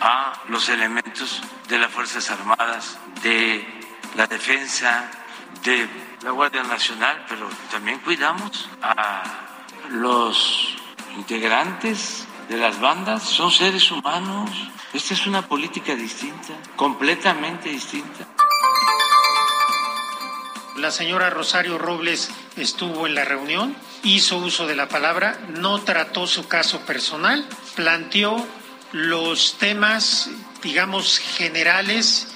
a los elementos de las Fuerzas Armadas, de la defensa, de la Guardia Nacional, pero también cuidamos a los integrantes de las bandas, son seres humanos. Esta es una política distinta, completamente distinta. La señora Rosario Robles estuvo en la reunión, hizo uso de la palabra, no trató su caso personal, planteó los temas, digamos, generales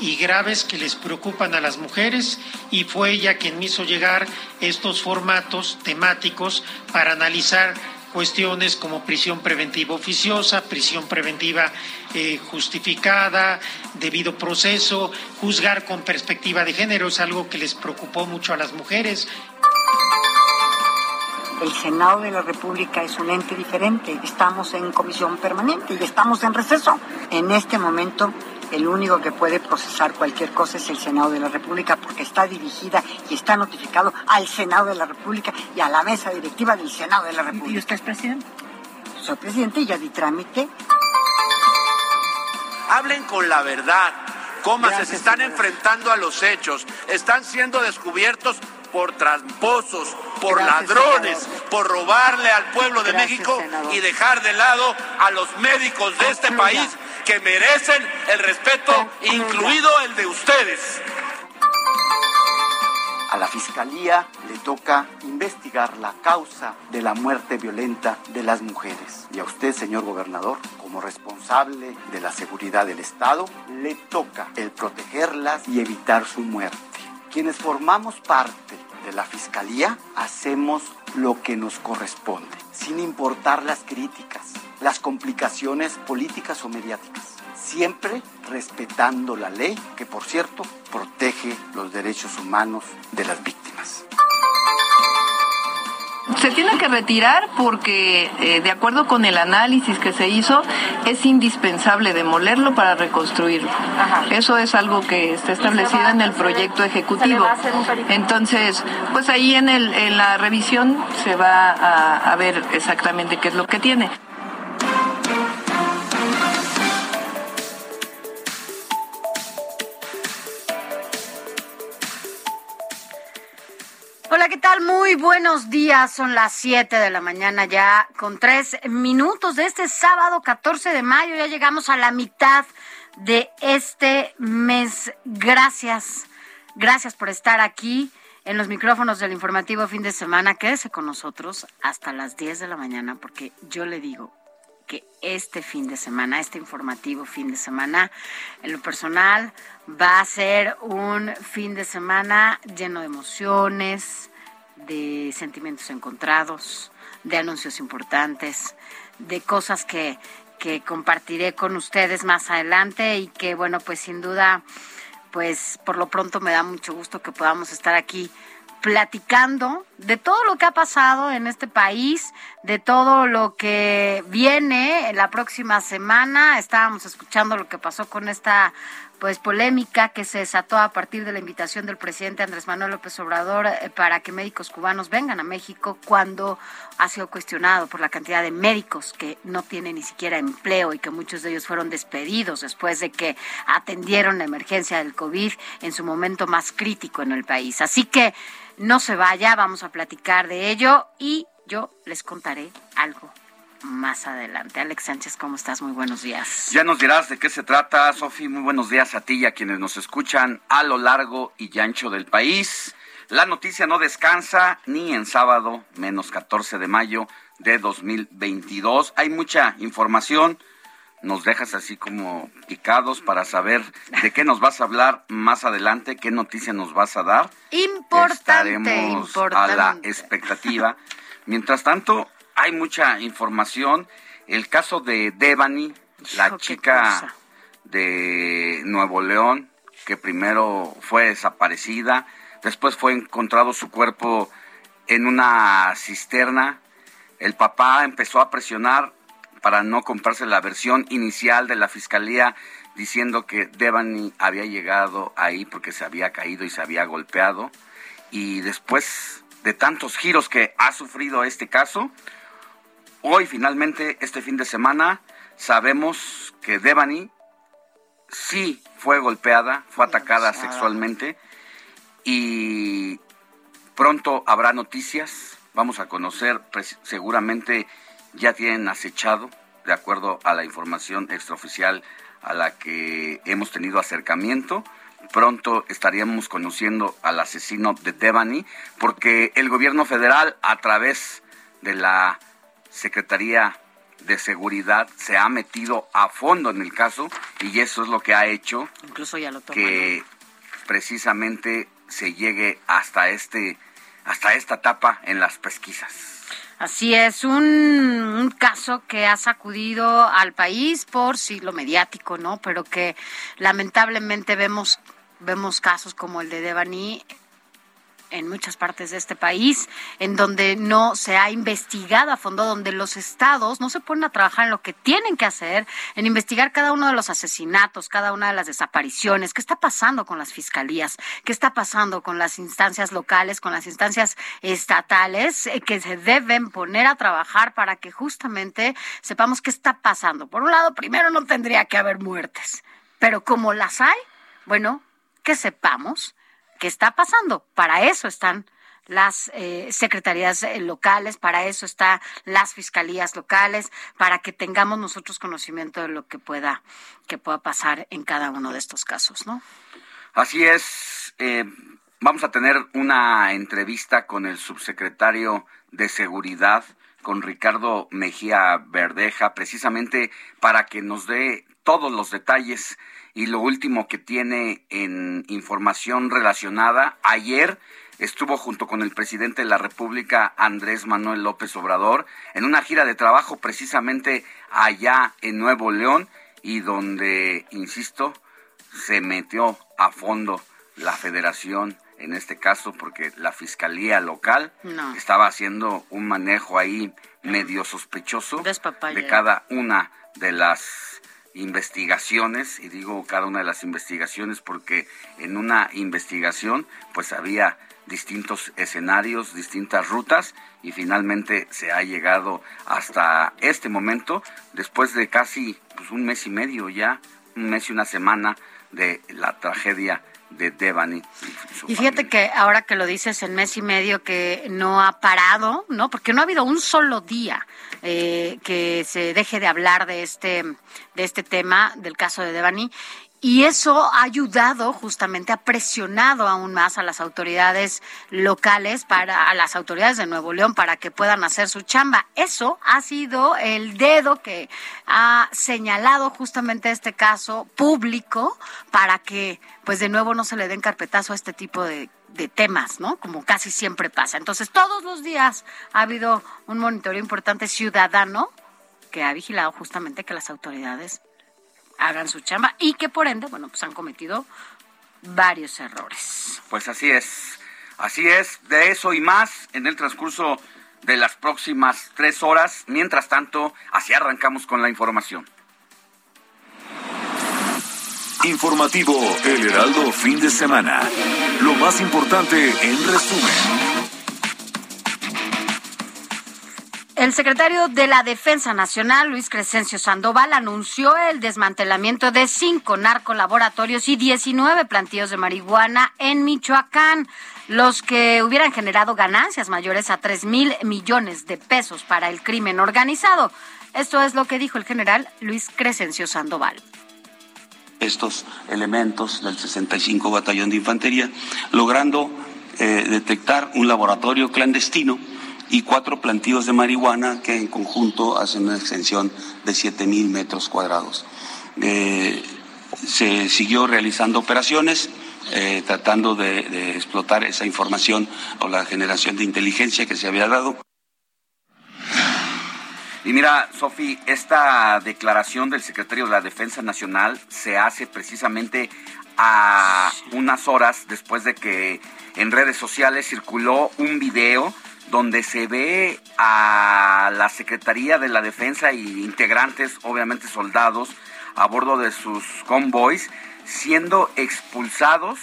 y graves que les preocupan a las mujeres y fue ella quien me hizo llegar estos formatos temáticos para analizar cuestiones como prisión preventiva oficiosa, prisión preventiva eh, justificada, debido proceso, juzgar con perspectiva de género, es algo que les preocupó mucho a las mujeres. El Senado de la República es un ente diferente. Estamos en comisión permanente y estamos en receso. En este momento, el único que puede procesar cualquier cosa es el Senado de la República porque está dirigida y está notificado al Senado de la República y a la mesa directiva del Senado de la República. ¿Y usted es presidente? Soy presidente y ya di trámite. Hablen con la verdad. Cómo se están enfrentando a los hechos. Están siendo descubiertos por tramposos, por Gracias, ladrones, senador. por robarle al pueblo de Gracias, México senador. y dejar de lado a los médicos de este país que merecen el respeto, Concluya. incluido el de ustedes. A la Fiscalía le toca investigar la causa de la muerte violenta de las mujeres. Y a usted, señor gobernador, como responsable de la seguridad del Estado, le toca el protegerlas y evitar su muerte. Quienes formamos parte de la Fiscalía hacemos lo que nos corresponde, sin importar las críticas, las complicaciones políticas o mediáticas siempre respetando la ley, que por cierto protege los derechos humanos de las víctimas. Se tiene que retirar porque, eh, de acuerdo con el análisis que se hizo, es indispensable demolerlo para reconstruirlo. Eso es algo que está establecido en el proyecto ejecutivo. Entonces, pues ahí en, el, en la revisión se va a, a ver exactamente qué es lo que tiene. Hola, ¿qué tal? Muy buenos días. Son las 7 de la mañana ya con tres minutos de este sábado 14 de mayo. Ya llegamos a la mitad de este mes. Gracias. Gracias por estar aquí en los micrófonos del informativo fin de semana. Quédese con nosotros hasta las 10 de la mañana porque yo le digo que este fin de semana, este informativo fin de semana, en lo personal, va a ser un fin de semana lleno de emociones, de sentimientos encontrados, de anuncios importantes, de cosas que, que compartiré con ustedes más adelante y que, bueno, pues sin duda, pues por lo pronto me da mucho gusto que podamos estar aquí platicando de todo lo que ha pasado en este país, de todo lo que viene en la próxima semana. Estábamos escuchando lo que pasó con esta pues polémica que se desató a partir de la invitación del presidente Andrés Manuel López Obrador eh, para que médicos cubanos vengan a México cuando ha sido cuestionado por la cantidad de médicos que no tienen ni siquiera empleo y que muchos de ellos fueron despedidos después de que atendieron la emergencia del COVID en su momento más crítico en el país. Así que no se vaya, vamos a platicar de ello y yo les contaré algo más adelante. Alex Sánchez, ¿cómo estás? Muy buenos días. Ya nos dirás de qué se trata, Sofi. Muy buenos días a ti y a quienes nos escuchan a lo largo y ancho del país. La noticia no descansa ni en sábado, menos 14 de mayo de 2022. Hay mucha información. Nos dejas así como picados para saber de qué nos vas a hablar más adelante, qué noticia nos vas a dar. Importante. Estaremos a la expectativa. Mientras tanto, hay mucha información. El caso de Devani, la chica de Nuevo León, que primero fue desaparecida, después fue encontrado su cuerpo en una cisterna. El papá empezó a presionar para no comprarse la versión inicial de la fiscalía diciendo que Devani había llegado ahí porque se había caído y se había golpeado. Y después de tantos giros que ha sufrido este caso, hoy finalmente, este fin de semana, sabemos que Devani sí fue golpeada, fue atacada sexualmente y pronto habrá noticias. Vamos a conocer, pues, seguramente ya tienen acechado, de acuerdo a la información extraoficial a la que hemos tenido acercamiento. Pronto estaríamos conociendo al asesino de Devani, porque el gobierno federal, a través de la Secretaría de Seguridad, se ha metido a fondo en el caso y eso es lo que ha hecho Incluso ya lo que precisamente se llegue hasta este hasta esta etapa en las pesquisas. Así es, un, caso que ha sacudido al país por sí lo mediático, ¿no? Pero que lamentablemente vemos vemos casos como el de Devani en muchas partes de este país, en donde no se ha investigado a fondo, donde los estados no se ponen a trabajar en lo que tienen que hacer, en investigar cada uno de los asesinatos, cada una de las desapariciones, qué está pasando con las fiscalías, qué está pasando con las instancias locales, con las instancias estatales, eh, que se deben poner a trabajar para que justamente sepamos qué está pasando. Por un lado, primero no tendría que haber muertes, pero como las hay, bueno, que sepamos qué está pasando. Para eso están las eh, secretarías eh, locales, para eso están las fiscalías locales, para que tengamos nosotros conocimiento de lo que pueda, que pueda pasar en cada uno de estos casos, ¿no? Así es. Eh, vamos a tener una entrevista con el subsecretario de Seguridad, con Ricardo Mejía Verdeja, precisamente para que nos dé todos los detalles y lo último que tiene en información relacionada, ayer estuvo junto con el presidente de la República, Andrés Manuel López Obrador, en una gira de trabajo precisamente allá en Nuevo León y donde, insisto, se metió a fondo la federación en este caso porque la fiscalía local estaba haciendo un manejo ahí medio sospechoso de cada una de las investigaciones, y digo cada una de las investigaciones porque en una investigación pues había distintos escenarios, distintas rutas y finalmente se ha llegado hasta este momento, después de casi pues, un mes y medio ya, un mes y una semana de la tragedia de Devani. Y, fíjate que ahora que lo dices en mes y medio que no ha parado, ¿no? Porque no ha habido un solo día eh, que se deje de hablar de este, de este tema, del caso de Devani. Y eso ha ayudado justamente, ha presionado aún más a las autoridades locales, para, a las autoridades de Nuevo León para que puedan hacer su chamba. Eso ha sido el dedo que ha señalado justamente este caso público para que, pues de nuevo, no se le den carpetazo a este tipo de, de temas, ¿no? Como casi siempre pasa. Entonces, todos los días ha habido un monitoreo importante ciudadano que ha vigilado justamente que las autoridades hagan su chamba y que por ende, bueno, pues han cometido varios errores. Pues así es, así es, de eso y más en el transcurso de las próximas tres horas. Mientras tanto, así arrancamos con la información. Informativo El Heraldo Fin de Semana. Lo más importante en resumen. El secretario de la Defensa Nacional, Luis Crescencio Sandoval, anunció el desmantelamiento de cinco narcolaboratorios y 19 plantíos de marihuana en Michoacán, los que hubieran generado ganancias mayores a 3 mil millones de pesos para el crimen organizado. Esto es lo que dijo el general Luis Crescencio Sandoval estos elementos del 65 Batallón de Infantería, logrando eh, detectar un laboratorio clandestino y cuatro plantíos de marihuana que en conjunto hacen una extensión de 7 mil metros cuadrados. Eh, se siguió realizando operaciones eh, tratando de, explotar esa información o la generación de inteligencia que se había dado. Y mira, Sofi, esta declaración del secretario de la Defensa Nacional se hace precisamente a unas horas después de que en redes sociales circuló un video donde se ve a la Secretaría de la Defensa y integrantes, obviamente soldados, a bordo de sus convoys, siendo expulsados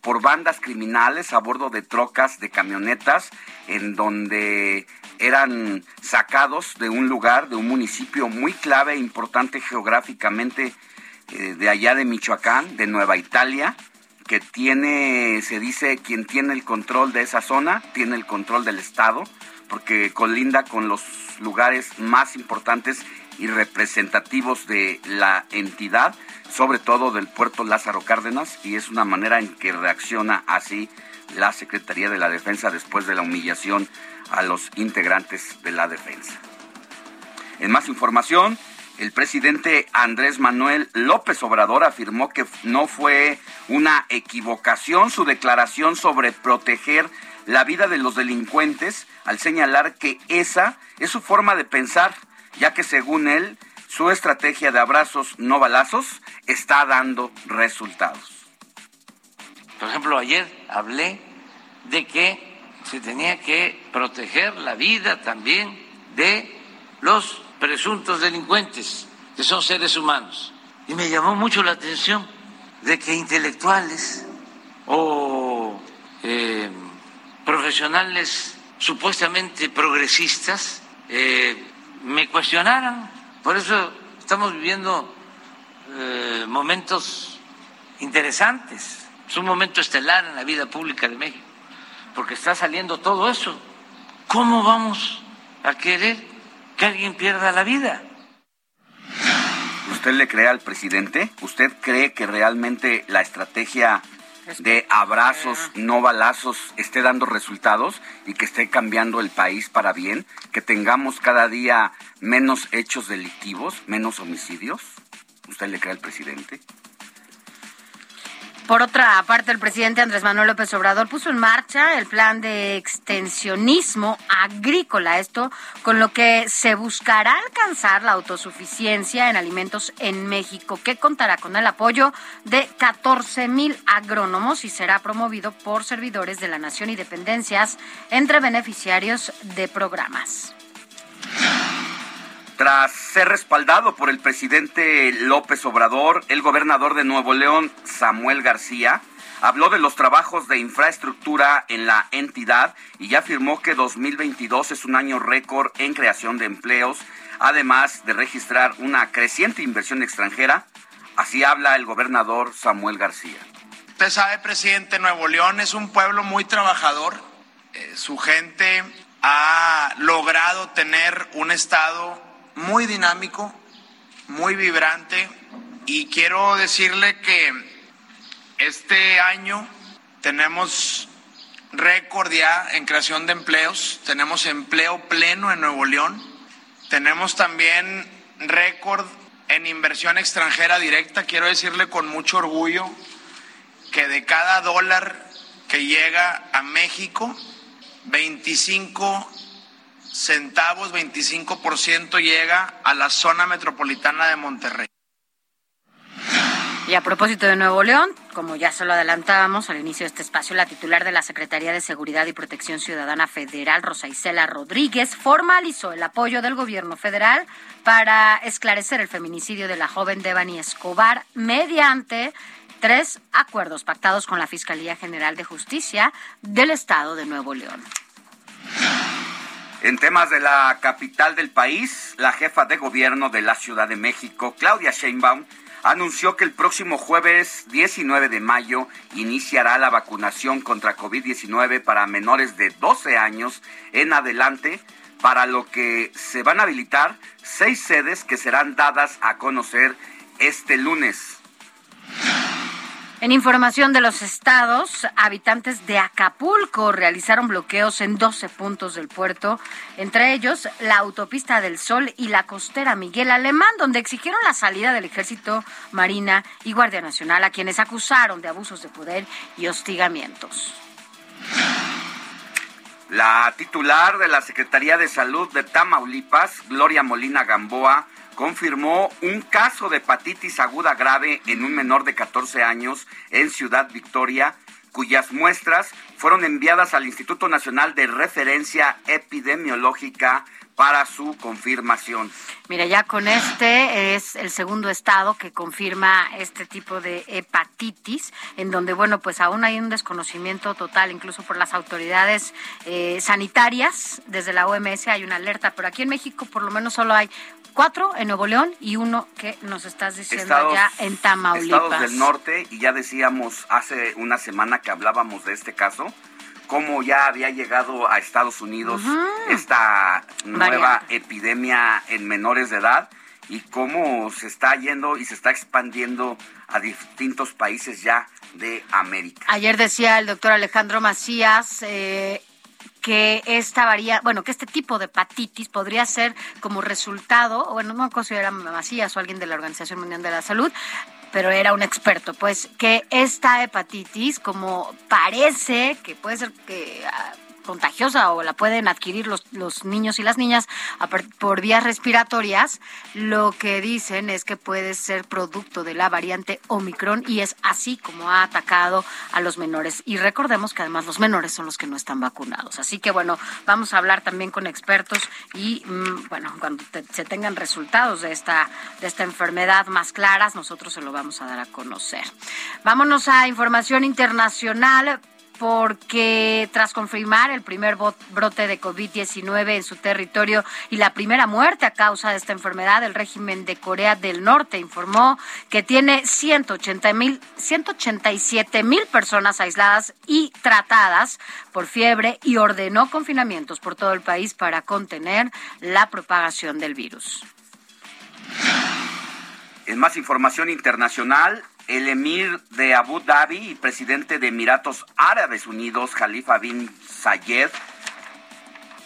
por bandas criminales a bordo de trocas, de camionetas, en donde eran sacados de un lugar, de un municipio muy clave e importante geográficamente eh, de allá de Michoacán, de Nueva Italia, que tiene, se dice, quien tiene el control de esa zona, tiene el control del Estado, porque colinda con los lugares más importantes y representativos de la entidad, sobre todo del puerto Lázaro Cárdenas, y es una manera en que reacciona así la Secretaría de la Defensa después de la humillación a los integrantes de la defensa. En más información, el presidente Andrés Manuel López Obrador afirmó que no fue una equivocación su declaración sobre proteger la vida de los delincuentes al señalar que esa es su forma de pensar, ya que según él, su estrategia de abrazos no balazos está dando resultados. Por ejemplo, ayer hablé de que se tenía que proteger la vida también de los presuntos delincuentes, que son seres humanos. Y me llamó mucho la atención de que intelectuales o eh, profesionales supuestamente progresistas eh, me cuestionaran. Por eso estamos viviendo eh, momentos interesantes. Es un momento estelar en la vida pública de México, porque está saliendo todo eso. ¿Cómo vamos a querer que alguien pierda la vida. ¿Usted le cree al presidente? ¿Usted cree que realmente la estrategia de abrazos, no balazos, esté dando resultados y que esté cambiando el país para bien? ¿Que tengamos cada día menos hechos delictivos, menos homicidios? ¿Usted le cree al presidente? Por otra parte, el presidente Andrés Manuel López Obrador puso en marcha el plan de extensionismo agrícola, esto con lo que se buscará alcanzar la autosuficiencia en alimentos en México, que contará con el apoyo de 14 mil agrónomos y será promovido por servidores de la Nación y dependencias entre beneficiarios de programas. Tras ser respaldado por el presidente López Obrador, el gobernador de Nuevo León, Samuel García, habló de los trabajos de infraestructura en la entidad y ya afirmó que 2022 es un año récord en creación de empleos, además de registrar una creciente inversión extranjera. Así habla el gobernador Samuel García. Usted sabe, presidente, Nuevo León es un pueblo muy trabajador. Eh, su gente ha logrado tener un estado muy dinámico, muy vibrante y quiero decirle que este año tenemos récord ya en creación de empleos, tenemos empleo pleno en Nuevo León, tenemos también récord en inversión extranjera directa. Quiero decirle con mucho orgullo que de cada dólar que llega a México, 25 centavos, 25% llega a la zona metropolitana de Monterrey. Y a propósito de Nuevo León, como ya se lo adelantábamos al inicio de este espacio, la titular de la Secretaría de Seguridad y Protección Ciudadana Federal, Rosa Isela Rodríguez, formalizó el apoyo del gobierno federal para esclarecer el feminicidio de la joven Devani Escobar mediante tres acuerdos pactados con la Fiscalía General de Justicia del Estado de Nuevo León. En temas de la capital del país, la jefa de gobierno de la Ciudad de México, Claudia Sheinbaum, anunció que el próximo jueves 19 de mayo iniciará la vacunación contra COVID-19 para menores de 12 años en adelante, para lo que se van a habilitar seis sedes que serán dadas a conocer este lunes. En información de los estados, habitantes de Acapulco realizaron bloqueos en 12 puntos del puerto, entre ellos la autopista del Sol y la costera Miguel Alemán, donde exigieron la salida del Ejército, Marina y Guardia Nacional, a quienes acusaron de abusos de poder y hostigamientos. La titular de la Secretaría de Salud de Tamaulipas, Gloria Molina Gamboa, confirmó un caso de hepatitis aguda grave en un menor de 14 años en Ciudad Victoria, cuyas muestras fueron enviadas al Instituto Nacional de Referencia Epidemiológica para su confirmación. Mira, ya con este es el segundo estado que confirma este tipo de hepatitis, en donde, bueno, pues aún hay un desconocimiento total, incluso por las autoridades eh, sanitarias. Desde la OMS hay una alerta, pero aquí en México por lo menos solo hay cuatro en Nuevo León y uno que nos estás diciendo ya en Tamaulipas. Estados del norte, y ya decíamos hace una semana que hablábamos de este caso, cómo ya había llegado a Estados Unidos esta nueva epidemia en menores de edad y cómo se está yendo y se está expandiendo a distintos países ya de América. Ayer decía el doctor Alejandro Macías, eh, que esta varía, bueno, que este tipo de hepatitis podría ser como resultado, bueno, no considera Macías o alguien de la Organización Mundial de la Salud, pero era un experto, pues que esta hepatitis, como parece que puede ser que ah, contagiosa o la pueden adquirir los, los niños y las niñas por vías respiratorias, lo que dicen es que puede ser producto de la variante Omicron y es así como ha atacado a los menores. Y recordemos que además los menores son los que no están vacunados. Así que bueno, vamos a hablar también con expertos y mm, bueno, cuando se tengan resultados de esta, de esta enfermedad más claras, nosotros se lo vamos a dar a conocer. Vámonos a información internacional porque tras confirmar el primer brote de COVID-19 en su territorio y la primera muerte a causa de esta enfermedad, el régimen de Corea del Norte informó que tiene 180 mil, 187 mil personas aisladas y tratadas por fiebre y ordenó confinamientos por todo el país para contener la propagación del virus. En más información internacional, el emir de Abu Dhabi y presidente de Emiratos Árabes Unidos, Khalifa bin Zayed,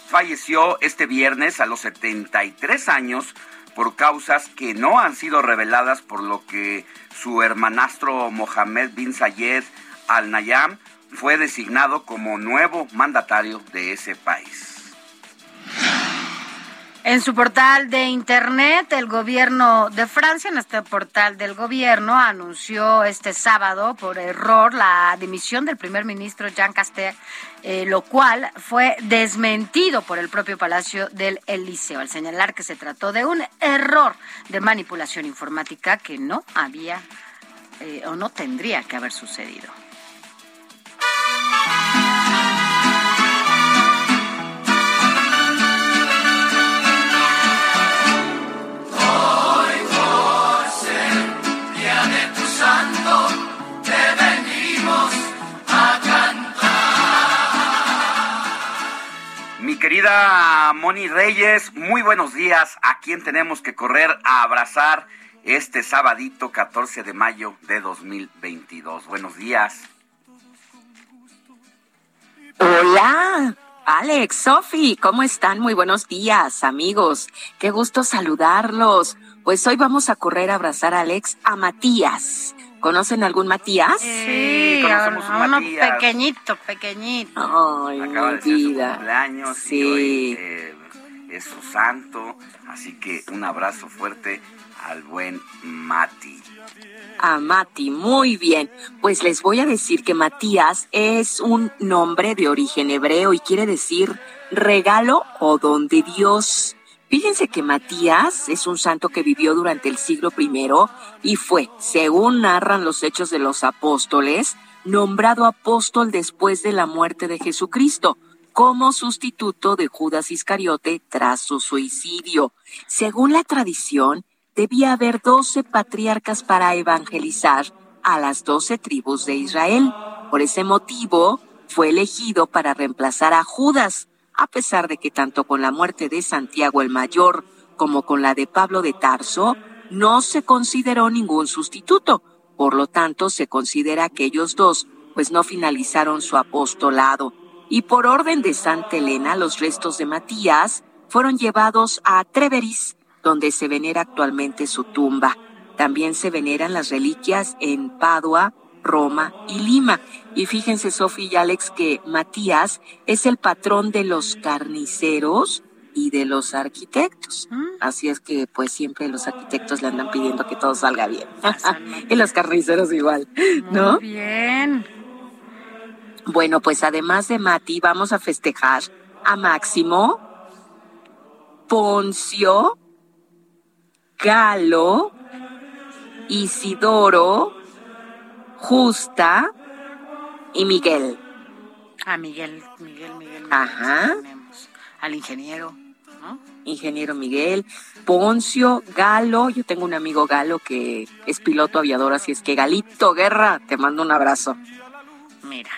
falleció este viernes a los 73 años por causas que no han sido reveladas, por lo que su hermanastro Mohammed bin Zayed Al Nayam fue designado como nuevo mandatario de ese país. En su portal de internet, el gobierno de Francia, en este portal del gobierno, anunció este sábado por error la dimisión del primer ministro Jean Castex, eh, lo cual fue desmentido por el propio Palacio del Eliseo, al señalar que se trató de un error de manipulación informática que no había eh, o no tendría que haber sucedido. Querida Moni Reyes, muy buenos días. ¿A quién tenemos que correr a abrazar este sabadito 14 de mayo de 2022? Buenos días. Hola, Alex, Sofi, ¿cómo están? Muy buenos días, amigos. Qué gusto saludarlos. Pues hoy vamos a correr a abrazar a Alex, a Matías. ¿Conocen algún Matías? Sí, conocemos a uno pequeñito, pequeñito. Ay, Acaba de ser su cumpleaños sí. y hoy eh, es su santo, así que un abrazo fuerte al buen Mati. A Mati, muy bien. Pues les voy a decir que Matías es un nombre de origen hebreo y quiere decir regalo o don de Dios. Fíjense que Matías es un santo que vivió durante el siglo I y fue, según narran los hechos de los apóstoles, nombrado apóstol después de la muerte de Jesucristo, como sustituto de Judas Iscariote tras su suicidio. Según la tradición, debía haber doce patriarcas para evangelizar a las doce tribus de Israel. Por ese motivo, fue elegido para reemplazar a Judas, a pesar de que tanto con la muerte de Santiago el Mayor como con la de Pablo de Tarso, no se consideró ningún sustituto. Por lo tanto, se considera que ellos dos pues no finalizaron su apostolado. Y por orden de Santa Elena, los restos de Matías fueron llevados a Treveris, donde se venera actualmente su tumba. También se veneran las reliquias en Padua, Roma y Lima. Y fíjense, Sofía y Alex, que Matías es el patrón de los carniceros y de los arquitectos. Mm. Así es que pues siempre los arquitectos le andan pidiendo que todo salga bien. y los carniceros igual, ¿no? Muy bien. Bueno, pues además de Mati, vamos a festejar a Máximo, Poncio, Galo, Isidoro, Justa y Miguel. A Miguel, Miguel, Miguel. Ajá. Al ingeniero, ¿no? Ingeniero Miguel, Poncio, Galo. Yo tengo un amigo Galo que es piloto aviador, así es que Galito Guerra, te mando un abrazo. Mira.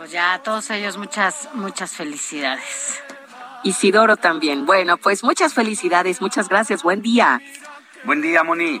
Pues ya a todos ellos muchas, muchas felicidades. Isidoro también. Bueno, pues muchas felicidades, muchas gracias. Buen día. Buen día, Moni.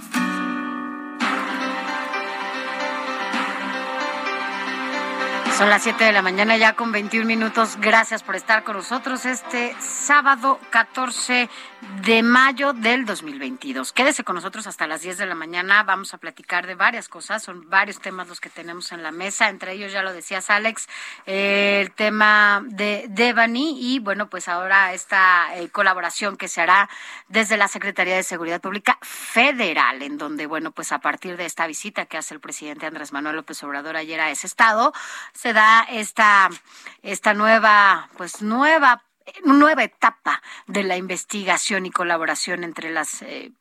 Son las 7 de la mañana ya con 21 minutos. Gracias por estar con nosotros este sábado 14 de mayo del 2022. Quédese con nosotros hasta las 10 de la mañana. Vamos a platicar de varias cosas. Son varios temas los que tenemos en la mesa. Entre ellos, ya lo decías, Alex, el tema de Devani y, bueno, pues ahora esta eh, colaboración que se hará desde la Secretaría de Seguridad Pública Federal, en donde, bueno, pues a partir de esta visita que hace el presidente Andrés Manuel López Obrador ayer a ese estado, se da esta, esta nueva, pues nueva nueva etapa de la investigación y colaboración entre las eh,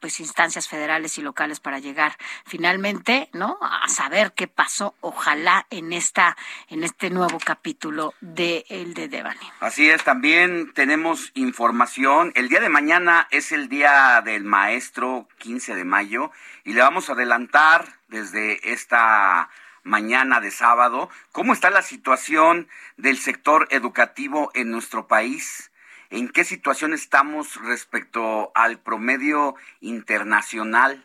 pues instancias federales y locales para llegar finalmente, ¿no? A saber qué pasó, ojalá en esta en este nuevo capítulo de el de Devani. Así es, también tenemos información. El día de mañana es el día del maestro 15 de mayo y le vamos a adelantar desde esta mañana de sábado. ¿Cómo está la situación del sector educativo en nuestro país? ¿En qué situación estamos respecto al promedio internacional?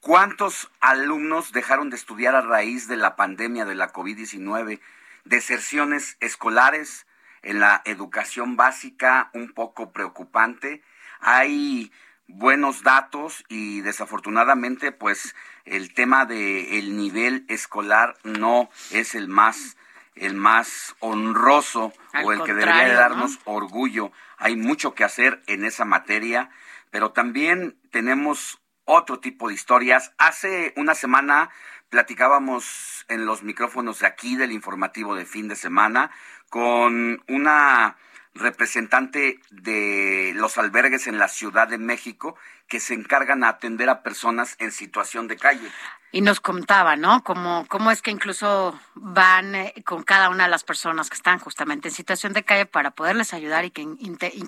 ¿Cuántos alumnos dejaron de estudiar a raíz de la pandemia de la COVID-19? Deserciones escolares en la educación básica, un poco preocupante. Hay buenos datos y desafortunadamente pues el tema de el nivel escolar no es el más el más honroso o el que debería darnos orgullo. Hay mucho que hacer en esa materia, pero también tenemos otro tipo de historias. Hace una semana platicábamos en los micrófonos de aquí del informativo de fin de semana con una representante de los albergues en la Ciudad de México que se encargan a atender a personas en situación de calle. Y nos contaba, ¿no? Cómo, cómo es que incluso van eh, con cada una de las personas que están justamente en situación de calle para poderles ayudar y que,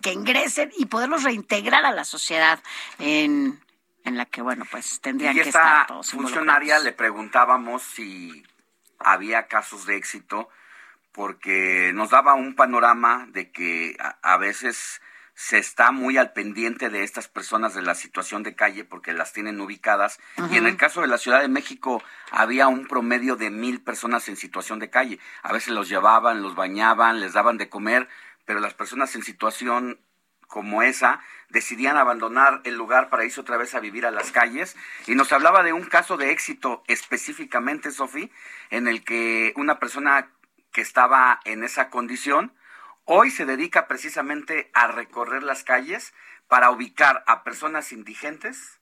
que ingresen y poderlos reintegrar a la sociedad en, en la que, bueno, pues tendrían que estar todos. funcionaria le preguntábamos si había casos de éxito porque nos daba un panorama de que a, veces se está muy al pendiente de estas personas de la situación de calle porque las tienen ubicadas. Y en el caso de la Ciudad de México había un promedio de mil personas en situación de calle. A veces los llevaban, los bañaban, les daban de comer, pero las personas en situación como esa decidían abandonar el lugar para irse otra vez a vivir a las calles. Y nos hablaba de un caso de éxito específicamente, Sofi, en el que una persona que estaba en esa condición, hoy se dedica precisamente a recorrer las calles para ubicar a personas indigentes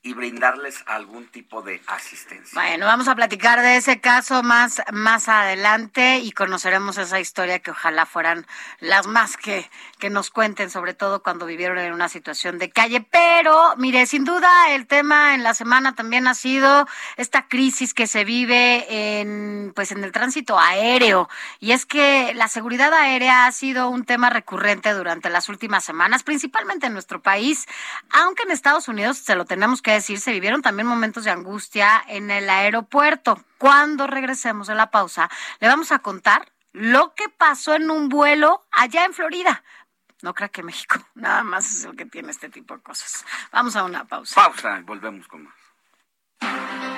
y brindarles algún tipo de asistencia. Bueno, vamos a platicar de ese caso más, más adelante y conoceremos esa historia que ojalá fueran las más que, que nos cuenten, sobre todo cuando vivieron en una situación de calle. Pero, mire, sin duda el tema en la semana también ha sido esta crisis que se vive en, pues, en el tránsito aéreo. Y es que la seguridad aérea ha sido un tema recurrente durante las últimas semanas, principalmente en nuestro país, aunque en Estados Unidos se lo tenemos que decir, se vivieron también momentos de angustia en el aeropuerto. Cuando regresemos de la pausa, le vamos a contar lo que pasó en un vuelo allá en Florida. No crea que México nada más es el que tiene este tipo de cosas. Vamos a una pausa. Pausa, volvemos con más.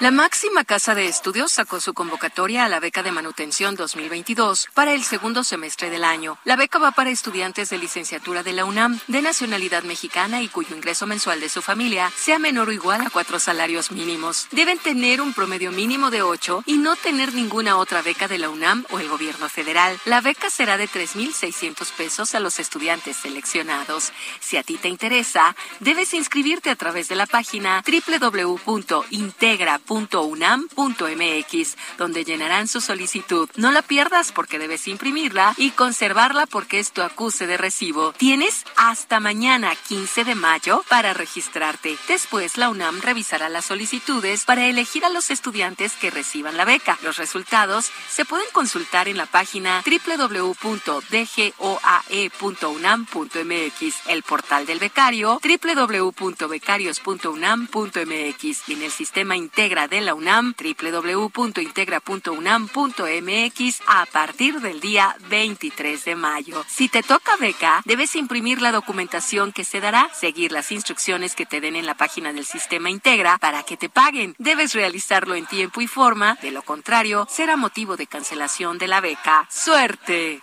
La máxima casa de estudios sacó su convocatoria a la beca de manutención 2022 para el segundo semestre del año. La beca va para estudiantes de licenciatura de la UNAM de nacionalidad mexicana y cuyo ingreso mensual de su familia sea menor o igual a cuatro salarios mínimos. Deben tener un promedio mínimo de ocho y no tener ninguna otra beca de la UNAM o el gobierno federal. La beca será de 3.600 pesos a los estudiantes seleccionados. Si a ti te interesa, debes inscribirte a través de la página www.integra unam.mx, donde llenarán su solicitud. No la pierdas porque debes imprimirla y conservarla porque es tu acuse de recibo. Tienes hasta mañana 15 de mayo para registrarte. Después la UNAM revisará las solicitudes para elegir a los estudiantes que reciban la beca. Los resultados se pueden consultar en la página www.dgoae.unam.mx, el portal del becario www.becarios.unam.mx y en el sistema Integra de la UNAM, www.integra.unam.mx a partir del día 23 de mayo. Si te toca beca, debes imprimir la documentación que se dará, seguir las instrucciones que te den en la página del sistema Integra para que te paguen. Debes realizarlo en tiempo y forma, de lo contrario, será motivo de cancelación de la beca. ¡Suerte!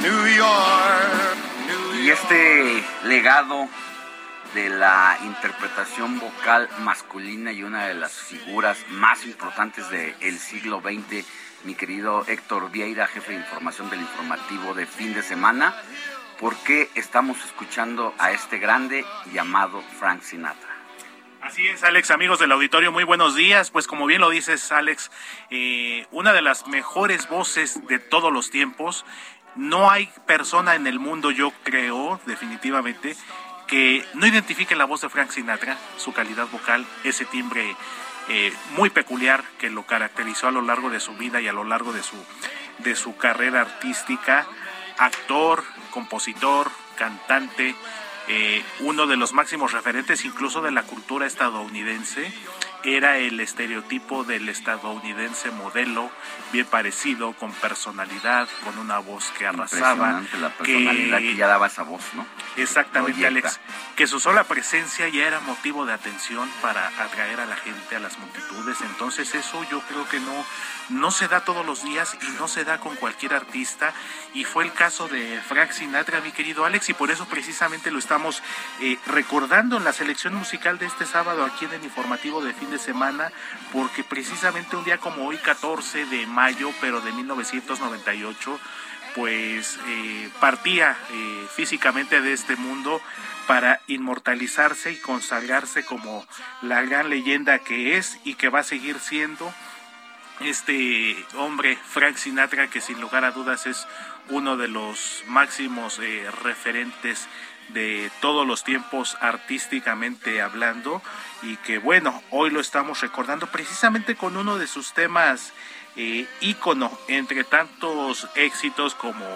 New York. y este legado de la interpretación vocal masculina y una de las figuras más importantes del siglo XX, mi querido Héctor Vieira, jefe de información del informativo de fin de semana, ¿por qué estamos escuchando a este grande llamado Frank Sinatra? Así es, Alex, amigos del auditorio, muy buenos días. Pues como bien lo dices, Alex, eh, una de las mejores voces de todos los tiempos. No hay persona en el mundo, yo creo, definitivamente, que no identifique la voz de Frank Sinatra, su calidad vocal, ese timbre eh, muy peculiar que lo caracterizó a lo largo de su vida y a lo largo de su, de su carrera artística. Actor, compositor, cantante, eh, uno de los máximos referentes incluso de la cultura estadounidense era el estereotipo del estadounidense modelo, bien parecido, con personalidad, con una voz que arrasaba. la personalidad que, ya daba esa voz, ¿no? Exactamente, Alex. Que su sola presencia ya era motivo de atención para atraer a la gente, a las multitudes. Entonces eso yo creo que no, no se da todos los días y no se da con cualquier artista. Y fue el caso de Frank Sinatra, mi querido Alex, y por eso precisamente lo estamos eh, recordando en la selección musical de este sábado aquí en el informativo de fin de semana, porque precisamente un día como hoy, 14 de mayo, pero de 1998, pues eh, partía eh, físicamente de este mundo para inmortalizarse y consagrarse como la gran leyenda que es y que va a seguir siendo este hombre, Frank Sinatra, que sin lugar a dudas es uno de los máximos eh, referentes de todos los tiempos artísticamente hablando y que bueno, hoy lo estamos recordando precisamente con uno de sus temas eh, ícono entre tantos éxitos como,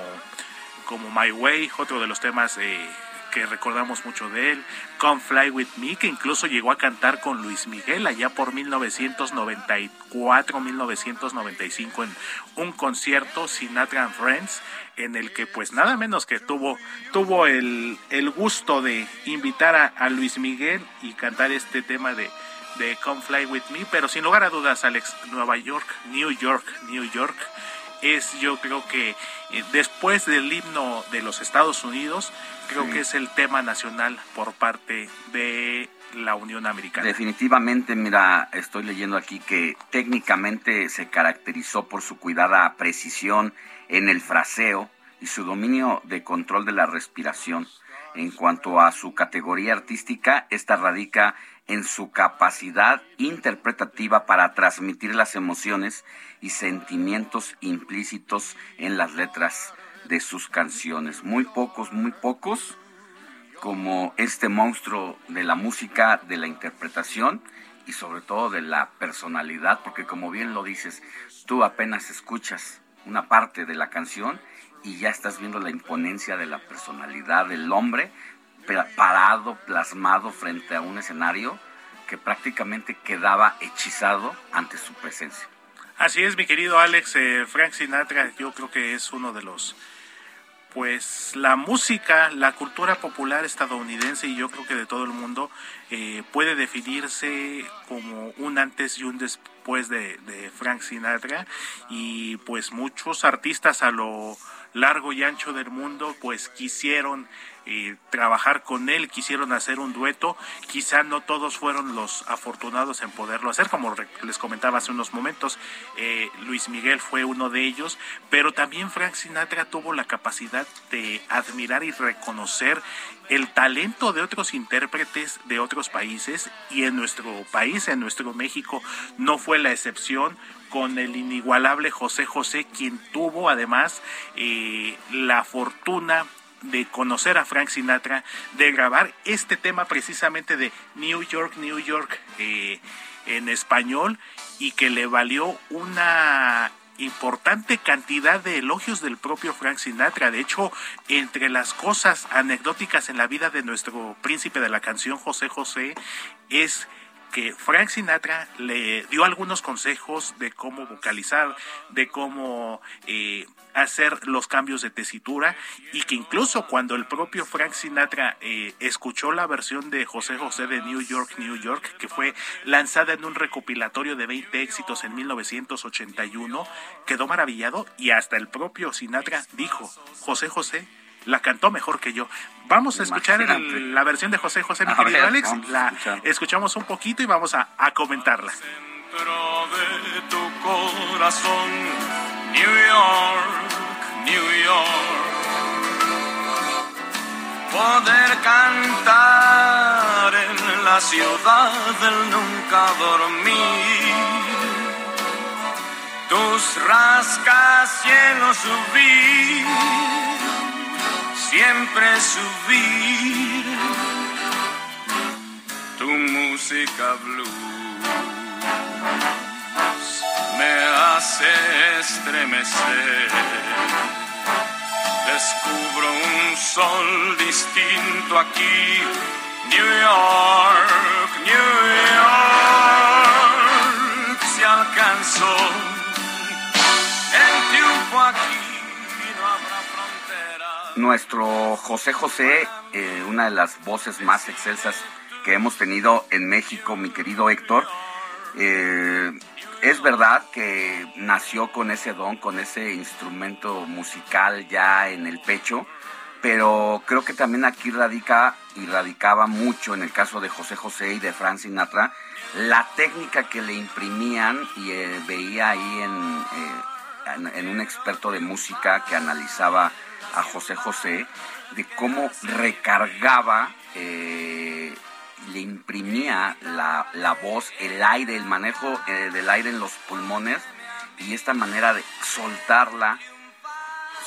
como My Way, otro de los temas eh, que recordamos mucho de él, Come Fly With Me, que incluso llegó a cantar con Luis Miguel allá por 1994, 1995 en un concierto Sinatra and Friends, en el que pues nada menos que tuvo, tuvo el, el gusto de invitar a, a Luis Miguel y cantar este tema de, de Come Fly With Me, pero sin lugar a dudas, Alex, Nueva York, New York, New York es yo creo que eh, después del himno de los Estados Unidos, creo que es el tema nacional por parte de la Unión Americana. Definitivamente, mira, estoy leyendo aquí que técnicamente se caracterizó por su cuidada precisión en el fraseo y su dominio de control de la respiración. En cuanto a su categoría artística, esta radica en su capacidad interpretativa para transmitir las emociones y sentimientos implícitos en las letras de sus canciones. Muy pocos, muy pocos, como este monstruo de la música, de la interpretación y sobre todo de la personalidad, porque como bien lo dices, tú apenas escuchas una parte de la canción y ya estás viendo la imponencia de la personalidad del hombre parado, plasmado frente a un escenario que prácticamente quedaba hechizado ante su presencia. Así es, mi querido Alex, eh, Frank Sinatra, yo creo que es uno de los, pues la música, la cultura popular estadounidense y yo creo que de todo el mundo eh, puede definirse como un antes y un después de, de Frank Sinatra y pues muchos artistas a lo largo y ancho del mundo pues quisieron eh, trabajar con él, quisieron hacer un dueto, quizá no todos fueron los afortunados en poderlo hacer, como les comentaba hace unos momentos, eh, Luis Miguel fue uno de ellos, pero también Frank Sinatra tuvo la capacidad de admirar y reconocer el talento de otros intérpretes de otros países y en nuestro país, en nuestro México, no fue la excepción. Con el inigualable José José, quien tuvo además eh, la fortuna de conocer a Frank Sinatra, de grabar este tema precisamente de New York, New York eh, en español y que le valió una importante cantidad de elogios del propio Frank Sinatra. De hecho, entre las cosas anecdóticas en la vida de nuestro príncipe de la canción José José es que Frank Sinatra le dio algunos consejos de cómo vocalizar, de cómo eh, hacer los cambios de tesitura y que incluso cuando el propio Frank Sinatra eh, escuchó la versión de José José de New York, New York, que fue lanzada en un recopilatorio de 20 éxitos en 1981, quedó maravillado y hasta el propio Sinatra dijo, José José la cantó mejor que yo. Vamos a escuchar la versión de José José, mi querido Alex. La escuchamos un poquito y vamos a, a comentarla. Dentro de tu corazón, New York, New York. Poder cantar en la ciudad del nunca dormir. Tus rascacielos subir siempre subir tu música blues. Me hace estremecer. Descubro un sol distinto aquí. New York New York. Se alcanzó. El triunfo aquí nuestro José José, eh, una de las voces más excelsas que hemos tenido en México, mi querido Héctor, eh, es verdad que nació con ese don, con ese instrumento musical ya en el pecho, pero creo que también aquí radica y radicaba mucho en el caso de José José y de Frank Sinatra, la técnica que le imprimían y eh, veía ahí en, en, un experto de música que analizaba a José José, de cómo recargaba eh, le imprimía la, la, voz, el aire, el manejo eh, del aire en los pulmones y esta manera de soltarla,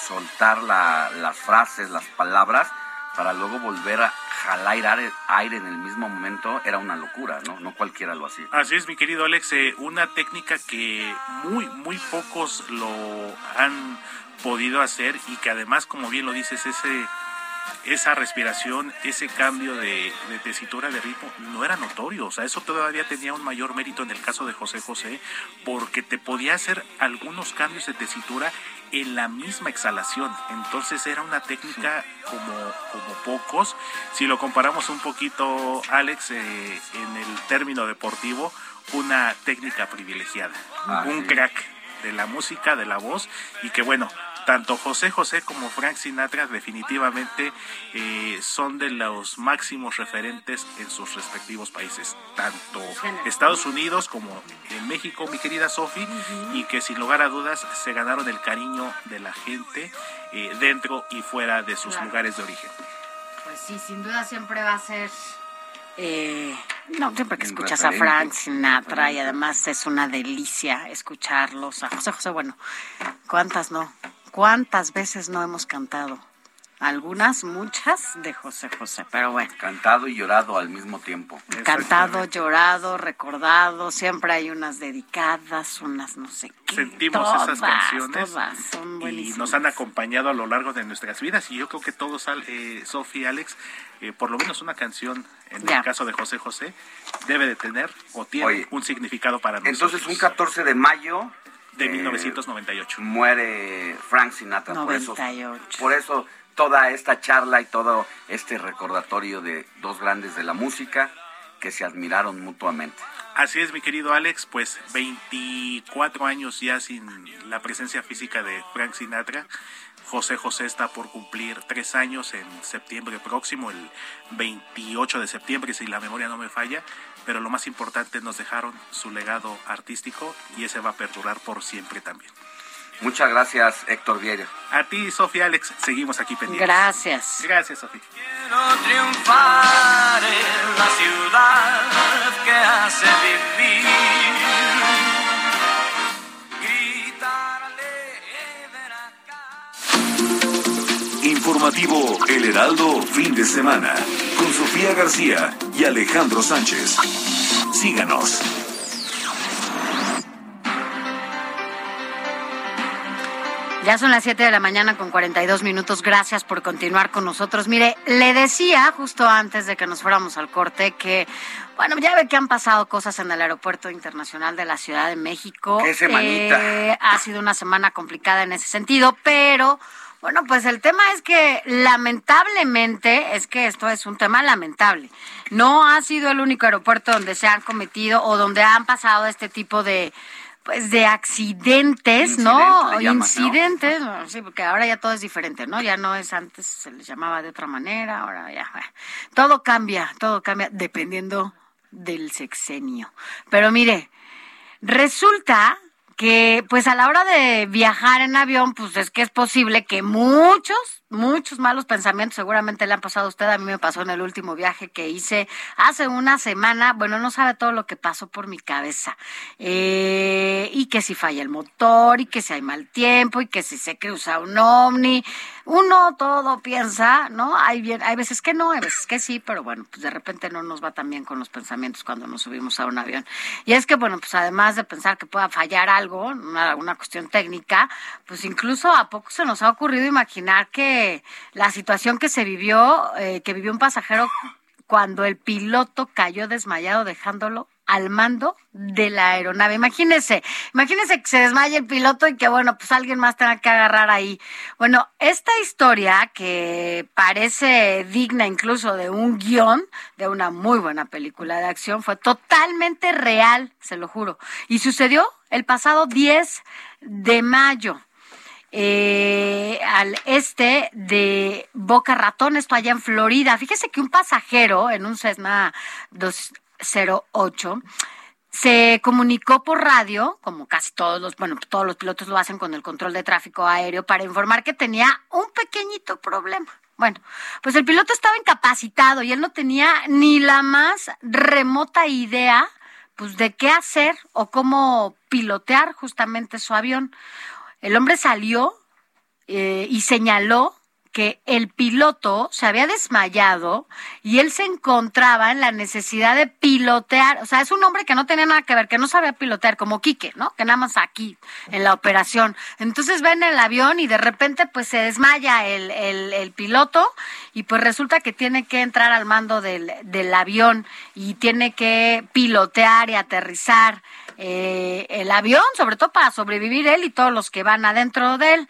soltar la, las frases, las palabras, para luego volver a jalar aire, en el mismo momento, era una locura, ¿no? No cualquiera lo hacía. Así es, mi querido Alex, eh, una técnica que muy, muy pocos lo han podido hacer y que además, como bien lo dices, ese esa respiración, ese cambio de, tesitura de ritmo no era notorio. O sea, eso todavía tenía un mayor mérito en el caso de José José, porque te podía hacer algunos cambios de tesitura en la misma exhalación. Entonces era una técnica como, como pocos. Si lo comparamos un poquito, Alex, eh, en el término deportivo, una técnica privilegiada. Ah, un crack de la música, de la voz, y que bueno, tanto José José como Frank Sinatra definitivamente eh, son de los máximos referentes en sus respectivos países, tanto Estados Unidos como en México, mi querida Sofi, y que sin lugar a dudas se ganaron el cariño de la gente eh, dentro y fuera de sus lugares de origen. Pues sí, sin duda siempre va a ser... Eh, no, siempre que escuchas a Frank Sinatra y además es una delicia escucharlos. A José José, bueno, ¿cuántas no? ¿Cuántas veces no hemos cantado? Algunas, muchas de José José, pero bueno. Cantado y llorado al mismo tiempo. Cantado, llorado, recordado, siempre hay unas dedicadas, unas no sé qué. Sentimos esas canciones y nos han acompañado a lo largo de nuestras vidas y yo creo que todos, eh, Sofía y Alex, eh, por lo menos una canción, en el caso de José José, debe de tener o tiene un significado para nosotros. Entonces, un 14 de mayo de 1998. Muere Frank Sinatra. Por eso, por eso toda esta charla y todo este recordatorio de dos grandes de la música que se admiraron mutuamente. Así es, mi querido Alex, pues 24 años ya sin la presencia física de Frank Sinatra. José José está por cumplir tres años en septiembre próximo, el 28 de septiembre, si la memoria no me falla pero lo más importante nos dejaron su legado artístico y ese va a perdurar por siempre también. Muchas gracias, Héctor Vieira. A ti, Sofía Alex, seguimos aquí pendientes. Gracias. Gracias, Sofía. Quiero triunfar en la ciudad que hace vivir. Informativo El Heraldo, fin de semana con Sofía García y Alejandro Sánchez. Síganos. Ya son las 7 de la mañana con 42 minutos. Gracias por continuar con nosotros. Mire, le decía justo antes de que nos fuéramos al corte que, bueno, ya ve que han pasado cosas en el Aeropuerto Internacional de la Ciudad de México. ¿Qué semanita? Eh, ha sido una semana complicada en ese sentido, pero bueno, pues el tema es que lamentablemente, es que esto es un tema lamentable. No ha sido el único aeropuerto donde se han cometido o donde han pasado este tipo de pues de accidentes, ¿no? Incidentes, sí, porque ahora ya todo es diferente, ¿no? Ya no es antes se les llamaba de otra manera, ahora ya todo cambia, todo cambia dependiendo del sexenio. Pero mire, resulta que pues a la hora de viajar en avión, pues es que es posible que muchos muchos malos pensamientos seguramente le han pasado a usted. A mí me pasó en el último viaje que hice hace una semana. Bueno, no sabe todo lo que pasó por mi cabeza. Eh, y que si falla el motor, y que si hay mal tiempo, y que si se cruza un ovni. Uno todo piensa, ¿no? Hay, bien, hay veces que no, hay veces que sí, pero bueno, pues de repente no nos va tan bien con los pensamientos cuando nos subimos a un avión. Y es que, bueno, pues además de pensar que pueda fallar algo, una, cuestión técnica, pues incluso a poco se nos ha ocurrido imaginar que la situación que se vivió, eh, que vivió un pasajero cuando el piloto cayó desmayado dejándolo al mando de la aeronave. Imagínense, imagínense que se desmaye el piloto y que bueno, pues alguien más tenga que agarrar ahí. Bueno, esta historia que parece digna incluso de un guion de una muy buena película de acción fue totalmente real, se lo juro. Y sucedió el pasado 10 de mayo. Eh, al este de Boca Ratón, esto allá en Florida. Fíjese que un pasajero en un Cessna 208 se comunicó por radio, como casi todos los, bueno, todos los pilotos lo hacen con el control de tráfico aéreo, para informar que tenía un pequeñito problema. Bueno, pues el piloto estaba incapacitado y él no tenía ni la más remota idea pues de qué hacer o cómo pilotear justamente su avión. El hombre salió eh, y señaló que el piloto se había desmayado y él se encontraba en la necesidad de pilotear. O sea, es un hombre que no tenía nada que ver, que no sabía pilotear, como Quique, ¿no? Que nada más aquí, en la operación. Entonces ven el avión y de repente pues se desmaya el, el, piloto y pues resulta que tiene que entrar al mando del, del avión y tiene que pilotear y aterrizar eh, el avión, sobre todo para sobrevivir él y todos los que van adentro de él.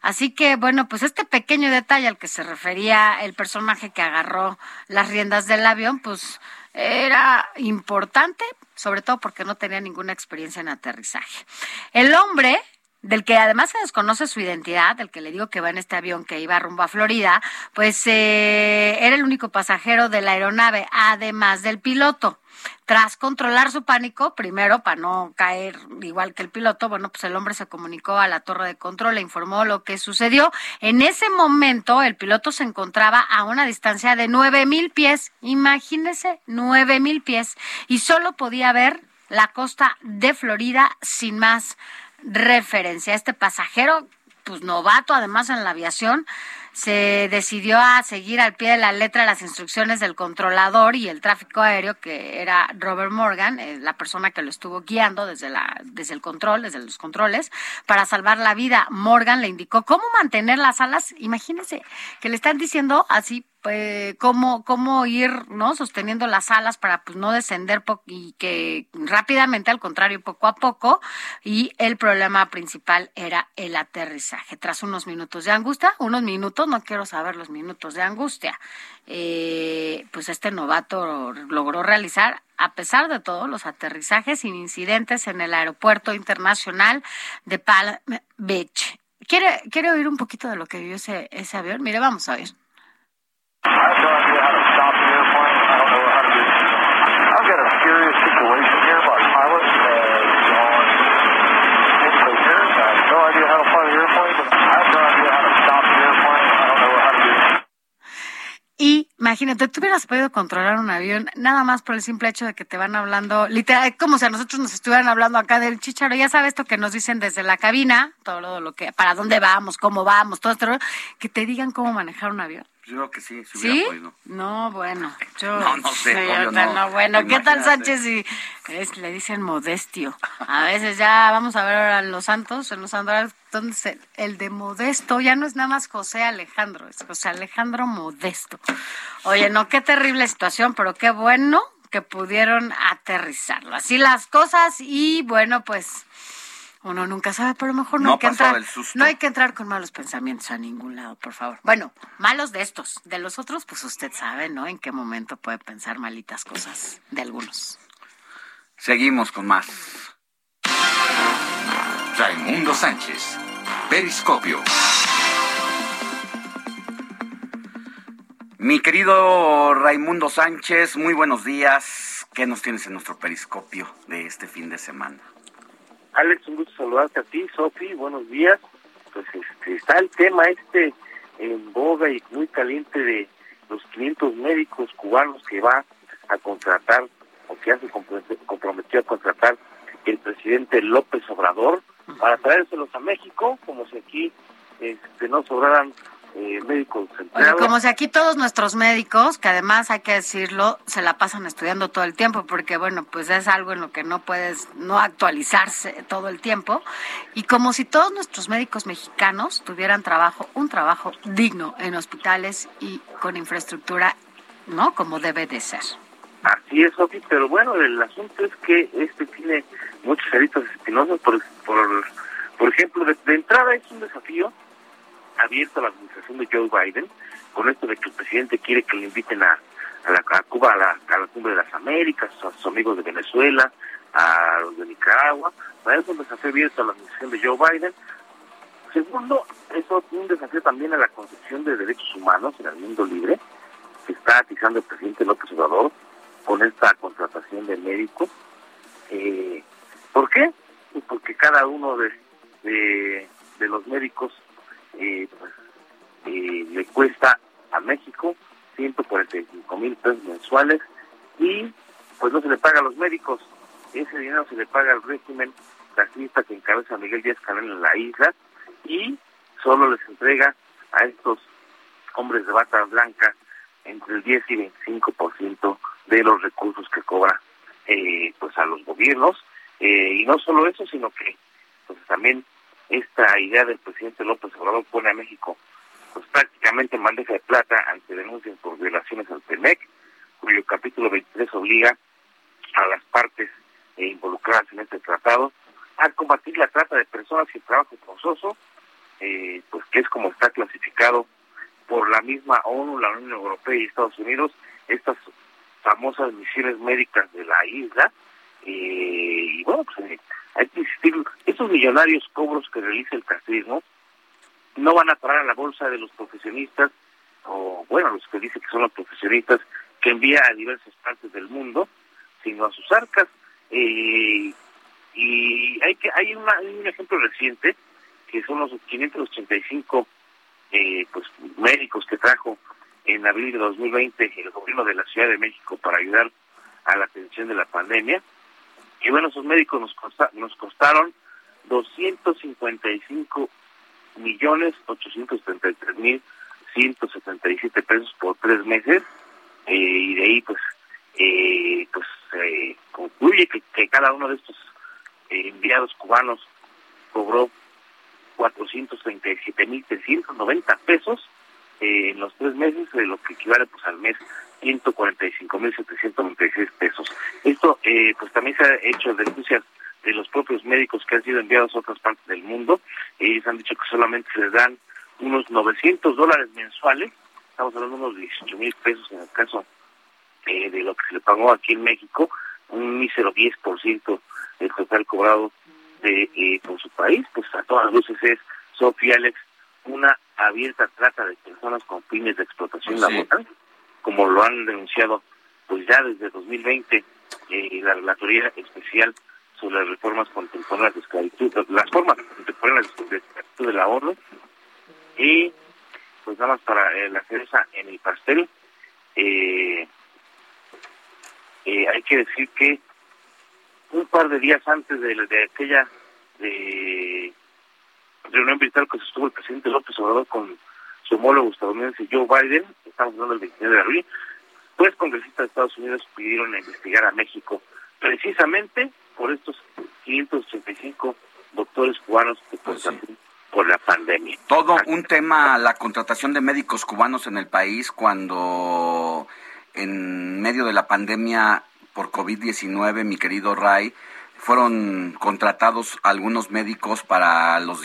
Así que, bueno, pues este pequeño detalle al que se refería el personaje que agarró las riendas del avión, pues era importante, sobre todo porque no tenía ninguna experiencia en aterrizaje. El hombre del que además se desconoce su identidad, del que le digo que va en este avión que iba rumbo a Florida, pues eh, era el único pasajero de la aeronave, además del piloto. Tras controlar su pánico, primero para no caer igual que el piloto, bueno, pues el hombre se comunicó a la torre de control, le informó lo que sucedió. En ese momento, el piloto se encontraba a una distancia de nueve mil pies, imagínese, nueve mil pies, y solo podía ver la costa de Florida sin más referencia. Este pasajero, pues novato además en la aviación, se decidió a seguir al pie de la letra las instrucciones del controlador y el tráfico aéreo, que era Robert Morgan, eh, la persona que lo estuvo guiando desde, la, desde el control, desde los controles, para salvar la vida. Morgan le indicó cómo mantener las alas. Imagínense que le están diciendo así pues, cómo, cómo ir ¿no? sosteniendo las alas para pues, no descender y que rápidamente, al contrario, poco a poco. Y el problema principal era el aterrizaje. Tras unos minutos de angustia, unos minutos, no quiero saber los minutos de angustia, eh, pues este novato logró realizar a pesar de todo, los aterrizajes sin incidentes en el aeropuerto internacional de Palm Beach. ¿Quiere, quiere oír un poquito de lo que vivió ese, ese avión? Mire, vamos a ver. Y imagínate, tú hubieras podido controlar un avión nada más por el simple hecho de que te van hablando, literal, como si a nosotros nos estuvieran hablando acá del chicharo. Ya sabes esto que nos dicen desde la cabina, todo lo, lo que, para dónde vamos, cómo vamos, todo esto, que te digan cómo manejar un avión. Yo creo que sí, si ¿Sí? Podido. No, bueno, yo no, no sé, no. bueno, ¿qué tal Sánchez y le dicen modestio? A veces ya vamos a ver ahora en los santos, en los santos, entonces el de modesto ya no es nada más José Alejandro, es José Alejandro Modesto. Oye, no, qué terrible situación, pero qué bueno que pudieron aterrizarlo. Así las cosas y bueno, pues uno nunca sabe, pero mejor no, hay que entrar. No hay que entrar con malos pensamientos a ningún lado, por favor. Bueno, malos de estos. De los otros, pues usted sabe, ¿no? En qué momento puede pensar malitas cosas de algunos. Seguimos con más. Raimundo Sánchez, Periscopio. Mi querido Raimundo Sánchez, muy buenos días. ¿Qué nos tienes en nuestro periscopio de este fin de semana? Alex, un gusto saludarte a ti, Sofi, buenos días. Pues este, está el tema este en boga y muy caliente de los 500 médicos cubanos que va a contratar o que ya se comprometió a contratar el presidente López Obrador para traérselos a México, como si aquí este, no sobraran eh, médicos como si aquí todos nuestros médicos, que además hay que decirlo, se la pasan estudiando todo el tiempo, porque bueno, pues es algo en lo que no puedes no actualizarse todo el tiempo, y como si todos nuestros médicos mexicanos tuvieran trabajo, un trabajo digno en hospitales y con infraestructura, ¿no? Como debe de ser. Así es, Sofi, pero bueno, el asunto es que este tiene muchos heritos espinosos, por, por, por ejemplo, de, entrada es un desafío abierto a la administración de Joe Biden, con esto de que el presidente quiere que le inviten a, a, la, Cuba a la, a la cumbre de las Américas, a sus amigos de Venezuela, a los de Nicaragua, para eso es un desafío abierto a la administración de Joe Biden. Segundo, eso es un desafío también a la concepción de derechos humanos en el mundo libre, que está atizando el presidente López Obrador, con esta contratación de médicos. Eh, ¿Por qué? Pues porque cada uno de, de, los médicos eh, eh, le cuesta a México 145 mil pesos mensuales y pues no se le paga a los médicos. Ese dinero se le paga al régimen racista que encabeza Miguel Díaz Canel en la isla y solo les entrega a estos hombres de bata blanca entre el 10 y 25% de los recursos que cobra eh, pues a los gobiernos eh, y no solo eso sino que pues también esta idea del presidente López Obrador pone a México pues prácticamente en bandeja de plata ante denuncias por violaciones al TEMEC cuyo capítulo 23 obliga a las partes eh, involucradas en este tratado a combatir la trata de personas y el trabajo forzoso pues que es como está clasificado por la misma ONU, la Unión Europea y Estados Unidos, estas famosas misiones médicas de la isla. Eh, y bueno, pues eh, hay que insistir, esos millonarios cobros que realiza el castrismo no van a parar a la bolsa de los profesionistas, o bueno, los que dicen que son los profesionistas que envía a diversas partes del mundo, sino a sus arcas. Eh, y hay que hay, un ejemplo reciente, que son los 585 eh, pues médicos que trajo en abril de 2020 el gobierno de la Ciudad de México para ayudar a la atención de la pandemia. Y bueno, esos médicos nos, nos costaron 255 millones 833 mil 177 pesos por tres meses. Eh, y de ahí pues eh, pues concluye que, que, cada uno de estos eh, enviados cubanos cobró 437.390 pesos eh, en los tres meses, de lo que equivale pues al mes 145.796 pesos. Esto eh, pues también se ha hecho denuncias de los propios médicos que han sido enviados a otras partes del mundo. Ellos han dicho que solamente se les dan unos 900 dólares mensuales, estamos hablando de unos 18 mil pesos en el caso eh, de lo que se le pagó aquí en México, un mísero 10% del total cobrado de eh, por su país, pues a todas luces es, Sofía Alex, una abierta trata de personas con fines de explotación laboral, como lo han denunciado pues ya desde 2020 eh, la Relatoría Especial sobre las reformas contemporáneas de esclavitud, las formas contemporáneas de esclavitud de la ONU, y pues nada más para eh, la cereza en el pastel, eh, eh, hay que decir que un par de días antes de, aquella de reunión virtual que sostuvo el presidente López Obrador con su homólogo estadounidense Joe Biden, estamos hablando del 29 de abril, pues congresistas de Estados Unidos pidieron investigar a México precisamente por estos 585 doctores cubanos que pues por la pandemia. Todo un tema, la contratación de médicos cubanos en el país cuando en medio de la pandemia por COVID-19, mi querido Ray, fueron contratados algunos médicos para los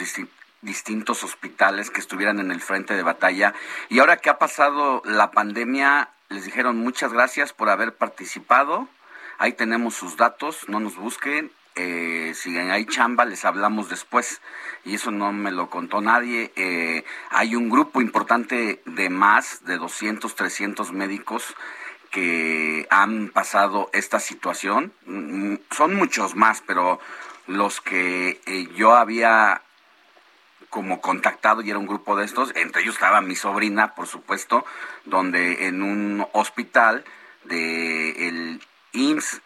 distintos hospitales que estuvieran en el frente de batalla. Y ahora que ha pasado la pandemia, les dijeron muchas gracias por haber participado. Ahí tenemos sus datos, no nos busquen. Eh, si hay chamba, les hablamos después. Y eso no me lo contó nadie. Eh, hay un grupo importante de más de 200, 300 médicos que han pasado esta situación. Mm, son muchos más, pero los que eh, yo había como contactado y era un grupo de estos, entre ellos estaba mi sobrina, por supuesto, donde en un hospital de el IMSS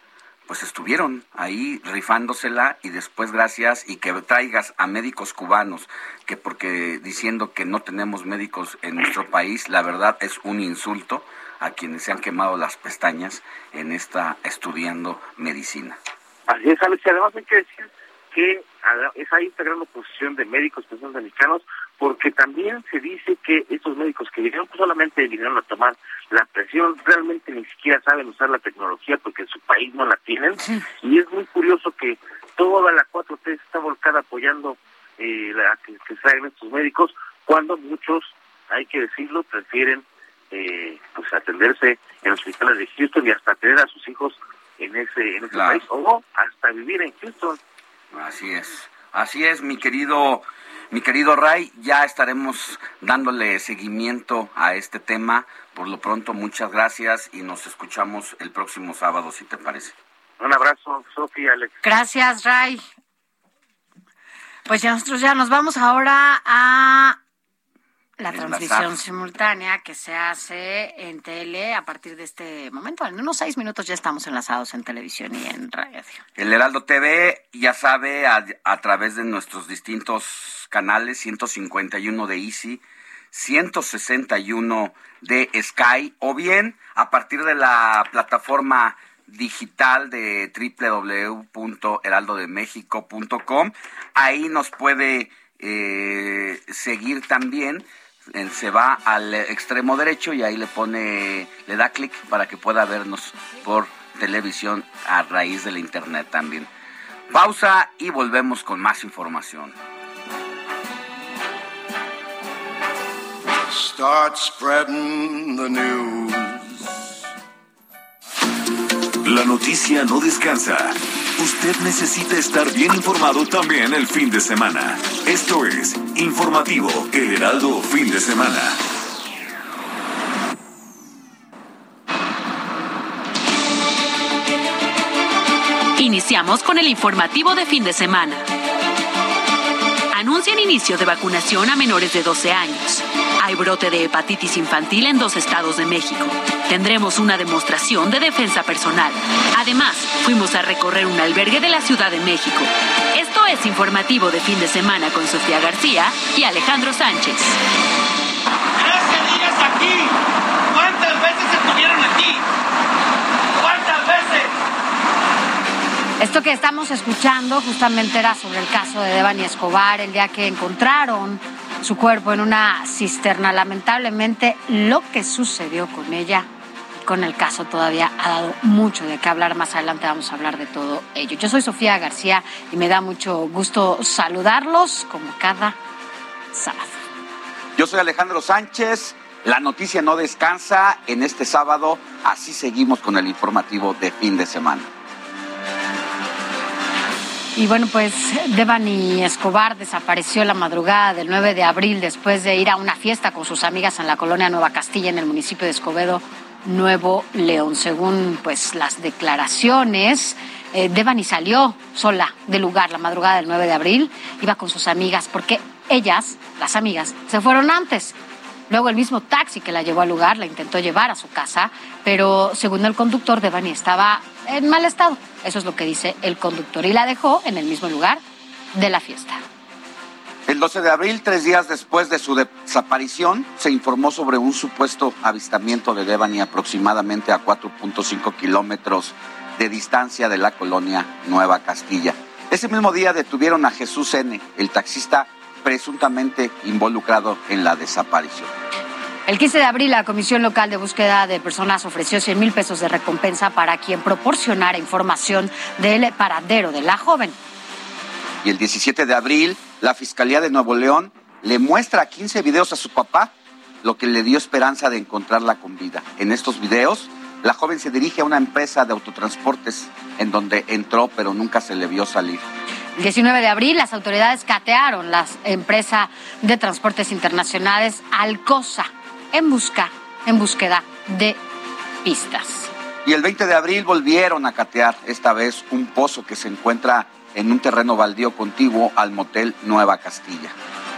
pues estuvieron ahí rifándosela y después gracias y que traigas a médicos cubanos que porque diciendo que no tenemos médicos en nuestro país, la verdad es un insulto a quienes se han quemado las pestañas en esta estudiando medicina. Así es, Alex. Además hay que decir que esa esta gran oposición de médicos pensionistas mexicanos, porque también se dice que estos médicos que vinieron pues solamente vinieron a tomar la presión, realmente ni siquiera saben usar la tecnología porque en su país no la tienen. Y es muy curioso que toda la 4T está volcada apoyando eh, la, que, que salgan estos médicos, cuando muchos, hay que decirlo, prefieren eh, pues atenderse en hospitales de Houston y hasta tener a sus hijos en ese, en ese país o hasta vivir en Houston. Así es, así es, mi querido, mi querido Ray, ya estaremos dándole seguimiento a este tema. Por lo pronto, muchas gracias y nos escuchamos el próximo sábado, si te parece. Un abrazo, Sofía, Alex. Gracias, Ray. Pues ya nosotros ya nos vamos ahora a la transmisión simultánea que se hace en tele a partir de este momento. En unos seis minutos ya estamos enlazados en televisión y en radio. El Heraldo TV, ya sabe, a, a través de nuestros distintos canales, 151 de Easy, 161 de Sky, o bien a partir de la plataforma digital de www.heraldodemexico.com. Ahí nos puede eh, seguir también se va al extremo derecho y ahí le pone, le da clic para que pueda vernos por televisión a raíz de la internet también. Pausa y volvemos con más información. Start spreading the news. La noticia no descansa. Usted necesita estar bien informado también el fin de semana. Esto es Informativo El Heraldo Fin de Semana. Iniciamos con el informativo de fin de semana. Anuncian inicio de vacunación a menores de 12 años. Hay brote de hepatitis infantil en dos estados de México. Tendremos una demostración de defensa personal. Además, fuimos a recorrer un albergue de la Ciudad de México. Esto es informativo de fin de semana con Sofía García y Alejandro Sánchez. ¡Tres días aquí! ¿Cuántas veces estuvieron aquí? ¿Cuántas veces? Esto que estamos escuchando justamente era sobre el caso de Devani Escobar, el día que encontraron su cuerpo en una cisterna. Lamentablemente, lo que sucedió con ella con el caso todavía ha dado mucho de qué hablar. Más adelante vamos a hablar de todo ello. Yo soy Sofía García y me da mucho gusto saludarlos como cada sábado. Yo soy Alejandro Sánchez. La noticia no descansa en este sábado. Así seguimos con el informativo de fin de semana. Y bueno, pues Devani Escobar desapareció la madrugada del 9 de abril después de ir a una fiesta con sus amigas en la colonia Nueva Castilla, en el municipio de Escobedo, Nuevo León. Según pues las declaraciones, eh, Devani salió sola del lugar la madrugada del 9 de abril, iba con sus amigas porque ellas, las amigas, se fueron antes. Luego el mismo taxi que la llevó al lugar la intentó llevar a su casa, pero según el conductor, Devani estaba en mal estado. Eso es lo que dice el conductor y la dejó en el mismo lugar de la fiesta. El 12 de abril, tres días después de su desaparición, se informó sobre un supuesto avistamiento de Devani aproximadamente a 4.5 kilómetros de distancia de la colonia Nueva Castilla. Ese mismo día detuvieron a Jesús N., el taxista presuntamente involucrado en la desaparición. El 15 de abril, la Comisión Local de Búsqueda de Personas ofreció 100 mil pesos de recompensa para quien proporcionara información del paradero de la joven. Y el 17 de abril, la Fiscalía de Nuevo León le muestra 15 videos a su papá, lo que le dio esperanza de encontrarla con vida. En estos videos, la joven se dirige a una empresa de autotransportes en donde entró pero nunca se le vio salir. El 19 de abril, las autoridades catearon la empresa de transportes internacionales Alcosa en busca, en búsqueda de pistas. Y el 20 de abril volvieron a catear, esta vez un pozo que se encuentra en un terreno baldío contiguo al motel Nueva Castilla.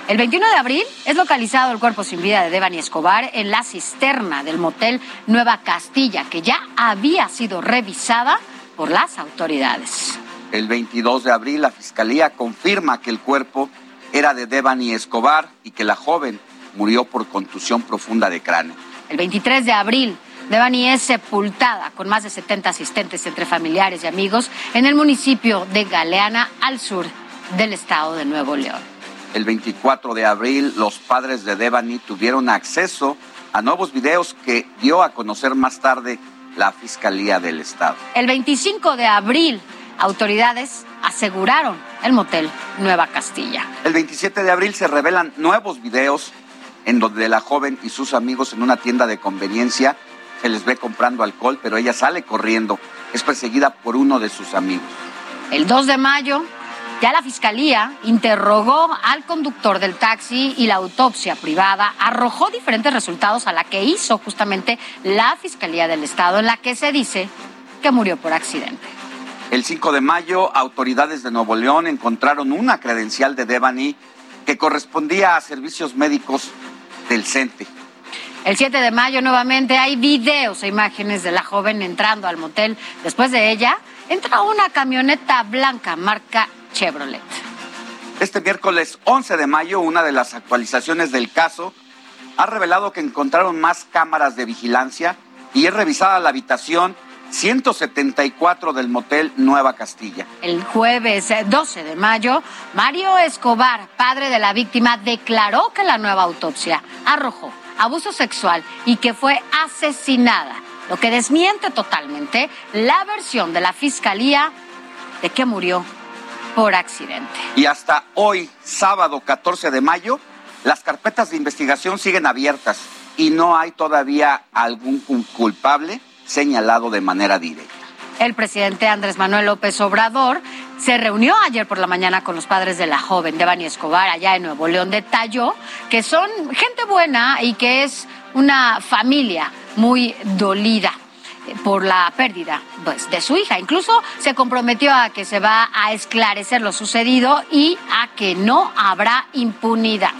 El 21 de abril es localizado el cuerpo sin vida de Devani Escobar en la cisterna del motel Nueva Castilla, que ya había sido revisada por las autoridades. El 22 de abril la fiscalía confirma que el cuerpo era de Devani Escobar y que la joven murió por contusión profunda de cráneo. El 23 de abril, Devani es sepultada con más de 70 asistentes entre familiares y amigos en el municipio de Galeana, al sur del estado de Nuevo León. El 24 de abril, los padres de Devani tuvieron acceso a nuevos videos que dio a conocer más tarde la Fiscalía del Estado. El 25 de abril, autoridades aseguraron el motel Nueva Castilla. El 27 de abril se revelan nuevos videos en donde la joven y sus amigos en una tienda de conveniencia se les ve comprando alcohol, pero ella sale corriendo. Es perseguida por uno de sus amigos. El 2 de mayo, ya la fiscalía interrogó al conductor del taxi y la autopsia privada arrojó diferentes resultados a la que hizo justamente la Fiscalía del Estado, en la que se dice que murió por accidente. El 5 de mayo, autoridades de Nuevo León encontraron una credencial de Devani que correspondía a servicios médicos del CENTE. El 7 de mayo nuevamente hay videos e imágenes de la joven entrando al motel. Después de ella, entra una camioneta blanca marca Chevrolet. Este miércoles 11 de mayo, una de las actualizaciones del caso ha revelado que encontraron más cámaras de vigilancia y es revisada la habitación 174 del motel Nueva Castilla. El jueves 12 de mayo, Mario Escobar, padre de la víctima, declaró que la nueva autopsia arrojó abuso sexual y que fue asesinada, lo que desmiente totalmente la versión de la fiscalía de que murió por accidente. Y hasta hoy, sábado 14 de mayo, las carpetas de investigación siguen abiertas y no hay todavía algún culpable señalado de manera directa. El presidente Andrés Manuel López Obrador se reunió ayer por la mañana con los padres de la joven Devani Escobar allá en Nuevo León. Detalló que son gente buena y que es una familia muy dolida por la pérdida pues, de su hija. Incluso se comprometió a que se va a esclarecer lo sucedido y a que no habrá impunidad.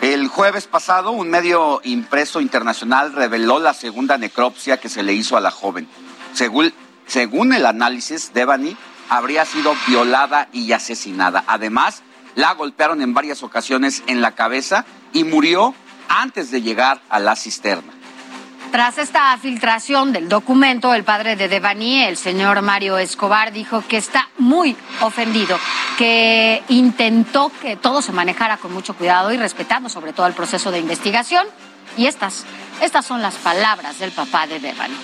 El jueves pasado, un medio impreso internacional reveló la segunda necropsia que se le hizo a la joven. Según, el análisis, Devani habría sido violada y asesinada. Además, la golpearon en varias ocasiones en la cabeza y murió antes de llegar a la cisterna. Tras esta filtración del documento, el padre de Devani, el señor Mario Escobar, dijo que está muy ofendido, que intentó que todo se manejara con mucho cuidado y respetando sobre todo el proceso de investigación. Y estas, estas son las palabras del papá de Devani.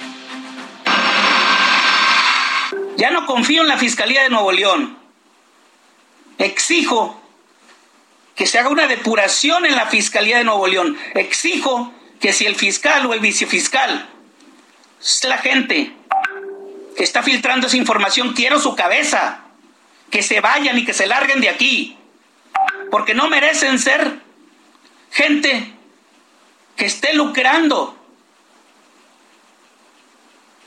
Ya no confío en la Fiscalía de Nuevo León. Exijo que se haga una depuración en la Fiscalía de Nuevo León. Exijo que si el fiscal o el vicefiscal es la gente que está filtrando esa información, quiero su cabeza, que se vayan y que se larguen de aquí, porque no merecen ser gente que esté lucrando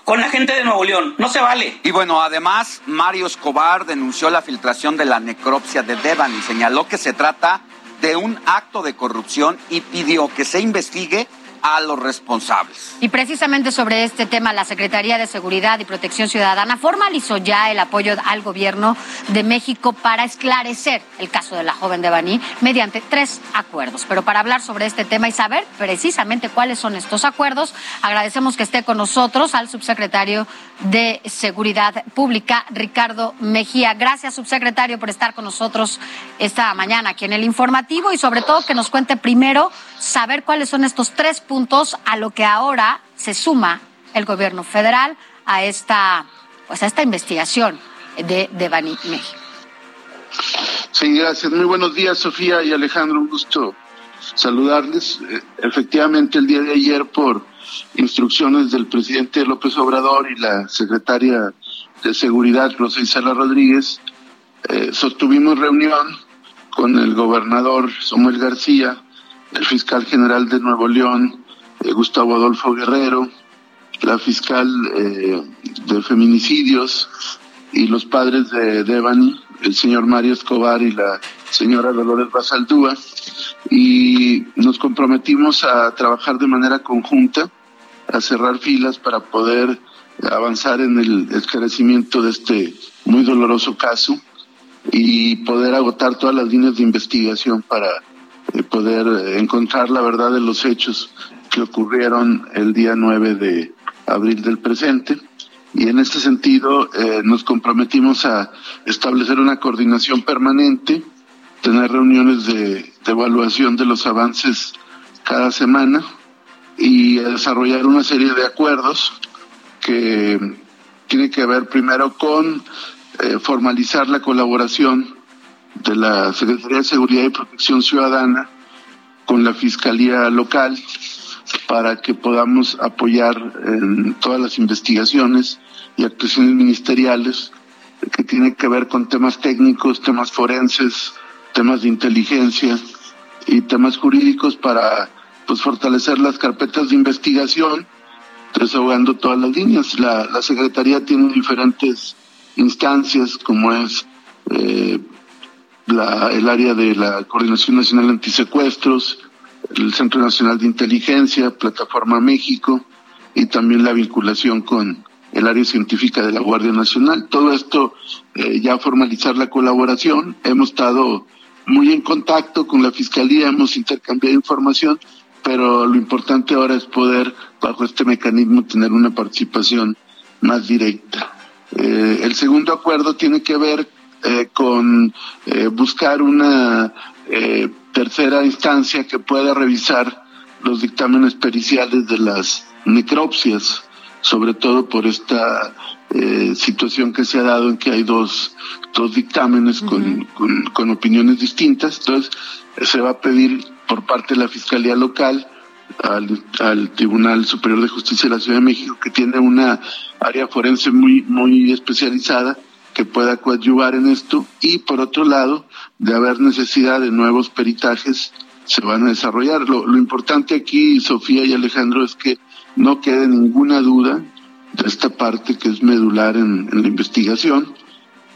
con la gente de Nuevo León. No se vale. Y bueno, además, Mario Escobar denunció la filtración de la necropsia de Devan y señaló que se trata de un acto de corrupción y pidió que se investigue a los responsables. Y precisamente sobre este tema, la Secretaría de Seguridad y Protección Ciudadana formalizó ya el apoyo al gobierno de México para esclarecer el caso de la joven de Baní mediante tres acuerdos. Pero para hablar sobre este tema y saber precisamente cuáles son estos acuerdos, agradecemos que esté con nosotros al subsecretario de Seguridad Pública, Ricardo Mejía. Gracias, subsecretario, por estar con nosotros esta mañana aquí en el informativo y sobre todo que nos cuente primero saber cuáles son estos tres puntos a lo que ahora se suma el gobierno federal a esta, pues a esta investigación de, de Bani México. Sí, gracias. Muy buenos días, Sofía y Alejandro. Un gusto saludarles. Eh, efectivamente, el día de ayer, por instrucciones del presidente López Obrador y la secretaria de Seguridad, Rosa Isela Rodríguez, eh, sostuvimos reunión con el gobernador Samuel García, el fiscal general de Nuevo León, eh, Gustavo Adolfo Guerrero, la fiscal eh, de feminicidios y los padres de Devani, el señor Mario Escobar y la señora Dolores Basaldúa, y nos comprometimos a trabajar de manera conjunta, a cerrar filas para poder avanzar en el esclarecimiento de este muy doloroso caso y poder agotar todas las líneas de investigación para poder encontrar la verdad de los hechos que ocurrieron el día 9 de abril del presente. y en este sentido eh, nos comprometimos a establecer una coordinación permanente, tener reuniones de, evaluación de los avances cada semana y desarrollar una serie de acuerdos que tiene que ver primero con eh, formalizar la colaboración de la Secretaría de Seguridad y Protección Ciudadana con la Fiscalía Local para que podamos apoyar en todas las investigaciones y actuaciones ministeriales que tienen que ver con temas técnicos, temas forenses, temas de inteligencia y temas jurídicos para pues fortalecer las carpetas de investigación, desahogando todas las líneas. La, la Secretaría tiene diferentes instancias, como es eh, la, el área de la Coordinación Nacional Antisecuestros, el Centro Nacional de Inteligencia, Plataforma México y también la vinculación con el área científica de la Guardia Nacional. Todo esto eh, ya formalizar la colaboración. Hemos estado muy en contacto con la Fiscalía, hemos intercambiado información, pero lo importante ahora es poder, bajo este mecanismo, tener una participación más directa. Eh, el segundo acuerdo tiene que ver eh, con buscar una tercera instancia que pueda revisar los dictámenes periciales de las necropsias, sobre todo por esta eh, situación que se ha dado en que hay dos, dos dictámenes con, con, opiniones distintas. Entonces, se va a pedir por parte de la Fiscalía Local al, al, Tribunal Superior de Justicia de la Ciudad de México, que tiene una área forense muy, muy especializada, que pueda coadyuvar en esto y por otro lado, de haber necesidad de nuevos peritajes, se van a desarrollar. Lo, importante aquí, Sofía y Alejandro, es que no quede ninguna duda de esta parte que es medular en, la investigación.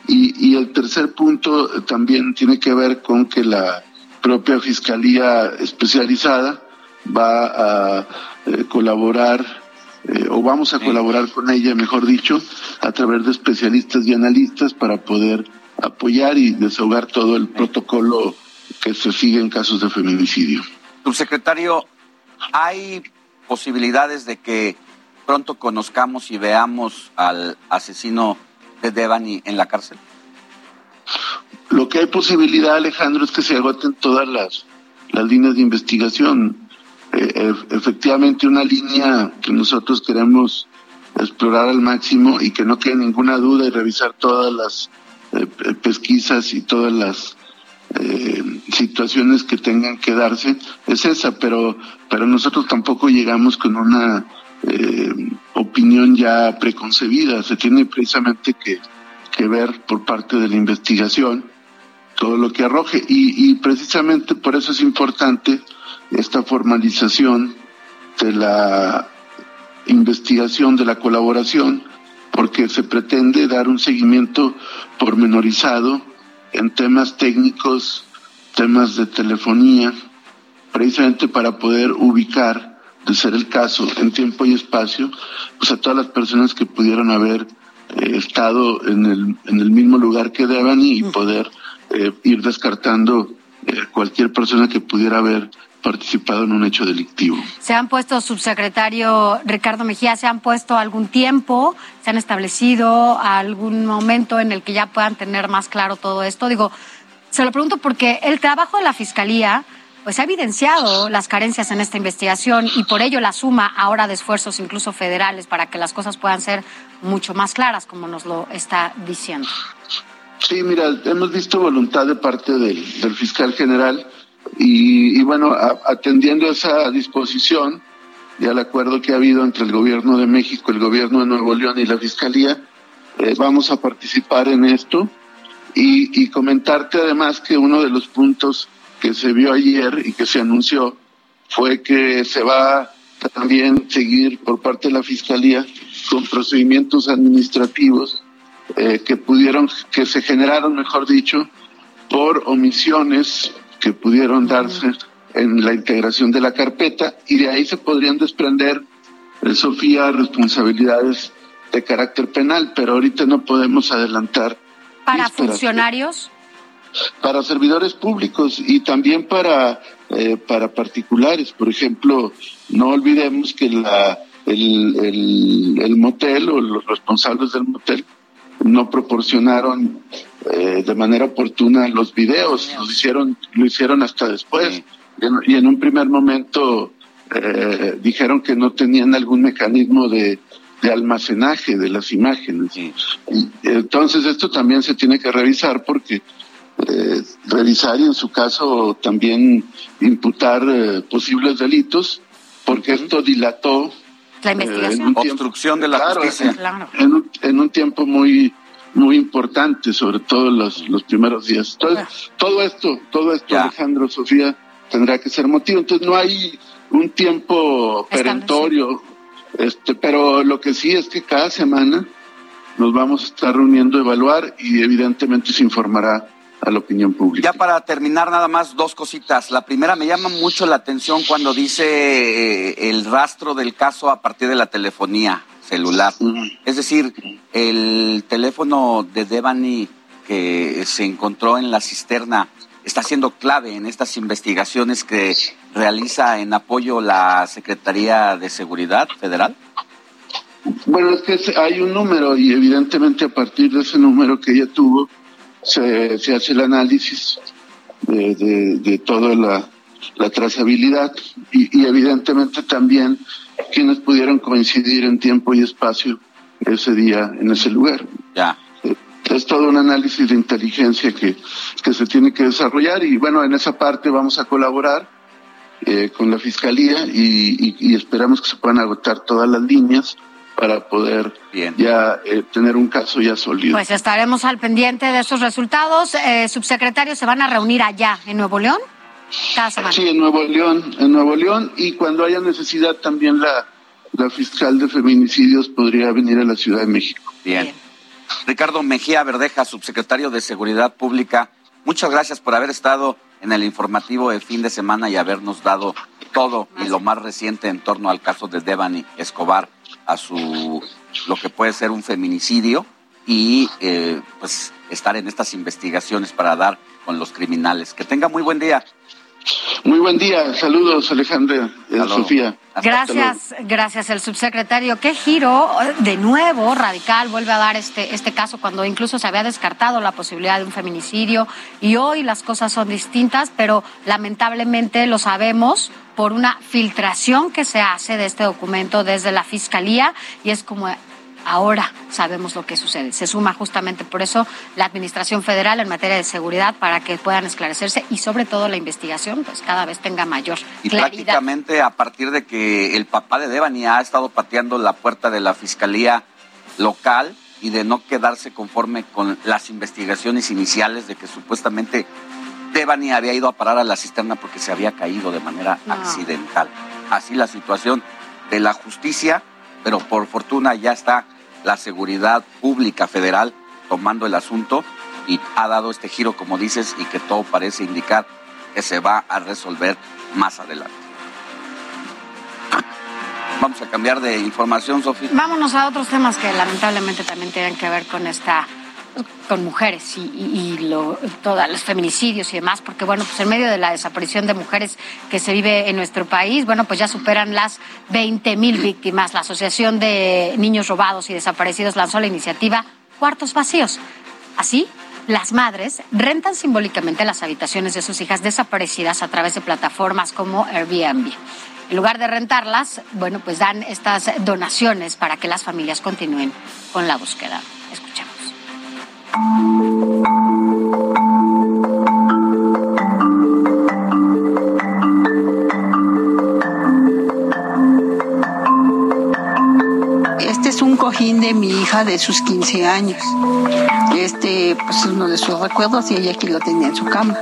Y, y, el tercer punto también tiene que ver con que la propia Fiscalía Especializada va a eh, colaborar eh, o vamos a colaborar con ella, mejor dicho, a través de especialistas y analistas para poder apoyar y desahogar todo el protocolo que se sigue en casos de feminicidio. Subsecretario, ¿hay posibilidades de que pronto conozcamos y veamos al asesino de Devani en la cárcel? Lo que hay posibilidad, Alejandro, es que se agoten todas las, las líneas de investigación. Eh, efectivamente una línea que nosotros queremos explorar al máximo y que no quede ninguna duda y revisar todas las eh, pesquisas y todas las eh, situaciones que tengan que darse es esa, pero pero nosotros tampoco llegamos con una opinión ya preconcebida, se tiene precisamente que, que ver por parte de la investigación todo lo que arroje. Y, y precisamente por eso es importante esta formalización de la investigación, de la colaboración, porque se pretende dar un seguimiento pormenorizado en temas técnicos, temas de telefonía, precisamente para poder ubicar, de ser el caso, en tiempo y espacio, pues a todas las personas que pudieran haber eh, estado en el, en el mismo lugar que deban y poder eh, ir descartando eh, cualquier persona que pudiera haber participado en un hecho delictivo. ¿Se han puesto, subsecretario Ricardo Mejía, se han puesto algún tiempo, se han establecido algún momento en el que ya puedan tener más claro todo esto? Digo, se lo pregunto porque el trabajo de la Fiscalía pues ha evidenciado las carencias en esta investigación y por ello la suma ahora de esfuerzos incluso federales para que las cosas puedan ser mucho más claras, como nos lo está diciendo. Sí, mira, hemos visto voluntad de parte del, fiscal general y, bueno, atendiendo esa disposición y al acuerdo que ha habido entre el gobierno de México, el gobierno de Nuevo León y la Fiscalía, eh, vamos a participar en esto y, comentarte además que uno de los puntos que se vio ayer y que se anunció fue que se va también seguir por parte de la Fiscalía con procedimientos administrativos eh, que pudieron, que se generaron, mejor dicho, por omisiones que pudieron darse en la integración de la carpeta y de ahí se podrían desprender, eh, Sofía, responsabilidades de carácter penal, pero ahorita no podemos adelantar. ¿Para funcionarios? Para servidores públicos y también para, eh, para particulares. Por ejemplo, no olvidemos que la el, el, motel o los responsables del motel no proporcionaron eh, de manera oportuna los videos, los hicieron, lo hicieron hasta después. Y, en, un primer momento eh, dijeron que no tenían algún mecanismo de, de almacenaje de las imágenes. Y, entonces esto también se tiene que revisar porque eh, revisar y en su caso también imputar eh, posibles delitos porque esto dilató la eh, investigación. Obstrucción de la justicia. En, un, en, un, tiempo muy muy importante, sobre todo los, los primeros días. Entonces, todo esto, todo esto, Alejandro, Sofía, tendrá que ser motivo. Entonces, no hay un tiempo perentorio, este, pero lo que sí es que cada semana nos vamos a estar reuniendo, evaluar y evidentemente se informará a la opinión pública. Ya para terminar, nada más dos cositas. La primera, me llama mucho la atención cuando dice eh, el rastro del caso a partir de la telefonía celular. Es decir, el teléfono de Devani que se encontró en la cisterna está siendo clave en estas investigaciones que realiza en apoyo la Secretaría de Seguridad Federal. Bueno, es que hay un número y evidentemente a partir de ese número que ella tuvo, se, se hace el análisis de, de, toda la, la trazabilidad y, y, evidentemente también quienes pudieron coincidir en tiempo y espacio ese día en ese lugar. Ya. Es todo un análisis de inteligencia que, que se tiene que desarrollar y bueno, en esa parte vamos a colaborar eh, con la Fiscalía y, y, y esperamos que se puedan agotar todas las líneas para poder ya eh, tener un caso ya sólido. Pues estaremos al pendiente de esos resultados. Eh, subsecretarios, ¿se van a reunir allá en Nuevo León? Cada semana. Sí, en Nuevo León, en Nuevo León y cuando haya necesidad también la, la fiscal de feminicidios podría venir a la Ciudad de México. Bien. Ricardo Mejía Verdeja, subsecretario de Seguridad Pública, muchas gracias por haber estado en el informativo de fin de semana y habernos dado todo y lo más reciente en torno al caso de Devani Escobar a su lo que puede ser un feminicidio y eh, pues estar en estas investigaciones para dar con los criminales. Que tenga muy buen día. Muy buen día, saludos Alejandra, eh, Sofía. Gracias, gracias el subsecretario. Qué giro de nuevo radical vuelve a dar este este caso cuando incluso se había descartado la posibilidad de un feminicidio y hoy las cosas son distintas, pero lamentablemente lo sabemos por una filtración que se hace de este documento desde la fiscalía y es como ahora sabemos lo que sucede. Se suma justamente por eso la Administración Federal en materia de seguridad para que puedan esclarecerse y sobre todo la investigación pues cada vez tenga mayor y prácticamente a partir de que el papá de Devani ha estado pateando la puerta de la Fiscalía local y de no quedarse conforme con las investigaciones iniciales de que supuestamente Devani había ido a parar a la cisterna porque se había caído de manera accidental. Así la situación de la justicia, pero por fortuna ya está la seguridad pública federal tomando el asunto y ha dado este giro, como dices, y que todo parece indicar que se va a resolver más adelante. Vamos a cambiar de información, Sofía. Vámonos a otros temas que lamentablemente también tienen que ver con esta con mujeres y, y, todos los feminicidios y demás, porque bueno, pues en medio de la desaparición de mujeres que se vive en nuestro país, bueno, pues ya superan las 20 mil víctimas. La Asociación de Niños Robados y Desaparecidos lanzó la iniciativa Cuartos Vacíos. Así, las madres rentan simbólicamente las habitaciones de sus hijas desaparecidas a través de plataformas como Airbnb. En lugar de rentarlas, bueno, pues dan estas donaciones para que las familias continúen con la búsqueda. Escuchamos. Este es un cojín de mi hija de sus 15 años. Este, pues es uno de sus recuerdos y ella aquí lo tenía en su cama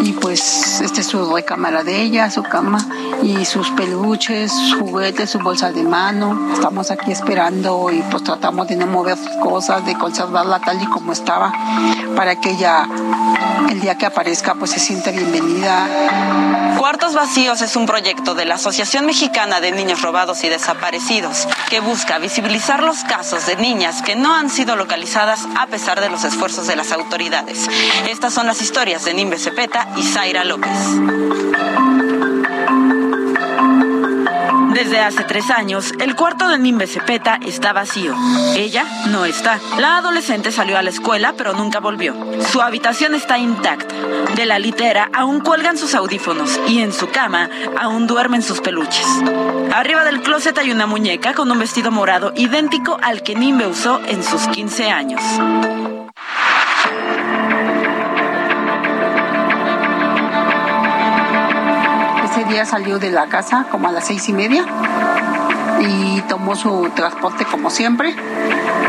y pues este es su recámara de ella, su cama y sus peluches, sus juguetes, su bolsa de mano. Estamos aquí esperando y pues tratamos de no mover cosas, de conservarla tal y como estaba para que ella el día que aparezca pues se sienta bienvenida. Cuartos Vacíos es un proyecto de la Asociación Mexicana de Niños Robados y Desaparecidos que busca visibilizar los casos de niñas que no han sido localizadas a pesar de los esfuerzos de las autoridades. Estas son las historias de Nimbe Cepeta y Zaira López. Desde hace tres años, el cuarto de Nimbe Cepeta está vacío. Ella no está. La adolescente salió a la escuela, pero nunca volvió. Su habitación está intacta. De la litera aún cuelgan sus audífonos y en su cama aún duermen sus peluches. Arriba del closet hay una muñeca con un vestido morado idéntico al que Nimbe usó en sus 15 años. Ese día salió de la casa como a las seis y media y tomó su transporte como siempre.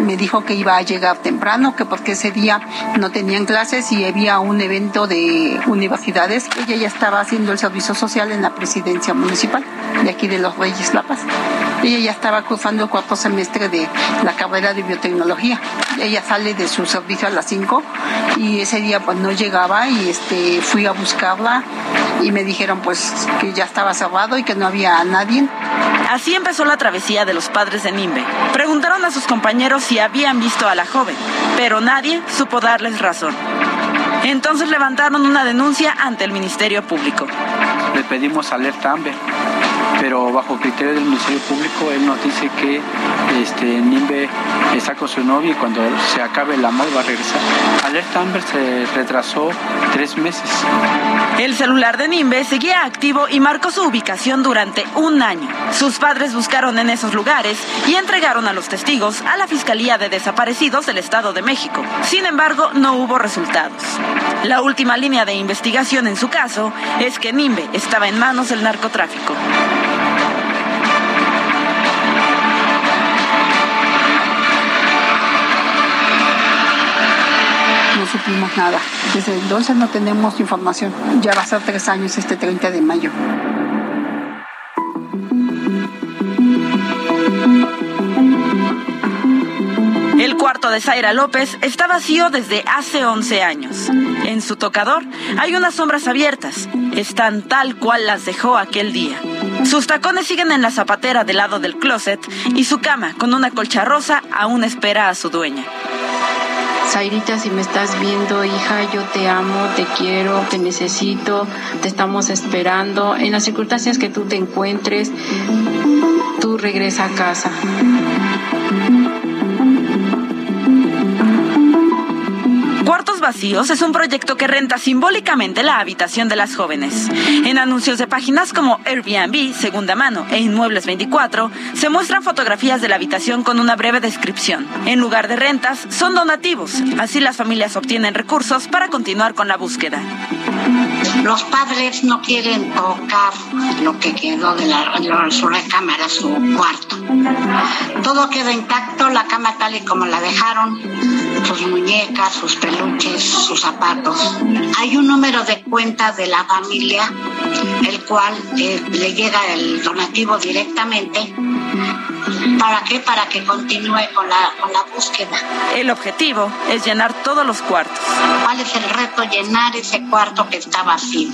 Me dijo que iba a llegar temprano, que porque ese día no tenían clases y había un evento de universidades. Ella ya estaba haciendo el servicio social en la presidencia municipal de aquí de los Reyes La Paz. Ella ya estaba cursando el cuarto semestre de la carrera de biotecnología. Ella sale de su servicio a las 5 y ese día pues no llegaba y este fui a buscarla y me dijeron pues que ya estaba cerrado y que no había nadie. Así empezó la travesía de los padres de Nimbe. Preguntaron a sus compañeros si habían visto a la joven, pero nadie supo darles razón. Entonces levantaron una denuncia ante el Ministerio Público. Le pedimos alerta Amber, pero bajo criterio del Ministerio Público él nos dice que este, Nimbe está con su novia y cuando se acabe el amor va a regresar. Alerta Amber se retrasó tres meses. El celular de Nimbe seguía activo y marcó su ubicación durante un año. Sus padres buscaron en esos lugares y entregaron a los testigos a la Fiscalía de Desaparecidos del Estado de México. Sin embargo, no hubo resultados. La última línea de investigación en su caso es que Nimbe estaba en manos del narcotráfico. Supimos nada. Desde entonces no tenemos información. Ya va a ser tres años este 30 de mayo. El cuarto de Zaira López está vacío desde hace 11 años. En su tocador hay unas sombras abiertas. Están tal cual las dejó aquel día. Sus tacones siguen en la zapatera del lado del closet y su cama, con una colcha rosa, aún espera a su dueña. Zairita, si me estás viendo, hija, yo te amo, te quiero, te necesito, te estamos esperando. En las circunstancias que tú te encuentres, tú regresa a casa. Cuartos Vacíos es un proyecto que renta simbólicamente la habitación de las jóvenes. En anuncios de páginas como Airbnb, Segunda Mano e Inmuebles 24, se muestran fotografías de la habitación con una breve descripción. En lugar de rentas, son donativos. Así las familias obtienen recursos para continuar con la búsqueda. Los padres no quieren tocar lo que quedó de la, de su recámara, su cuarto. Todo queda intacto, la cama tal y como la dejaron, sus muñecas, sus peluches, sus zapatos. Hay un número de cuenta de la familia, el cual eh, le llega el donativo directamente. ¿Para qué? Para que continúe con la, con la búsqueda. El objetivo es llenar todos los cuartos. ¿Cuál es el reto? Llenar ese cuarto que está vacío.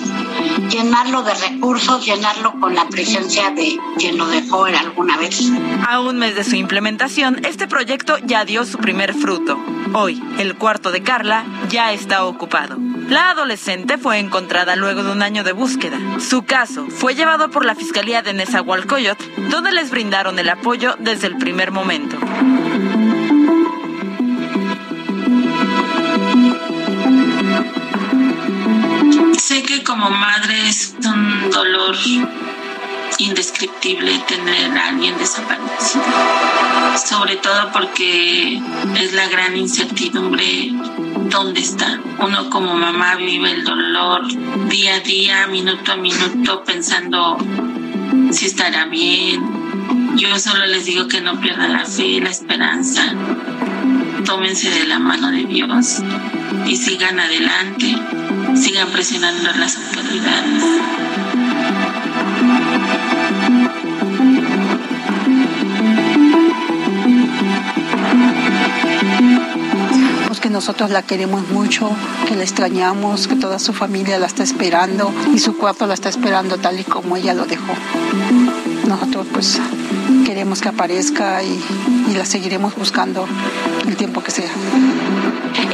Llenarlo de recursos, llenarlo con la presencia de quien lo dejó en alguna vez. A un mes de su implementación, este proyecto ya dio su primer fruto. Hoy, el cuarto de Carla ya está ocupado. La adolescente fue encontrada luego de un año de búsqueda. Su caso fue llevado por la Fiscalía de Nezahualcóyotl, donde les brindaron el apoyo desde el primer momento. Sé que como madre es un dolor indescriptible tener a alguien desaparecido, sobre todo porque es la gran incertidumbre dónde está. Uno como mamá vive el dolor día a día, minuto a minuto, pensando si estará bien. Yo solo les digo que no pierdan la fe, la esperanza. Tómense de la mano de Dios y sigan adelante, sigan presionando a las autoridades. Que nosotros la queremos mucho, que la extrañamos, que toda su familia la está esperando y su cuarto la está esperando tal y como ella lo dejó. Nosotros pues queremos que aparezca y, y la seguiremos buscando el tiempo que sea.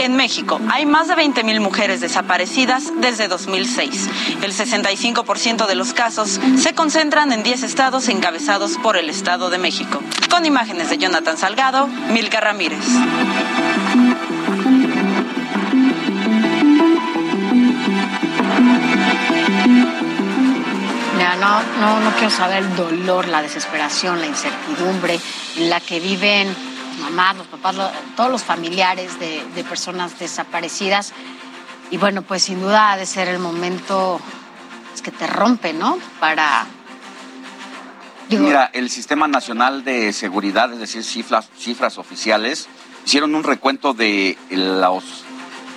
En México hay más de 20.000 mujeres desaparecidas desde 2006. El 65% de los casos se concentran en 10 estados encabezados por el Estado de México. Con imágenes de Jonathan Salgado, Milka Ramírez. No, no, no quiero saber el dolor, la desesperación, la incertidumbre en la que viven los mamás, los papás, todos los familiares de, personas desaparecidas. Y bueno, pues sin duda ha de ser el momento es que te rompe, ¿no? Para... Mira, el Sistema Nacional de Seguridad, es decir, cifras, cifras oficiales, hicieron un recuento de los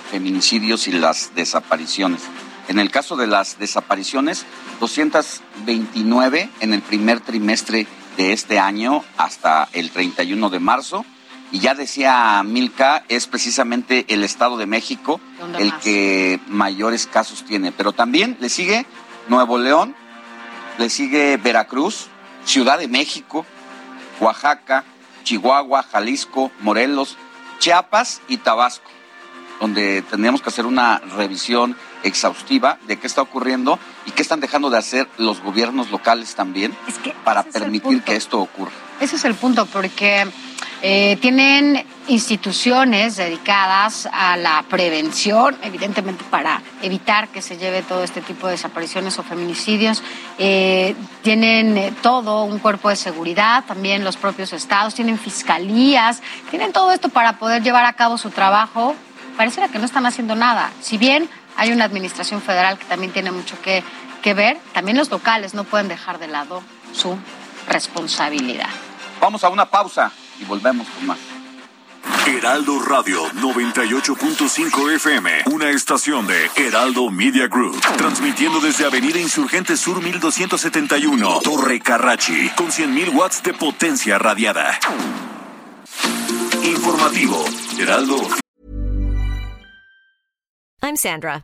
feminicidios y las desapariciones. En el caso de las desapariciones, 229 en el primer trimestre de este año hasta el 31 de marzo. Y ya decía Milka, es precisamente el Estado de México el que mayores casos tiene. Pero también le sigue Nuevo León, le sigue Veracruz, Ciudad de México, Oaxaca, Chihuahua, Jalisco, Morelos, Chiapas y Tabasco, donde tendríamos que hacer una revisión exhaustiva de qué está ocurriendo y qué están dejando de hacer los gobiernos locales también para permitir que esto ocurra. Ese es el punto, porque eh, tienen instituciones dedicadas a la prevención, evidentemente para evitar que se lleve todo este tipo de desapariciones o feminicidios. Eh, tienen eh, todo un cuerpo de seguridad, también los propios estados, tienen fiscalías, tienen todo esto para poder llevar a cabo su trabajo. Pareciera que no están haciendo nada. Si bien hay una administración federal que también tiene mucho que, que ver. También los locales no pueden dejar de lado su responsabilidad. Vamos a una pausa y volvemos con más. Heraldo Radio 98.5 FM, una estación de Heraldo Media Group, transmitiendo desde Avenida Insurgente Sur 1271, Torre Carrachi, con 100.000 watts de potencia radiada. Informativo, Heraldo. I'm Sandra,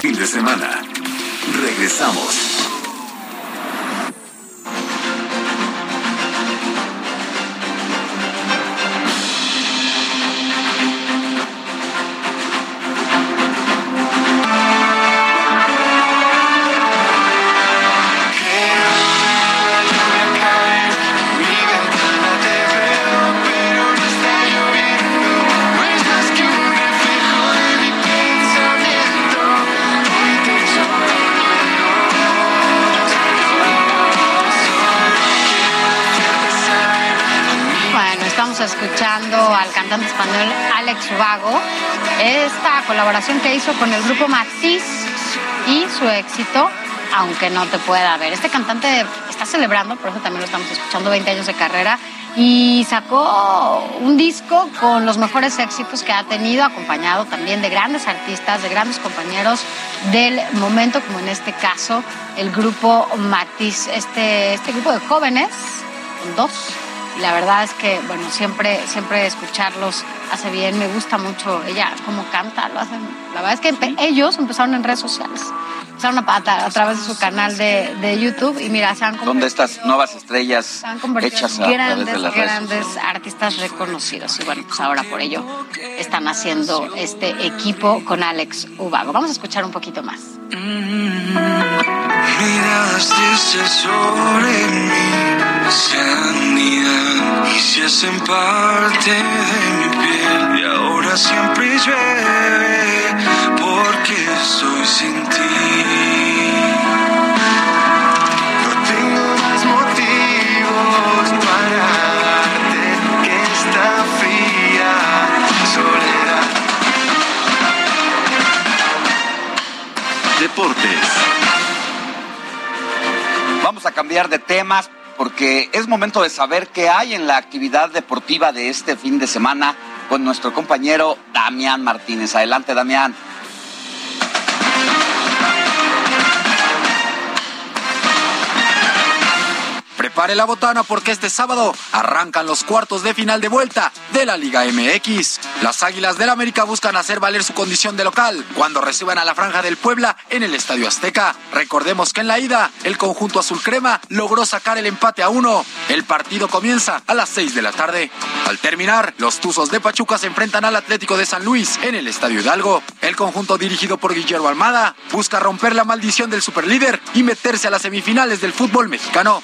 Fin de semana. Regresamos. Ubago, esta colaboración que hizo con el grupo Matiz y su éxito, aunque no te pueda ver. Este cantante está celebrando, por eso también lo estamos escuchando, 20 años de carrera y sacó un disco con los mejores éxitos que ha tenido, acompañado también de grandes artistas, de grandes compañeros del momento, como en este caso el grupo Matiz, este, este grupo de jóvenes, dos la verdad es que, bueno, siempre, siempre escucharlos hace bien, me gusta mucho ella cómo canta, lo hacen. La verdad es que ellos empezaron en redes sociales, empezaron a, a, a través de su canal de, de, YouTube y mira, se han convertido... Son de estas nuevas estrellas hechas a grandes, través de las grandes artistas reconocidos y bueno, pues ahora por ello están haciendo este equipo con Alex Ubago. Vamos a escuchar un poquito más. Miradas tristes sobre mí se anidan y se hacen parte de mi piel. Y ahora siempre llueve porque estoy sin ti. No tengo más motivos para darte que esta fría soledad. Deportes. Vamos a cambiar de temas porque es momento de saber qué hay en la actividad deportiva de este fin de semana con nuestro compañero Damián Martínez. Adelante, Damián. Prepare la botana porque este sábado arrancan los cuartos de final de vuelta de la Liga MX. Las Águilas del América buscan hacer valer su condición de local cuando reciban a la Franja del Puebla en el Estadio Azteca. Recordemos que en la ida el conjunto azul crema logró sacar el empate a uno. El partido comienza a las 6 de la tarde. Al terminar, los Tuzos de Pachuca se enfrentan al Atlético de San Luis en el Estadio Hidalgo. El conjunto dirigido por Guillermo Almada busca romper la maldición del superlíder y meterse a las semifinales del fútbol mexicano.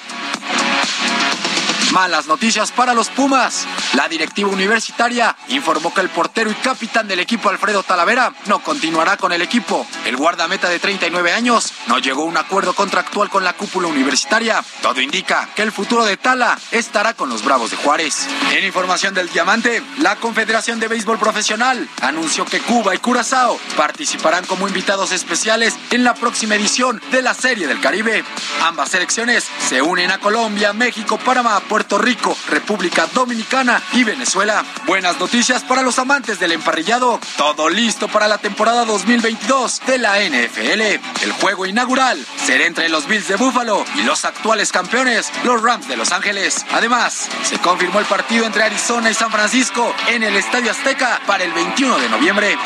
Malas noticias para los Pumas. La directiva universitaria informó que el portero y capitán del equipo Alfredo Talavera no continuará con el equipo. El guardameta de 39 años no llegó a un acuerdo contractual con la cúpula universitaria. Todo indica que el futuro de Tala estará con los Bravos de Juárez. En información del Diamante, la Confederación de Béisbol Profesional anunció que Cuba y Curazao participarán como invitados especiales en la próxima edición de la Serie del Caribe. Ambas selecciones se unen a Colombia, México, Panamá, Puerto Rico, República Dominicana y Venezuela. Buenas noticias para los amantes del emparrillado. Todo listo para la temporada 2022 de la NFL. El juego inaugural será entre los Bills de Buffalo y los actuales campeones, los Rams de Los Ángeles. Además, se confirmó el partido entre Arizona y San Francisco en el Estadio Azteca para el 21 de noviembre.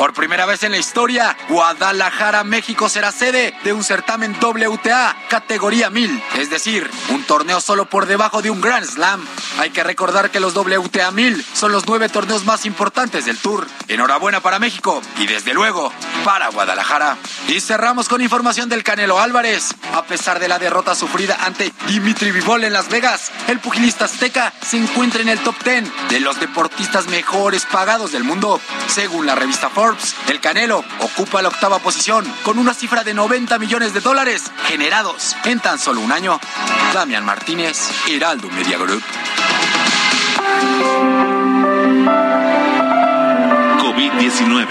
Por primera vez en la historia, Guadalajara, México será sede de un certamen WTA categoría 1000, es decir, un torneo solo por debajo de un Grand Slam. Hay que recordar que los WTA 1000 son los nueve torneos más importantes del Tour. Enhorabuena para México y desde luego para Guadalajara. Y cerramos con información del Canelo Álvarez. A pesar de la derrota sufrida ante Dimitri Vivol en Las Vegas, el pugilista azteca se encuentra en el top 10 de los deportistas mejores pagados del mundo, según la revista Forbes. El Canelo ocupa la octava posición con una cifra de 90 millones de dólares generados en tan solo un año. Damián Martínez, Heraldo Media Group. COVID-19.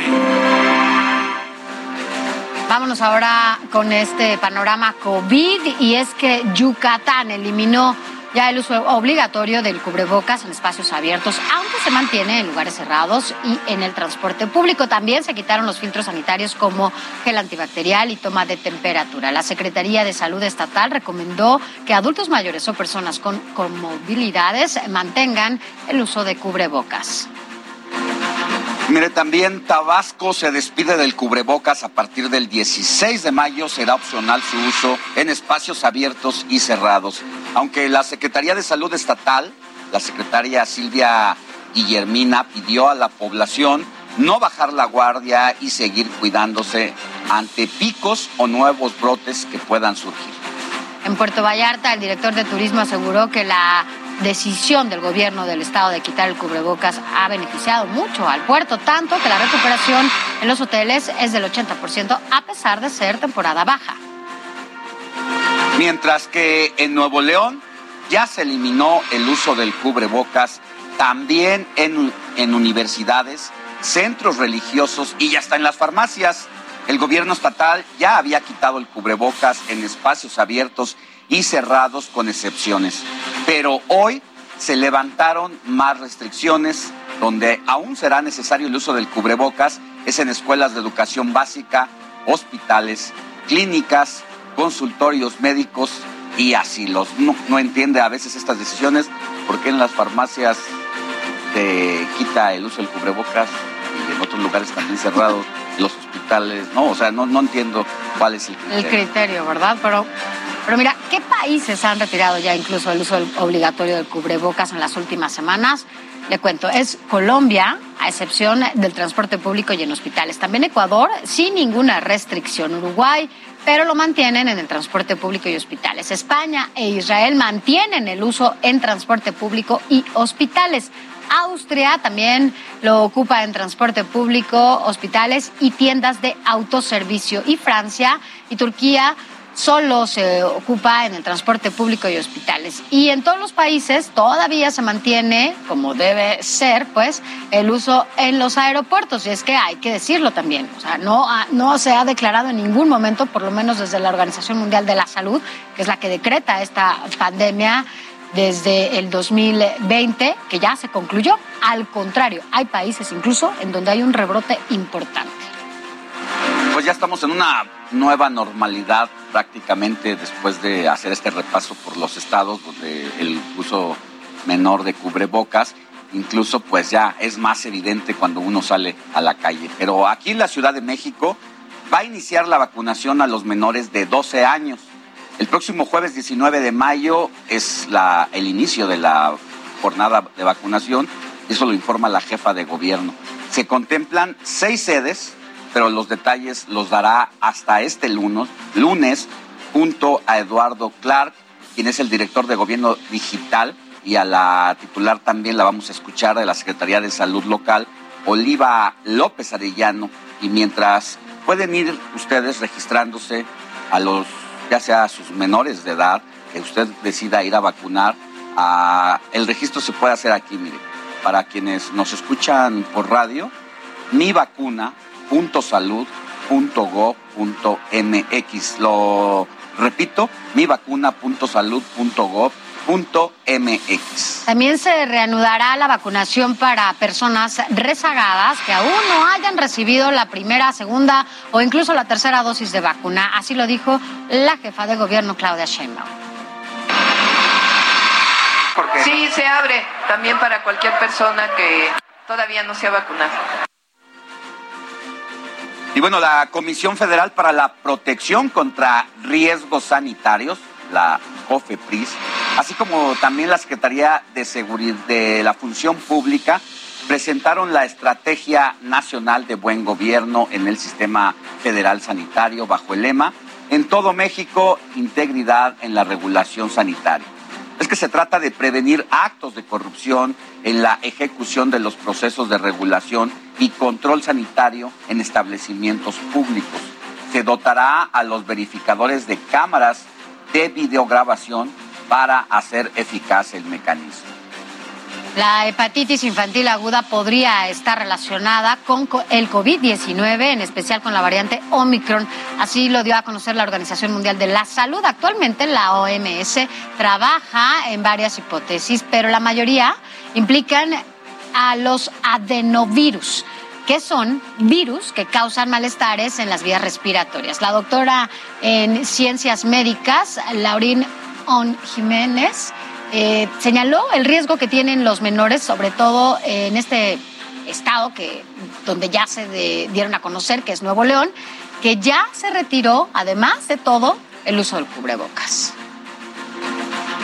Vámonos ahora con este panorama COVID y es que Yucatán eliminó ya el uso obligatorio del cubrebocas en espacios abiertos, aunque se mantiene en lugares cerrados y en el transporte público. También se quitaron los filtros sanitarios como gel antibacterial y toma de temperatura. La Secretaría de Salud Estatal recomendó que adultos mayores o personas con comorbilidades mantengan el uso de cubrebocas. Mire, también Tabasco se despide del cubrebocas a partir del 16 de mayo. Será opcional su uso en espacios abiertos y cerrados. Aunque la Secretaría de Salud Estatal, la secretaria Silvia Guillermina, pidió a la población no bajar la guardia y seguir cuidándose ante picos o nuevos brotes que puedan surgir. En Puerto Vallarta, el director de turismo aseguró que la decisión del gobierno del estado de quitar el cubrebocas ha beneficiado mucho al puerto, tanto que la recuperación en los hoteles es del 80% a pesar de ser temporada baja. Mientras que en Nuevo León ya se eliminó el uso del cubrebocas también en, en universidades, centros religiosos y ya está en las farmacias. El gobierno estatal ya había quitado el cubrebocas en espacios abiertos y cerrados con excepciones. Pero hoy se levantaron más restricciones donde aún será necesario el uso del cubrebocas, es en escuelas de educación básica, hospitales, clínicas, consultorios médicos y asilos. No, no entiende a veces estas decisiones, porque en las farmacias te quita el uso del cubrebocas y en otros lugares también cerrados, los hospitales, no, o sea, no, no entiendo cuál es el criterio. El criterio, ¿verdad? Pero pero mira, ¿qué países han retirado ya incluso el uso obligatorio del cubrebocas en las últimas semanas? Le cuento, es Colombia, a excepción del transporte público y en hospitales. También Ecuador, sin ninguna restricción. Uruguay, pero lo mantienen en el transporte público y hospitales. España e Israel mantienen el uso en transporte público y hospitales. Austria también lo ocupa en transporte público, hospitales y tiendas de autoservicio. Y Francia y Turquía solo se ocupa en el transporte público y hospitales. Y en todos los países todavía se mantiene, como debe ser, pues, el uso en los aeropuertos. Y es que hay que decirlo también. O sea, no, no se ha declarado en ningún momento, por lo menos desde la Organización Mundial de la Salud, que es la que decreta esta pandemia, desde el 2020, que ya se concluyó. Al contrario, hay países incluso en donde hay un rebrote importante. Pues ya estamos en una nueva normalidad prácticamente después de hacer este repaso por los estados donde el uso menor de cubrebocas incluso pues ya es más evidente cuando uno sale a la calle. Pero aquí en la Ciudad de México va a iniciar la vacunación a los menores de 12 años. El próximo jueves 19 de mayo es la, el inicio de la jornada de vacunación, eso lo informa la jefa de gobierno. Se contemplan seis sedes, pero los detalles los dará hasta este lunes, lunes junto a Eduardo Clark, quien es el director de gobierno digital y a la titular también la vamos a escuchar de la Secretaría de Salud Local, Oliva López Arellano. Y mientras pueden ir ustedes registrándose a los, ya sea a sus menores de edad, que usted decida ir a vacunar, el registro se puede hacer aquí, mire, para quienes nos escuchan por radio, mi mx Lo repito, mivacuna.salud.gov MX. También se reanudará la vacunación para personas rezagadas que aún no hayan recibido la primera, segunda o incluso la tercera dosis de vacuna. Así lo dijo la jefa de gobierno, Claudia Sheinbaum. Sí, se abre también para cualquier persona que todavía no se ha vacunado. Y bueno, la Comisión Federal para la Protección contra Riesgos Sanitarios, la COFEPRIS, así como también la Secretaría de Seguridad de la Función Pública presentaron la Estrategia Nacional de Buen Gobierno en el Sistema Federal Sanitario bajo el lema En todo México, integridad en la regulación sanitaria. Es que se trata de prevenir actos de corrupción en la ejecución de los procesos de regulación y control sanitario en establecimientos públicos. Se dotará a los verificadores de cámaras de videograbación para hacer eficaz el mecanismo. La hepatitis infantil aguda podría estar relacionada con el COVID-19, en especial con la variante Omicron. Así lo dio a conocer la Organización Mundial de la Salud. Actualmente la OMS trabaja en varias hipótesis, pero la mayoría implican a los adenovirus que son virus que causan malestares en las vías respiratorias. La doctora en ciencias médicas, Laurín On Jiménez, eh, señaló el riesgo que tienen los menores, sobre todo en este estado que donde ya se dieron a conocer, que es Nuevo León, que ya se retiró, además de todo, el uso del cubrebocas.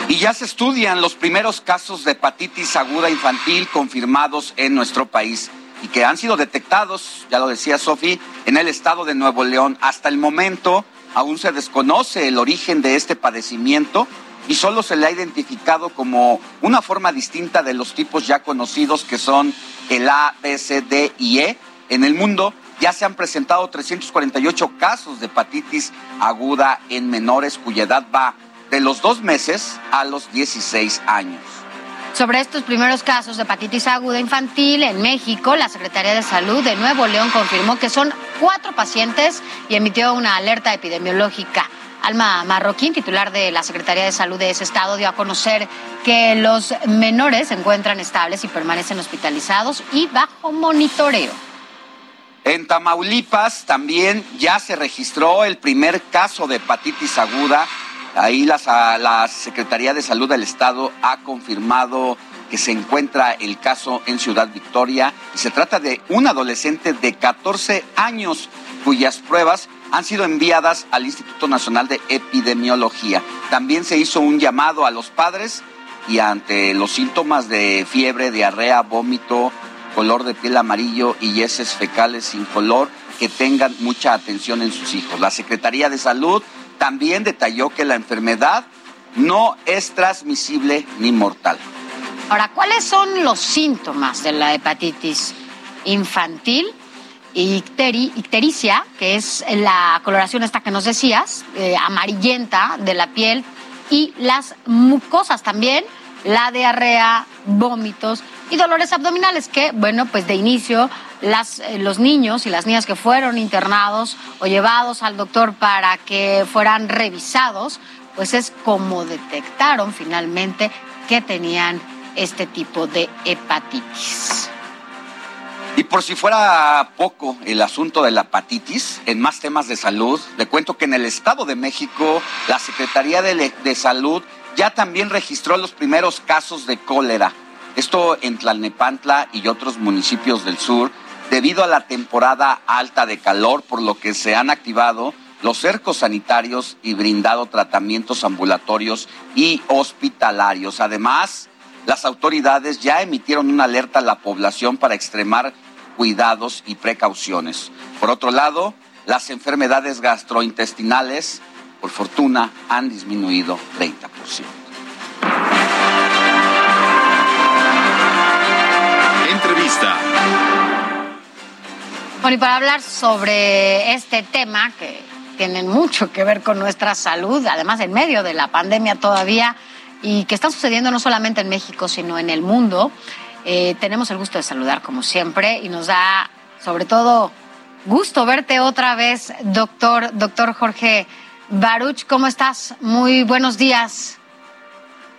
Y ya se estudian los primeros casos de hepatitis aguda infantil confirmados en nuestro país y que han sido detectados, ya lo decía Sofi, en el estado de Nuevo León. Hasta el momento aún se desconoce el origen de este padecimiento y solo se le ha identificado como una forma distinta de los tipos ya conocidos que son el A, B, C, D y E. En el mundo ya se han presentado 348 casos de hepatitis aguda en menores cuya edad va de los dos meses a los 16 años. Sobre estos primeros casos de hepatitis aguda infantil en México, la Secretaría de Salud de Nuevo León confirmó que son cuatro pacientes y emitió una alerta epidemiológica. Alma Marroquín, titular de la Secretaría de Salud de ese estado, dio a conocer que los menores se encuentran estables y permanecen hospitalizados y bajo monitoreo. En Tamaulipas también ya se registró el primer caso de hepatitis aguda Ahí la, Secretaría de Salud del Estado ha confirmado que se encuentra el caso en Ciudad Victoria se trata de un adolescente de 14 años cuyas pruebas han sido enviadas al Instituto Nacional de Epidemiología. También se hizo un llamado a los padres y ante los síntomas de fiebre, diarrea, vómito, color de piel amarillo y heces fecales sin color, que tengan mucha atención en sus hijos. La Secretaría de Salud también detalló que la enfermedad no es transmisible ni mortal. Ahora, ¿cuáles son los síntomas de la hepatitis infantil? Ictericia, que es la coloración esta que nos decías, eh, amarillenta de la piel, y las mucosas también, la diarrea, vómitos y dolores abdominales, que, bueno, pues de inicio las, eh, los niños y las niñas que fueron internados o llevados al doctor para que fueran revisados, pues es como detectaron finalmente que tenían este tipo de hepatitis. Y por si fuera poco el asunto de la hepatitis, en más temas de salud, le cuento que en el Estado de México la Secretaría de, Salud ya también registró los primeros casos de cólera. Esto en Tlalnepantla y otros municipios del sur, debido a la temporada alta de calor, por lo que se han activado los cercos sanitarios y brindado tratamientos ambulatorios y hospitalarios. Además, las autoridades ya emitieron una alerta a la población para extremar cuidados y precauciones. Por otro lado, las enfermedades gastrointestinales, por fortuna, han disminuido 30%. Entrevista. Bueno, y para hablar sobre este tema que tiene mucho que ver con nuestra salud, además en medio de la pandemia todavía, y que está sucediendo no solamente en México, sino en el mundo, eh, tenemos el gusto de saludar como siempre y nos da sobre todo gusto verte otra vez, doctor, doctor Jorge Baruch. ¿Cómo estás? Muy buenos días.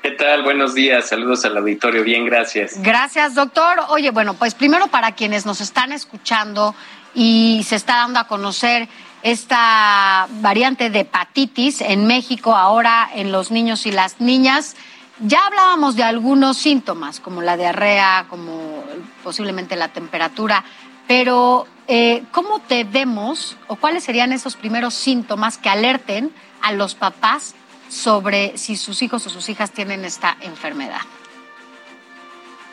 ¿Qué tal? Buenos días. Saludos al auditorio. Bien, gracias. Gracias, doctor. Oye, bueno, pues primero para quienes nos están escuchando y se está dando a conocer esta variante de hepatitis en México ahora en los niños y las niñas. Ya hablábamos de algunos síntomas, como la diarrea, como posiblemente la temperatura, pero eh, ¿cómo debemos o cuáles serían esos primeros síntomas que alerten a los papás sobre si sus hijos o sus hijas tienen esta enfermedad?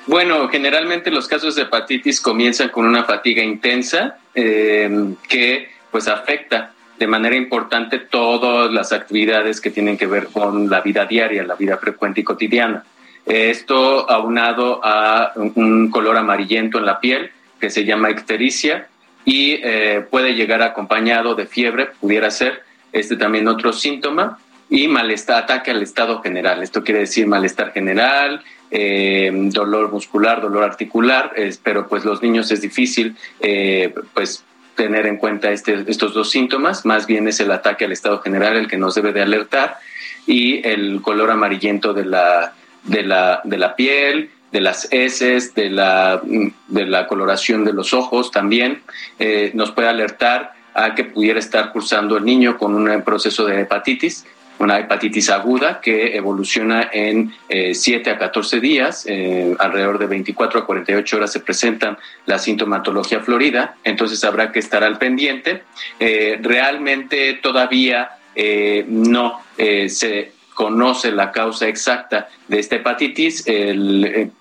Bueno, generalmente los casos de hepatitis comienzan con una fatiga intensa eh, que pues afecta de manera importante todas las actividades que tienen que ver con la vida diaria, la vida frecuente y cotidiana. Esto aunado a un color amarillento en la piel que se llama ictericia y eh, puede llegar acompañado de fiebre, pudiera ser este también otro síntoma y malestar, ataque al estado general. Esto quiere decir malestar general, eh, dolor muscular, dolor articular, pero pues los niños es difícil eh, pues tener en cuenta este, estos dos síntomas, más bien es el ataque al estado general el que nos debe de alertar y el color amarillento de la, de la, de la piel, de las heces, de la, de la coloración de los ojos también, eh, nos puede alertar a que pudiera estar cursando el niño con un proceso de hepatitis una hepatitis aguda que evoluciona en 7 eh, a 14 días, eh, alrededor de 24 a 48 horas se presentan la sintomatología florida, entonces habrá que estar al pendiente. Eh, realmente todavía no se conoce la causa exacta de esta hepatitis,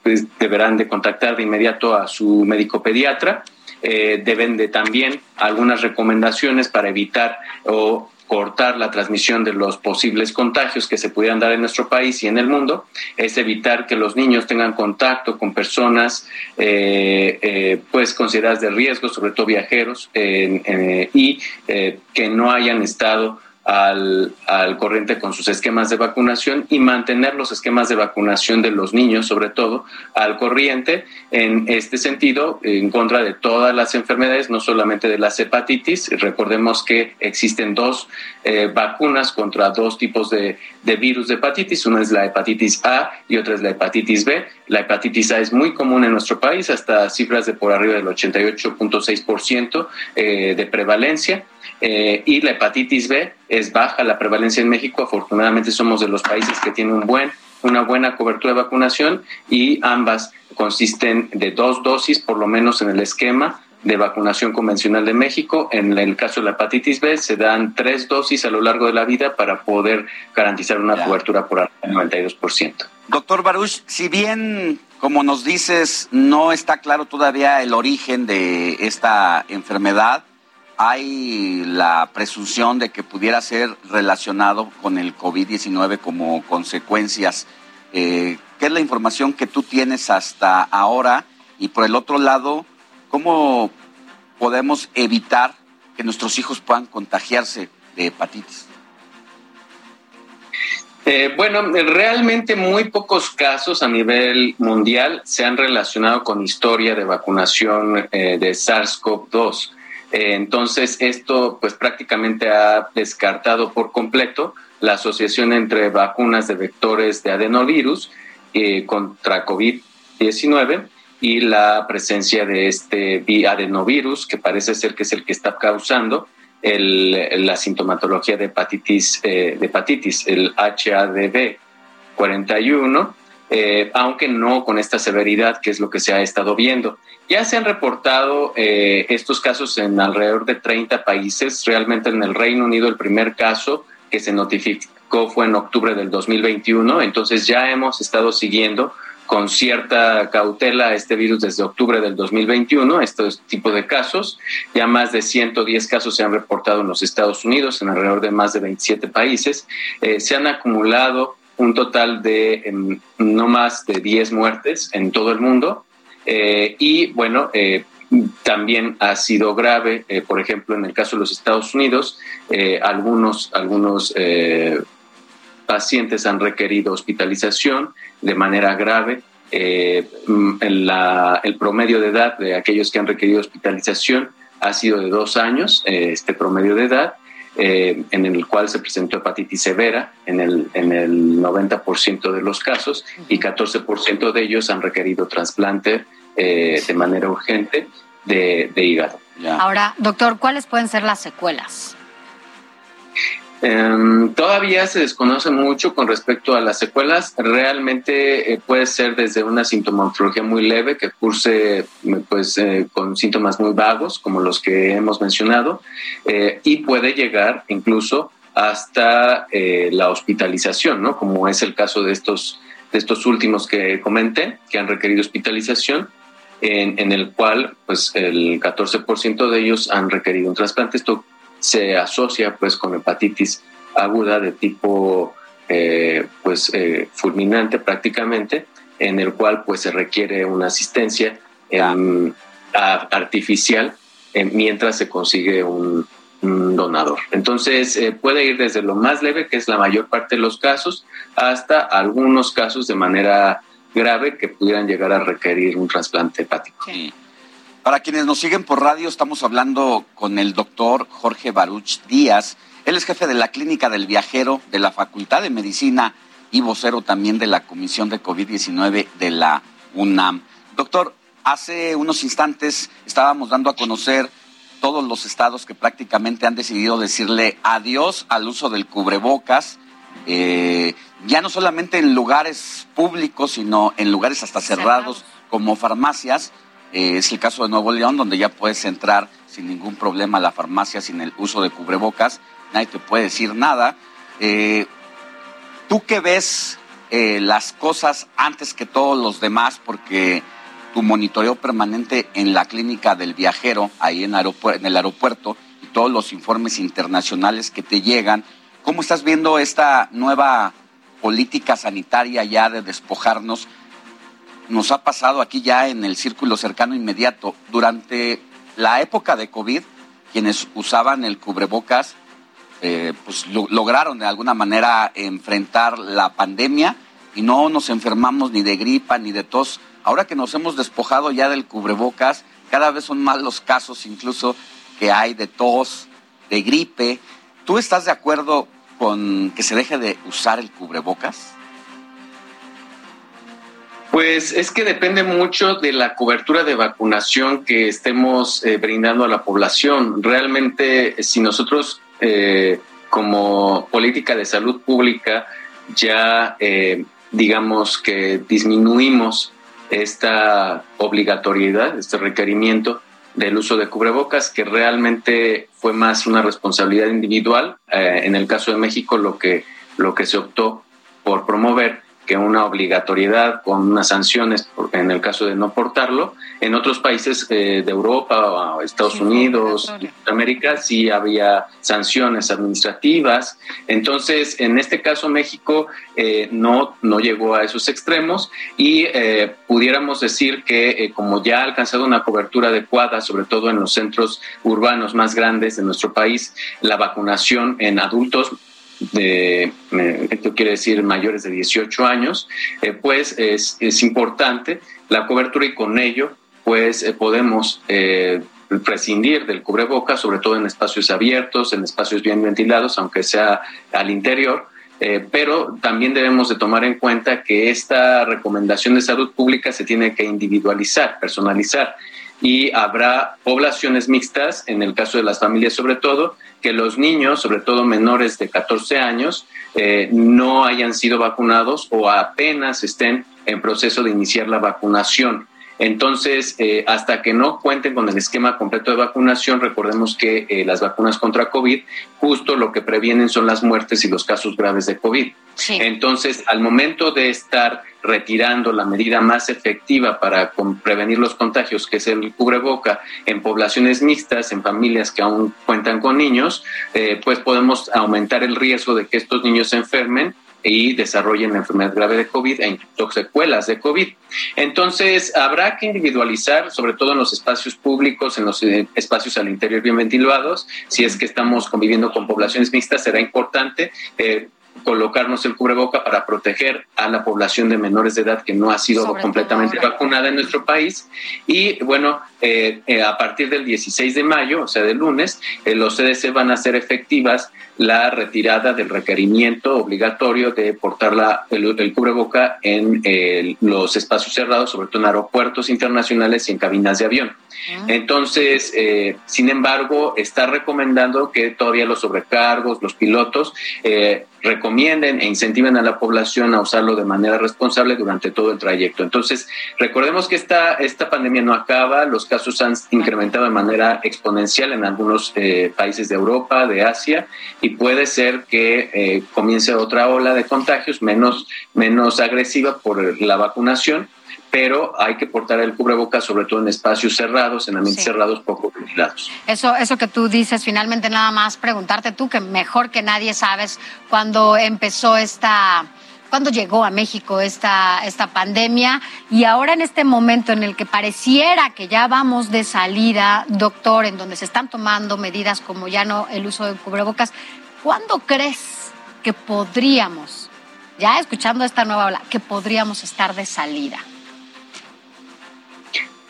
pues, deberán de contactar de inmediato a su médico pediatra. deben de también algunas recomendaciones para evitar o cortar la transmisión de los posibles contagios que se pudieran dar en nuestro país y en el mundo, es evitar que los niños tengan contacto con personas eh, eh, pues consideradas de riesgo, sobre todo viajeros, y eh, que no hayan estado al, al, corriente con sus esquemas de vacunación y mantener los esquemas de vacunación de los niños, sobre todo, al corriente en este sentido, en contra de todas las enfermedades, no solamente de las hepatitis. Recordemos que existen dos eh, vacunas contra dos tipos de, de virus de hepatitis. Una es la hepatitis A y otra es la hepatitis B. La hepatitis A es muy común en nuestro país, hasta cifras de por arriba del 88.6% eh, de prevalencia. Eh, y la hepatitis B es baja la prevalencia en México. Afortunadamente somos de los países que tienen un buen, una buena cobertura de vacunación y ambas consisten de dos dosis por lo menos en el esquema de vacunación convencional de México. En el caso de la hepatitis B se dan tres dosis a lo largo de la vida para poder garantizar una cobertura por el 92%. Doctor Baruch, si bien, como nos dices, no está claro todavía el origen de esta enfermedad, hay la presunción de que pudiera ser relacionado con el COVID-19 como consecuencias. Eh, ¿Qué es la información que tú tienes hasta ahora? Y por el otro lado, ¿cómo podemos evitar que nuestros hijos puedan contagiarse de hepatitis? Eh, bueno, realmente muy pocos casos a nivel mundial se han relacionado con historia de vacunación eh, de SARS-CoV-2. Eh, entonces, esto pues prácticamente ha descartado por completo la asociación entre vacunas de vectores de adenovirus contra COVID-19 y la presencia de este adenovirus, que parece ser que es el que está causando el, la sintomatología de hepatitis, de hepatitis el HADB 41, eh, aunque no con esta severidad que es lo que se ha estado viendo. Ya se han reportado eh, estos casos en alrededor de 30 países. Realmente en el Reino Unido el primer caso que se notificó fue en octubre del 2021, entonces ya hemos estado siguiendo con cierta cautela este virus desde octubre del 2021, este tipo de casos. Ya más de 110 casos se han reportado en los Estados Unidos, en alrededor de más de 27 países. Eh, se han acumulado un total de em, no más de 10 muertes en todo el mundo. Eh, y bueno, eh, también ha sido grave, eh, por ejemplo, en el caso de los Estados Unidos, algunos, algunos pacientes han requerido hospitalización de manera grave. Mm, el promedio de edad de aquellos que han requerido hospitalización ha sido de dos años, este promedio de edad, eh, en el cual se presentó hepatitis severa en el, en el 90% de los casos y 14% de ellos han requerido trasplante eh, de manera urgente de, hígado. Ahora, doctor, ¿cuáles pueden ser las secuelas? Em, todavía se desconoce mucho con respecto a las secuelas. Realmente eh, puede ser desde una sintomatología muy leve que curse pues, eh, con síntomas muy vagos, como los que hemos mencionado, eh, y puede llegar incluso hasta la hospitalización, ¿no? como es el caso de estos, de estos últimos que comenté, que han requerido hospitalización. En, en el cual pues el 14% de ellos han requerido un trasplante. Esto se asocia pues con hepatitis aguda de tipo eh, pues eh, fulminante prácticamente en el cual pues se requiere una asistencia artificial eh, mientras se consigue un, donador. Entonces puede ir desde lo más leve, que es la mayor parte de los casos, hasta algunos casos de manera grave que pudieran llegar a requerir un trasplante hepático. Para quienes nos siguen por radio, estamos hablando con el doctor Jorge Baruch Díaz. Él es jefe de la Clínica del Viajero de la Facultad de Medicina y vocero también de la Comisión de COVID-19 de la UNAM. Doctor, hace unos instantes estábamos dando a conocer todos los estados que prácticamente han decidido decirle adiós al uso del cubrebocas, eh, ya no solamente en lugares públicos, sino en lugares hasta cerrados como farmacias. Eh, es el caso de Nuevo León, donde ya puedes entrar sin ningún problema a la farmacia sin el uso de cubrebocas, nadie te puede decir nada. Eh, ¿Tú qué ves eh, las cosas antes que todos los demás? Porque tu monitoreo permanente en la clínica del viajero, ahí en, en el aeropuerto, y todos los informes internacionales que te llegan, ¿cómo estás viendo esta nueva política sanitaria ya de despojarnos nos ha pasado aquí ya en el círculo cercano inmediato. Durante la época de COVID, quienes usaban el cubrebocas, eh, pues lograron de alguna manera enfrentar la pandemia y no nos enfermamos ni de gripa ni de tos. Ahora que nos hemos despojado ya del cubrebocas, cada vez son más los casos incluso que hay de tos, de gripe. ¿Tú estás de acuerdo con que se deje de usar el cubrebocas? Pues es que depende mucho de la cobertura de vacunación que estemos eh, brindando a la población. Realmente, si nosotros eh, como política de salud pública ya eh, digamos que disminuimos esta obligatoriedad, este requerimiento del uso de cubrebocas, que realmente fue más una responsabilidad individual. en el caso de México, lo que, lo que se optó por promover que una obligatoriedad con unas sanciones en el caso de no portarlo. En otros países eh, de Europa, Estados Unidos, América, sí había sanciones administrativas. Entonces, en este caso, México eh, no, no llegó a esos extremos y eh, pudiéramos decir que como ya ha alcanzado una cobertura adecuada, sobre todo en los centros urbanos más grandes de nuestro país, la vacunación en adultos de, esto quiere decir mayores de 18 años, eh, pues es, es, importante la cobertura y con ello pues eh, podemos eh, prescindir del cubreboca, sobre todo en espacios abiertos, en espacios bien ventilados, aunque sea al interior, Eh, pero también debemos de tomar en cuenta que esta recomendación de salud pública se tiene que individualizar, personalizar y habrá poblaciones mixtas, en el caso de las familias sobre todo, que los niños, sobre todo menores de 14 años, eh, no hayan sido vacunados o apenas estén en proceso de iniciar la vacunación. Entonces, eh, hasta que no cuenten con el esquema completo de vacunación, recordemos que eh, las vacunas contra COVID justo lo que previenen son las muertes y los casos graves de COVID. Entonces, al momento de estar retirando la medida más efectiva para prevenir los contagios, que es el cubreboca, en poblaciones mixtas, en familias que aún cuentan con niños, eh, pues podemos aumentar el riesgo de que estos niños se enfermen y desarrollen la enfermedad grave de COVID e incluso secuelas de COVID. Entonces, habrá que individualizar, sobre todo en los espacios públicos, en los eh, espacios al interior bien ventilados. Si es que estamos conviviendo con poblaciones mixtas, será importante. Eh, colocarnos el cubreboca para proteger a la población de menores de edad que no ha sido completamente vacunada en nuestro país. Y bueno, eh, eh, a partir del 16 de mayo, o sea, del lunes, eh, los CDC van a hacer efectivas la retirada del requerimiento obligatorio de portar la, el, cubreboca en los espacios cerrados, sobre todo en aeropuertos internacionales y en cabinas de avión. Ah. Entonces, sin embargo, está recomendando que todavía los sobrecargos, los pilotos, recomienden e incentiven a la población a usarlo de manera responsable durante todo el trayecto. Entonces, recordemos que esta, esta pandemia no acaba, los casos han incrementado de manera exponencial en algunos eh, países de Europa, de Asia, y puede ser que eh, comience otra ola de contagios menos, menos agresiva por la vacunación pero hay que portar el cubrebocas sobre todo en espacios cerrados, en ambientes cerrados poco ventilados. Eso, eso que tú dices, finalmente nada más preguntarte tú, que mejor que nadie sabes cuándo empezó esta, cuándo llegó a México esta, esta pandemia y ahora en este momento en el que pareciera que ya vamos de salida, doctor, en donde se están tomando medidas como ya no el uso de cubrebocas, ¿cuándo crees que podríamos, ya escuchando esta nueva ola, que podríamos estar de salida?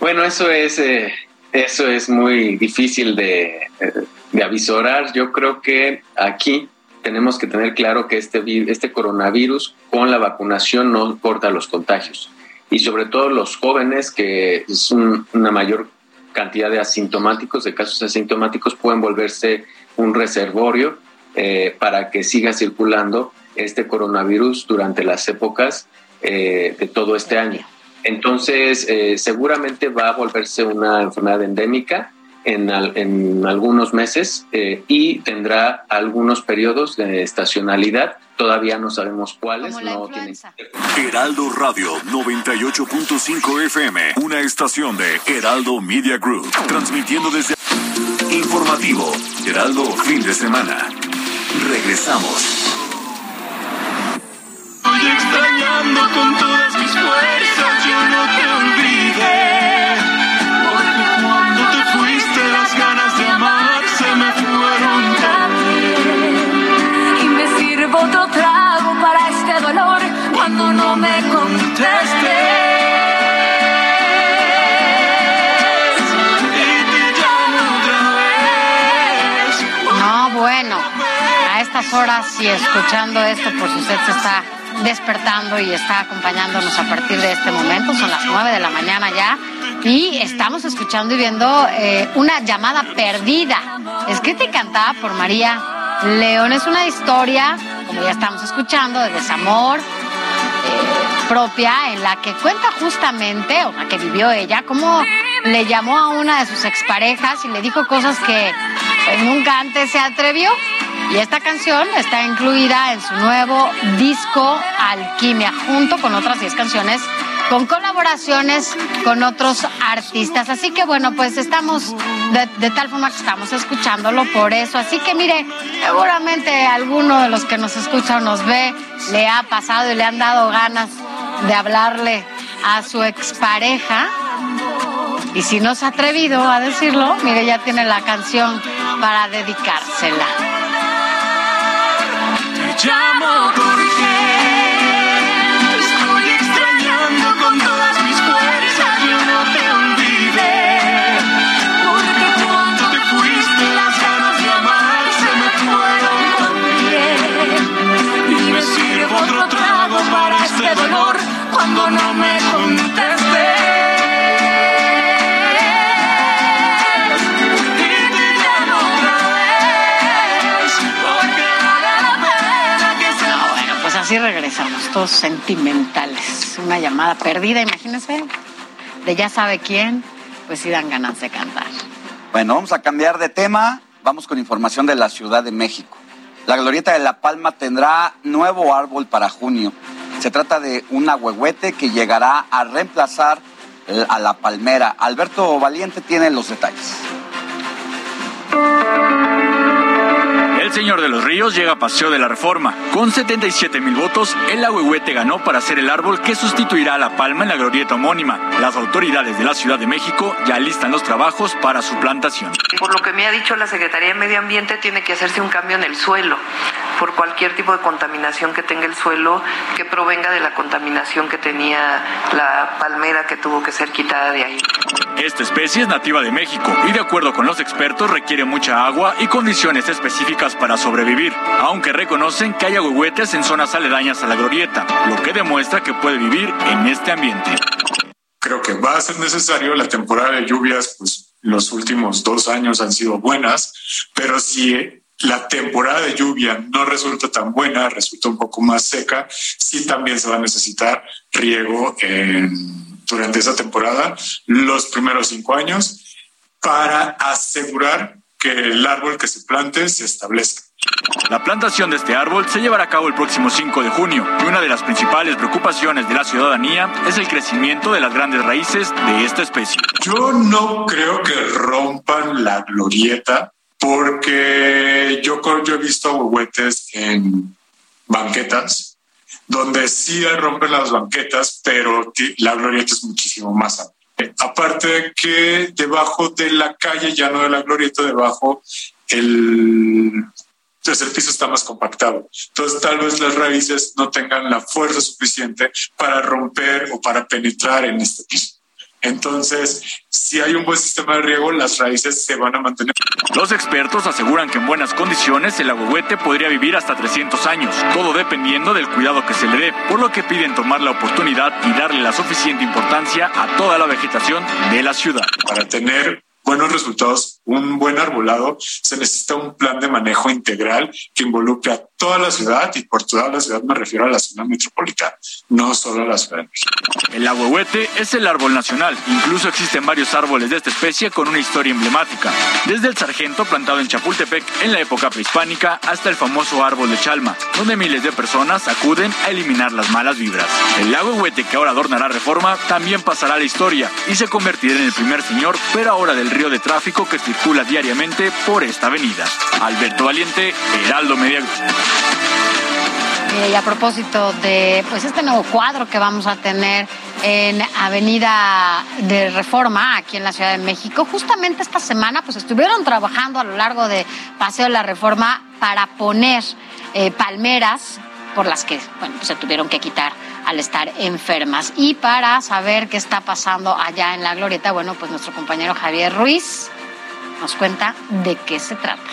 Bueno, eso es, eh, eso es muy difícil de, eh, de, avisorar. Yo creo que aquí tenemos que tener claro que este, este coronavirus con la vacunación no corta los contagios. Y sobre todo los jóvenes, que es una mayor cantidad de asintomáticos, de casos asintomáticos, pueden volverse un reservorio eh, para que siga circulando este coronavirus durante las épocas de todo este año. Entonces, eh, seguramente va a volverse una enfermedad endémica en, algunos meses eh, y tendrá algunos periodos de estacionalidad. Todavía no sabemos cuáles. No Heraldo Radio 98.5 FM, una estación de Heraldo Media Group, transmitiendo desde Informativo, Heraldo Fin de Semana. Regresamos. Estoy extrañando con todas mis fuerzas, yo no te olvidé. No me contestes. bueno, a estas horas y escuchando esto, por si usted se está despertando y está acompañándonos a partir de este momento. Son las nueve de la mañana ya y estamos escuchando y viendo eh, una llamada perdida, escrita y cantada por María León. Es una historia, como ya estamos escuchando, de desamor. Propia en la que cuenta justamente, o la que vivió ella, cómo le llamó a una de sus exparejas y le dijo cosas que pues, nunca antes se atrevió. Y esta canción está incluida en su nuevo disco Alquimia, junto con otras 10 canciones con colaboraciones con otros artistas. Así que bueno, pues estamos de, tal forma que estamos escuchándolo por eso. Así que mire, seguramente alguno de los que nos escucha o nos ve le ha pasado y le han dado ganas de hablarle a su expareja. Y si no se ha atrevido a decirlo, mire, ya tiene la canción para dedicársela llamo regresamos, todos sentimentales. Una llamada perdida, imagínense, de ya sabe quién, pues sí dan ganas de cantar. Bueno, vamos a cambiar de tema. Vamos con información de la Ciudad de México. La Glorieta de La Palma tendrá nuevo árbol para junio. Se trata de un ahuehuete que llegará a reemplazar a la palmera. Alberto Valiente tiene los detalles. Señor de los Ríos llega a Paseo de la Reforma. Con 77 mil votos, el Ahuehuete ganó para ser el árbol que sustituirá a la palma en la glorieta homónima. Las autoridades de la Ciudad de México ya listan los trabajos para su plantación. Por lo que me ha dicho la Secretaría de Medio Ambiente, tiene que hacerse un cambio en el suelo por cualquier tipo de contaminación que tenga el suelo que provenga de la contaminación que tenía la palmera que tuvo que ser quitada de ahí. Esta especie es nativa de México y de acuerdo con los expertos requiere mucha agua y condiciones específicas para sobrevivir, aunque reconocen que hay agüehuetes en zonas aledañas a la glorieta, lo que demuestra que puede vivir en este ambiente. Creo que va a ser necesario la temporada de lluvias, pues los últimos dos años han sido buenas, pero si la temporada de lluvia no resulta tan buena, resulta un poco más seca, sí también se va a necesitar riego durante esa temporada, los primeros cinco años, para asegurar que el árbol que se plante se establezca. La plantación de este árbol se llevará a cabo el próximo 5 de junio y una de las principales preocupaciones de la ciudadanía es el crecimiento de las grandes raíces de esta especie. Yo no creo que rompan la glorieta porque yo, he visto ahuehuetes en banquetas donde sí rompen las banquetas, pero la glorieta es muchísimo más amplia. Aparte de que debajo de la calle, ya no de la glorieta, debajo el, entonces el piso está más compactado. Entonces tal vez las raíces no tengan la fuerza suficiente para romper o para penetrar en este piso. Entonces, si hay un buen sistema de riego, las raíces se van a mantener. Los expertos aseguran que en buenas condiciones el ahuehuete podría vivir hasta 300 años, todo dependiendo del cuidado que se le dé, por lo que piden tomar la oportunidad y darle la suficiente importancia a toda la vegetación de la ciudad. Para tener buenos resultados, un buen arbolado, se necesita un plan de manejo integral que involucre a toda la ciudad y por toda la ciudad me refiero a la zona metropolitana, no solo a la ciudad de México. El ahuehuete es el árbol nacional. Incluso existen varios árboles de esta especie con una historia emblemática. Desde el sargento plantado en Chapultepec en la época prehispánica hasta el famoso árbol de Chalma, donde miles de personas acuden a eliminar las malas vibras. El ahuehuete que ahora adornará Reforma también pasará a la historia y se convertirá en el primer señor, pero ahora del río de tráfico que circula diariamente por esta avenida. Alberto Valiente, Heraldo Media y a propósito de pues este nuevo cuadro que vamos a tener en Avenida de Reforma, aquí en la Ciudad de México, justamente esta semana pues estuvieron trabajando a lo largo de Paseo de la Reforma para poner eh, palmeras por las que bueno, pues se tuvieron que quitar al estar enfermas. Y para saber qué está pasando allá en la Glorieta, bueno, pues nuestro compañero Javier Ruiz nos cuenta de qué se trata.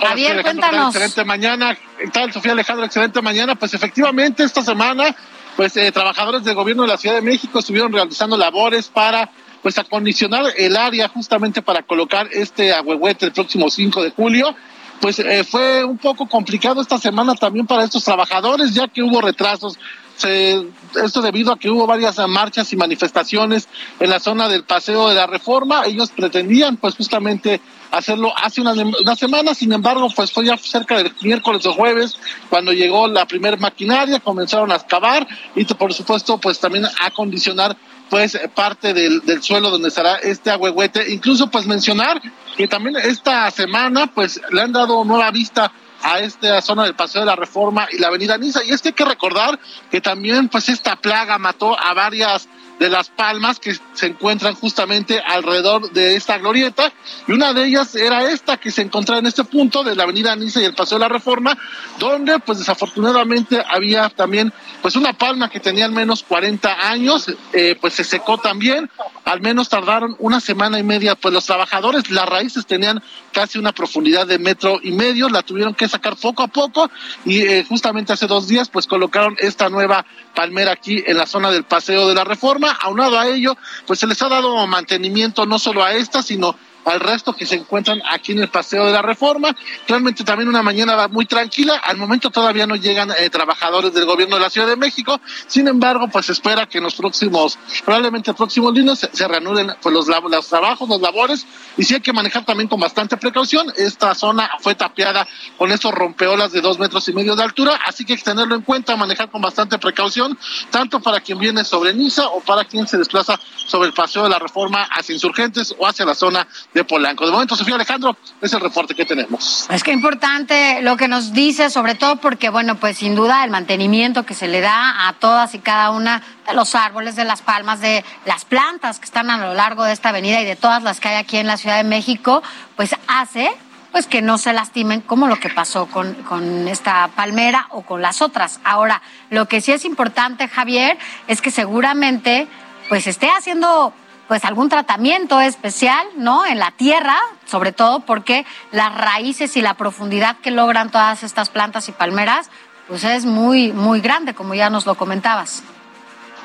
Javier, cuéntanos. Excelente mañana. ¿Qué tal, Sofía Alejandro? Excelente mañana. Pues efectivamente, esta semana, pues eh, trabajadores del gobierno de la Ciudad de México estuvieron realizando labores para pues acondicionar el área justamente para colocar este agüehuete el próximo 5 de julio. Pues eh, fue un poco complicado esta semana también para estos trabajadores, ya que hubo retrasos se, esto debido a que hubo varias marchas y manifestaciones en la zona del Paseo de la Reforma. Ellos pretendían pues justamente hacerlo hace una, semana, sin embargo pues fue ya cerca del miércoles o jueves cuando llegó la primera maquinaria, comenzaron a excavar y por supuesto pues también a acondicionar pues parte del, del suelo donde estará este agüehuete. Incluso pues mencionar que también esta semana pues le han dado nueva vista a esta zona del Paseo de la Reforma y la Avenida Niza. Y es que hay que recordar que también pues esta plaga mató a varias de las palmas que se encuentran justamente alrededor de esta glorieta. Y una de ellas era esta que se encontraba en este punto de la avenida Niza y el Paseo de la Reforma donde pues desafortunadamente había también pues una palma que tenía al menos 40 años eh, pues se secó también. Al menos tardaron una semana y media pues los trabajadores. Las raíces tenían casi una profundidad de metro y medio la tuvieron que sacar poco a poco. Y eh, justamente hace dos días pues colocaron esta nueva palmera aquí en la zona del Paseo de la Reforma. Aunado a ello, pues se les ha dado mantenimiento no solo a esta, sino al resto que se encuentran aquí en el Paseo de la Reforma. Realmente también una mañana muy tranquila. Al momento todavía no llegan eh, trabajadores del gobierno de la Ciudad de México. Sin embargo, pues espera que en los próximos, probablemente el próximo lunes, se, reanuden pues, los, los trabajos, las labores. Y sí hay que manejar también con bastante precaución. Esta zona fue tapiada con estos rompeolas de dos metros y medio de altura, así que hay que tenerlo en cuenta, manejar con bastante precaución, tanto para quien viene sobre Niza o para quien se desplaza sobre el paseo de la reforma hacia Insurgentes o hacia la zona de Polanco. De momento, Sofía Alejandro, es el reporte que tenemos. Es que importante lo que nos dice, sobre todo porque, bueno, pues sin duda el mantenimiento que se le da a todas y cada una de los árboles, de las palmas, de las plantas que están a lo largo de esta avenida y de todas las que hay aquí en la Ciudad de México, pues hace pues que no se lastimen como lo que pasó con, con esta palmera o con las otras. Ahora, lo que sí es importante, Javier, es que seguramente pues esté haciendo pues algún tratamiento especial, ¿no? En la tierra, sobre todo porque las raíces y la profundidad que logran todas estas plantas y palmeras, pues es muy, muy grande, como ya nos lo comentabas.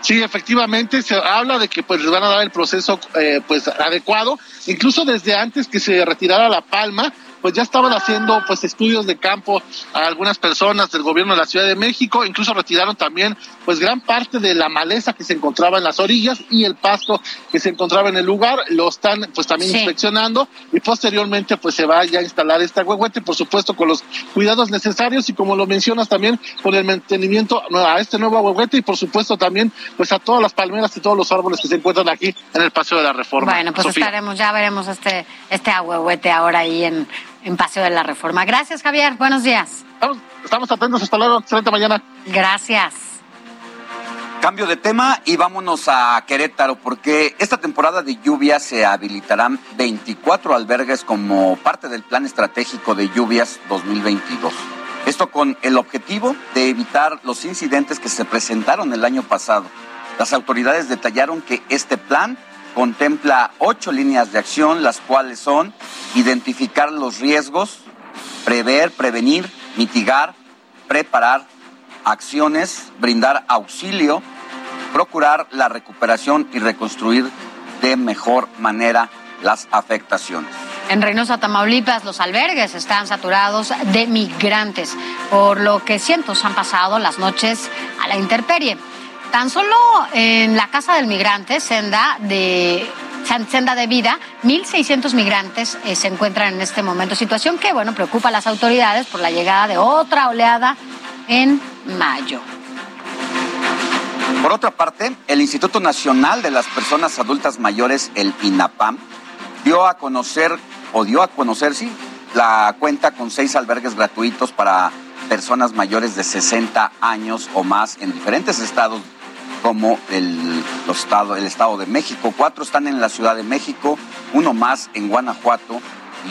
Sí, efectivamente, se habla de que pues les van a dar el proceso eh, pues adecuado, incluso desde antes que se retirara la palma, pues ya estaban haciendo pues estudios de campo a algunas personas del gobierno de la Ciudad de México, incluso retiraron también pues gran parte de la maleza que se encontraba en las orillas y el pasto que se encontraba en el lugar, lo están pues también inspeccionando y posteriormente pues se va ya a instalar esta huehuete, por supuesto con los cuidados necesarios y como lo mencionas también con el mantenimiento a este nuevo huehuete y por supuesto también pues a todas las palmeras y todos los árboles que se encuentran aquí en el Paseo de la Reforma. Bueno, pues estaremos, ya veremos este, este ahuehuete ahora ahí en en Paseo de la Reforma. Gracias, Javier. Buenos días. Estamos, atentos. Hasta luego. Excelente mañana. Gracias. Cambio de tema y vámonos a Querétaro porque esta temporada de lluvias se habilitarán 24 albergues como parte del Plan Estratégico de Lluvias 2022. Esto con el objetivo de evitar los incidentes que se presentaron el año pasado. Las autoridades detallaron que este plan contempla ocho líneas de acción, las cuales son identificar los riesgos, prever, prevenir, mitigar, preparar acciones, brindar auxilio, procurar la recuperación y reconstruir de mejor manera las afectaciones. En Reynosa, Tamaulipas, los albergues están saturados de migrantes, por lo que cientos han pasado las noches a la intemperie. Tan solo en la Casa del Migrante, senda de senda de vida, 1.600 migrantes eh, se encuentran en este momento, situación que, bueno, preocupa a las autoridades por la llegada de otra oleada en mayo. Por otra parte, el Instituto Nacional de las Personas Adultas Mayores, el INAPAM, dio a conocer, o dio a conocer, sí, la cuenta con seis albergues gratuitos para personas mayores de 60 años o más en diferentes estados como el, estado, el Estado de México. Cuatro están en la Ciudad de México, uno más en Guanajuato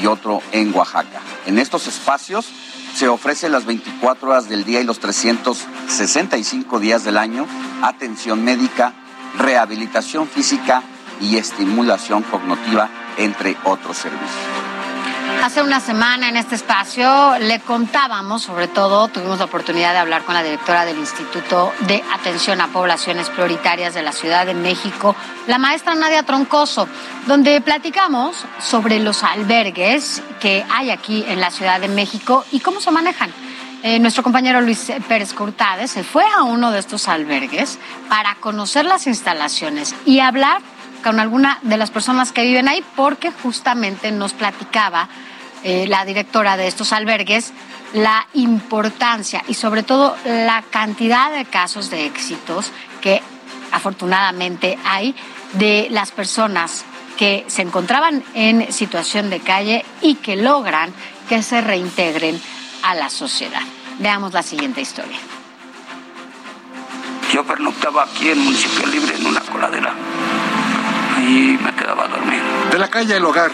y otro en Oaxaca. En estos espacios se ofrece las 24 horas del día y los 365 días del año atención médica, rehabilitación física y estimulación cognitiva, entre otros servicios. Hace una semana en este espacio le contábamos, sobre todo tuvimos la oportunidad de hablar con la directora del Instituto de Atención a Poblaciones Prioritarias de la Ciudad de México, la maestra Nadia Troncoso, donde platicamos sobre los albergues que hay aquí en la Ciudad de México y cómo se manejan. Eh, nuestro compañero Luis Pérez Cortades se fue a uno de estos albergues para conocer las instalaciones y hablar con alguna de las personas que viven ahí porque justamente nos platicaba eh, la directora de estos albergues, la importancia y sobre todo la cantidad de casos de éxitos que afortunadamente hay de las personas que se encontraban en situación de calle y que logran que se reintegren a la sociedad. Veamos la siguiente historia. Yo pernoctaba aquí en Municipio Libre en una coladera. Ahí me quedaba a dormir. De la calle El Hogar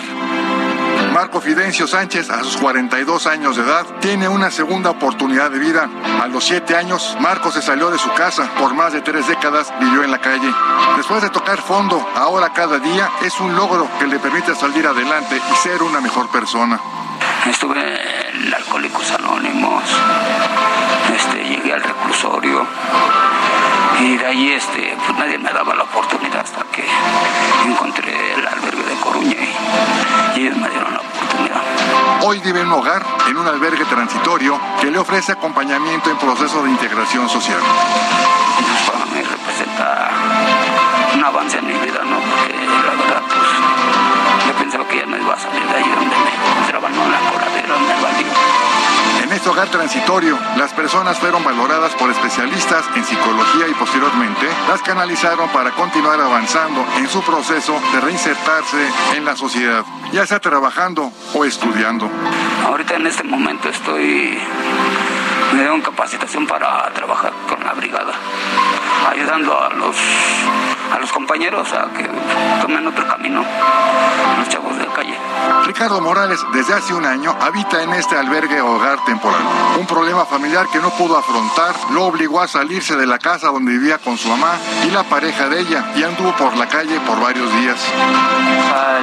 Marco Fidencio Sánchez, a sus 42 años de edad, tiene una segunda oportunidad de vida. A los 7 años, Marco se salió de su casa. Por más de tres décadas vivió en la calle. Después de tocar fondo, ahora cada día es un logro que le permite salir adelante y ser una mejor persona. Estuve en Alcohólicos Anónimos, este, llegué al reclusorio y de ahí este, pues nadie me daba la oportunidad hasta que encontré el albergue de Coruña y, hoy vive en un hogar, en un albergue transitorio que le ofrece acompañamiento en proceso de integración social. Para mí representa un avance en mi vida, ¿no? Porque la verdad, pues, yo pensaba que ya no iba a salir de ahí donde me encontraba, ¿no? La este hogar transitorio, las personas fueron valoradas por especialistas en psicología y posteriormente las canalizaron para continuar avanzando en su proceso de reinsertarse en la sociedad, ya sea trabajando o estudiando. Ahorita en este momento estoy me dieron capacitación para trabajar con la brigada, ayudando a los a los compañeros a que tomen otro camino, los chavos de calle. Ricardo Morales desde hace un año habita en este albergue hogar temporal. Un problema familiar que no pudo afrontar lo obligó a salirse de la casa donde vivía con su mamá y la pareja de ella y anduvo por la calle por varios días.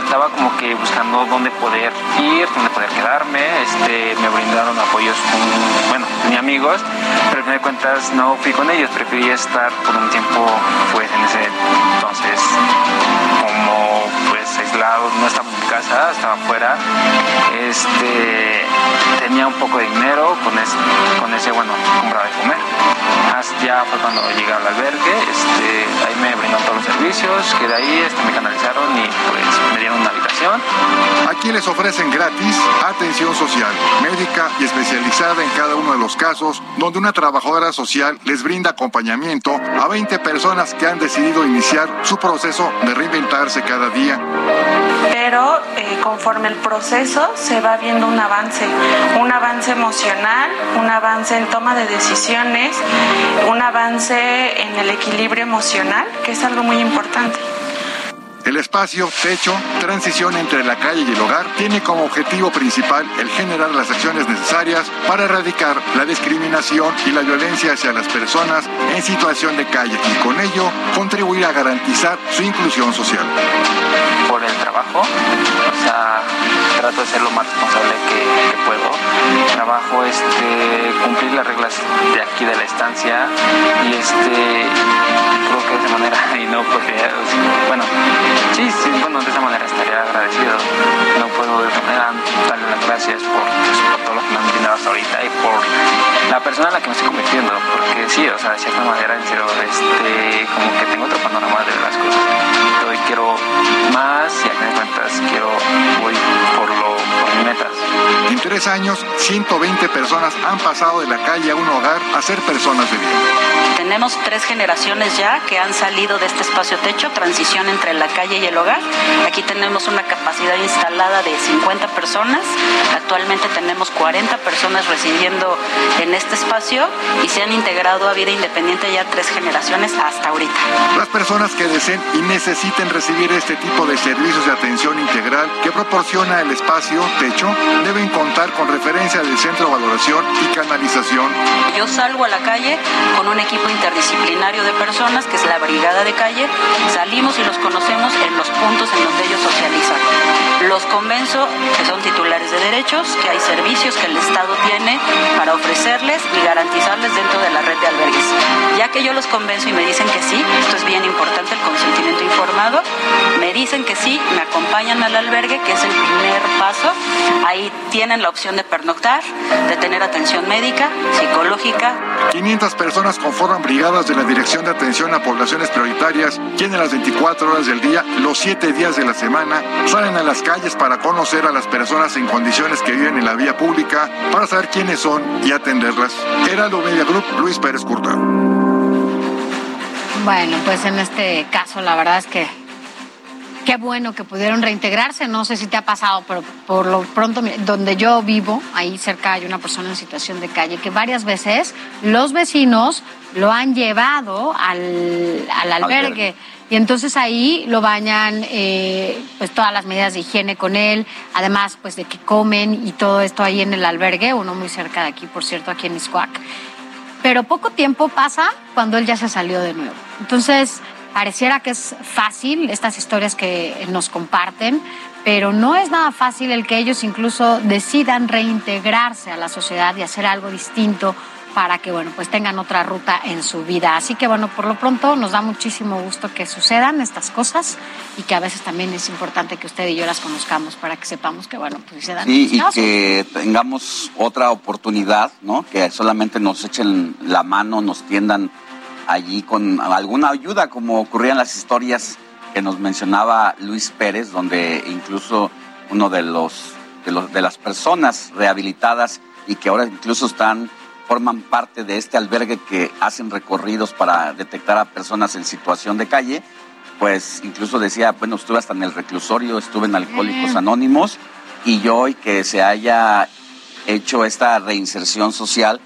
estaba como que buscando dónde poder ir, dónde poder quedarme. Este, me brindaron apoyos con, bueno, tenía amigos, pero al fin de cuentas no fui con ellos. Preferí estar por un tiempo pues en ese entonces no estaba en mi casa, estaba afuera, este, tenía un poco de dinero, con ese, con ese bueno, compraba de comer. Ya fue cuando llegué al albergue, este, ahí me brindaron todos los servicios, que de ahí este, me canalizaron y pues me dieron una habitación. Aquí les ofrecen gratis atención social, médica y especializada en cada uno de los casos, donde una trabajadora social les brinda acompañamiento a 20 personas que han decidido iniciar su proceso de reinventarse cada día. Pero eh, conforme el proceso se va viendo un avance, un avance emocional, un avance en toma de decisiones, un avance en el equilibrio emocional, que es algo muy importante. El espacio, techo, transición entre la calle y el hogar tiene como objetivo principal el generar las acciones necesarias para erradicar la discriminación y la violencia hacia las personas en situación de calle y con ello contribuir a garantizar su inclusión social. Por el trabajo, o sea, trato de ser lo más responsable que, puedo. Trabajo este, cumplir las reglas de aquí de la estancia y este creo que de esa manera y no porque bueno Sí, sí, bueno, de esa manera estaría agradecido. No puedo de otra manera darle las gracias por, todo lo que me han brindado hasta ahorita y por la persona en la que me estoy convirtiendo. Porque sí, o sea, de cierta manera, en serio, este, como que tengo otro panorama de las cosas. Hoy quiero más y a fin de cuentas quiero, voy por, lo, por metas. En tres años, 120 personas han pasado de la calle a un hogar a ser personas de bien. Tenemos tres generaciones ya que han salido de este espacio techo, transición entre la calle y el hogar. Aquí tenemos una capacidad instalada de 50 personas. Actualmente tenemos 40 personas residiendo en este espacio y se han integrado a vida independiente ya tres generaciones hasta ahorita. Las personas que deseen y necesiten recibir este tipo de servicios de atención integral que proporciona el espacio techo deben contar con referencia del Centro de Valoración y Canalización. Yo salgo a la calle con un equipo interdisciplinario de personas, que es la Brigada de Calle. Salimos y los conocemos en los puntos en donde ellos socializan. Los convenzo que son titulares de derechos, que hay servicios que el Estado tiene para ofrecerles y garantizarles dentro de la red de albergues. Ya que yo los convenzo y me dicen que sí, esto es bien importante, el consentimiento informado, me dicen que sí, me acompañan al albergue, que es el primer paso. Ahí tienen la opción de pernoctar, de tener atención médica, psicológica. 500 personas conforman brigadas de la Dirección de Atención a Poblaciones Prioritarias, quienes las 24 horas del día, los 7 días de la semana, salen a las calles para conocer a las personas en condiciones que viven en la vía pública, para saber quiénes son y atenderlas. Heraldo Media Group, Luis Pérez Curta. Bueno, pues en este caso la verdad es que qué bueno que pudieron reintegrarse. No sé si te ha pasado, pero por lo pronto, donde yo vivo, ahí cerca hay una persona en situación de calle que varias veces los vecinos lo han llevado al, albergue. Y entonces ahí lo bañan, eh, pues todas las medidas de higiene con él, además pues de que comen y todo esto ahí en el albergue, uno muy cerca de aquí, por cierto, aquí en Iscuac. Pero poco tiempo pasa cuando él ya se salió de nuevo. Entonces, Pareciera que es fácil estas historias que nos comparten, pero no es nada fácil el que ellos incluso decidan reintegrarse a la sociedad y hacer algo distinto para que, bueno, pues tengan otra ruta en su vida. Así que, bueno, por lo pronto nos da muchísimo gusto que sucedan estas cosas y que a veces también es importante que usted y yo las conozcamos para que sepamos que, bueno, pues se dan sí, y que tengamos otra oportunidad, ¿no? Que solamente nos echen la mano, nos tiendan allí con alguna ayuda, como ocurrían las historias que nos mencionaba Luis Pérez, donde incluso uno de los de, los, de las personas rehabilitadas y que ahora incluso están forman parte de este albergue que hacen recorridos para detectar a personas en situación de calle, pues incluso decía, bueno, estuve hasta en el reclusorio, estuve en Alcohólicos Anónimos y yo hoy que se haya hecho esta reinserción social,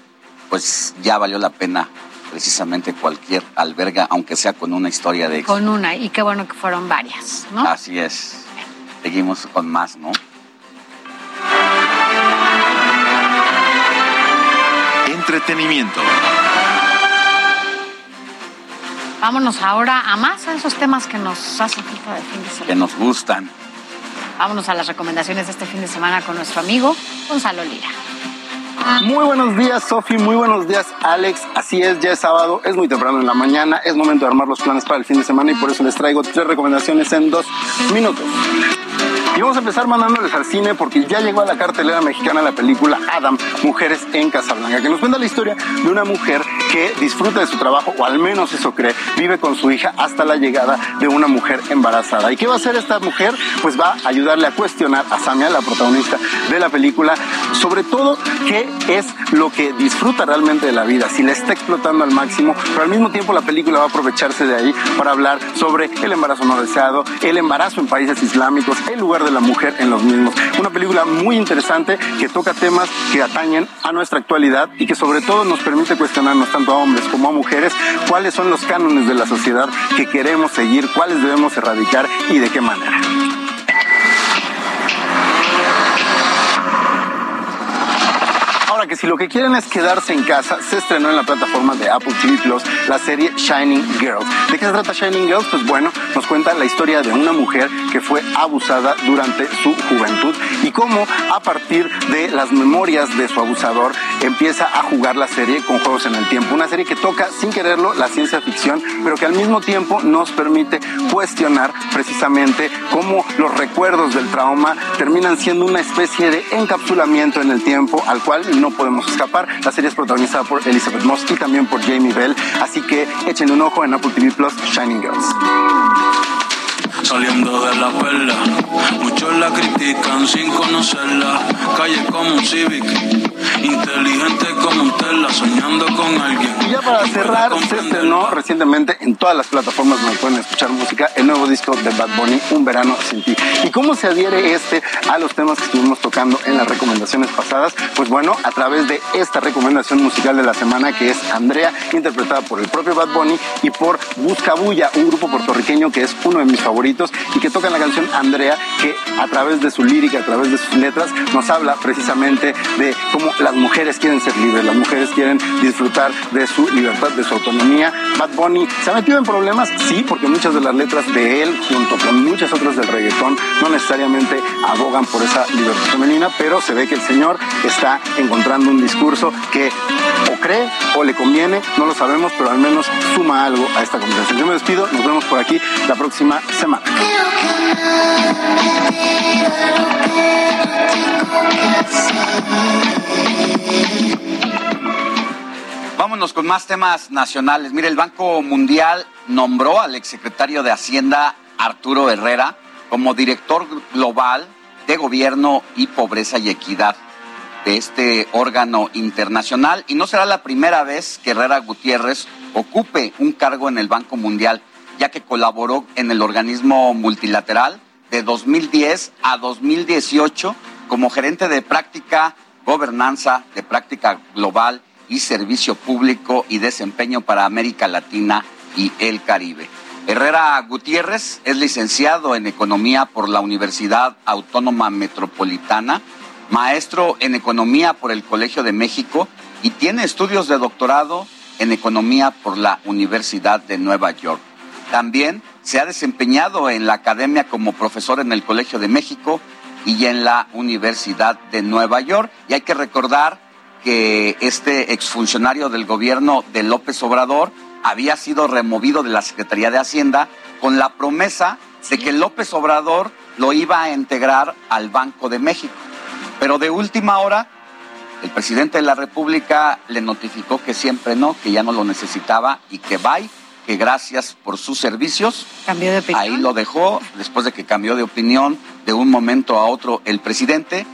pues ya valió la pena precisamente cualquier alberga, aunque sea con una historia de éxito. Con una, y qué bueno que fueron varias, ¿no? Así es. Seguimos con más, ¿no? Entretenimiento. Vámonos ahora a más a esos temas que nos hacen falta de fin de semana. Que nos gustan. Vámonos a las recomendaciones de este fin de semana con nuestro amigo Gonzalo Lira. Muy buenos días, Sofi. Muy buenos días, Alex. Así es, ya es sábado, es muy temprano en la mañana, es momento de armar los planes para el fin de semana y por eso les traigo tres recomendaciones en dos minutos. Y vamos a empezar mandándoles al cine porque ya llegó a la cartelera mexicana la película Adam, Mujeres en Casablanca, que nos cuenta la historia de una mujer que disfruta de su trabajo, o al menos eso cree, vive con su hija hasta la llegada de una mujer embarazada. ¿Y qué va a hacer esta mujer? Pues va a ayudarle a cuestionar a Samia, la protagonista de la película, sobre todo qué es lo que disfruta realmente de la vida, si la está explotando al máximo, pero al mismo tiempo la película va a aprovecharse de ahí para hablar sobre el embarazo no deseado, el embarazo en países islámicos, el lugar de la mujer en los mismos. Una película muy interesante que toca temas que atañen a nuestra actualidad y que sobre todo nos permite cuestionarnos tanto a hombres como a mujeres cuáles son los cánones de la sociedad que queremos seguir, cuáles debemos erradicar y de qué manera. Que si lo que quieren es quedarse en casa, se estrenó en la plataforma de Apple TV Plus la serie Shining Girls. ¿De qué se trata Shining Girls? Pues bueno, nos cuenta la historia de una mujer que fue abusada durante su juventud y cómo a partir de las memorias de su abusador empieza a jugar la serie con juegos en el tiempo. Una serie que toca sin quererlo la ciencia ficción, pero que al mismo tiempo nos permite cuestionar precisamente cómo los recuerdos del trauma terminan siendo una especie de encapsulamiento en el tiempo al cual no podemos escapar. La serie es protagonizada por Elizabeth Moss y también por Jamie Bell, así que echen un ojo en Apple TV Plus Shining Girls saliendo de la perla. Muchos la critican sin conocerla. Calle como un Civic, inteligente como un Tesla, soñando con alguien. Y ya para cerrar, se estrenó recientemente en todas las plataformas donde pueden escuchar música el nuevo disco de Bad Bunny, Un Verano Sin Ti. ¿Y cómo se adhiere este a los temas que estuvimos tocando en las recomendaciones pasadas? Pues bueno, a través de esta recomendación musical de la semana que es Andrea, interpretada por el propio Bad Bunny y por Buscabulla, un grupo puertorriqueño que es uno de mis favoritos y que tocan la canción Andrea, que a través de su lírica, a través de sus letras, nos habla precisamente de cómo las mujeres quieren ser libres, las mujeres quieren disfrutar de su libertad, de su autonomía. Bad Bunny se ha metido en problemas, sí, porque muchas de las letras de él, junto con muchas otras del reggaetón, no necesariamente abogan por esa libertad femenina, pero se ve que el señor está encontrando un discurso que o cree o le conviene, no lo sabemos, pero al menos suma algo a esta conversación. Yo me despido, nos vemos por aquí la próxima semana. Vámonos con más temas nacionales. Mire, el Banco Mundial nombró al exsecretario de Hacienda, Arturo Herrera, como director global de Gobierno y Pobreza y Equidad de este órgano internacional. Y no será la primera vez que Herrera Gutiérrez ocupe un cargo en el Banco Mundial ya que colaboró en el organismo multilateral de 2010 a 2018 como gerente de práctica, gobernanza, de práctica global y servicio público y desempeño para América Latina y el Caribe. Herrera Gutiérrez es licenciado en Economía por la Universidad Autónoma Metropolitana, maestro en Economía por el Colegio de México y tiene estudios de doctorado en Economía por la Universidad de Nueva York. También se ha desempeñado en la academia como profesor en el Colegio de México y en la Universidad de Nueva York. Y hay que recordar que este exfuncionario del gobierno de López Obrador había sido removido de la Secretaría de Hacienda con la promesa de que López Obrador lo iba a integrar al Banco de México. Pero de última hora, el presidente de la República le notificó que siempre no, que ya no lo necesitaba y que bye, que gracias por sus servicios. Cambió de opinión. Ahí lo dejó, después de que cambió de opinión de un momento a otro el presidente.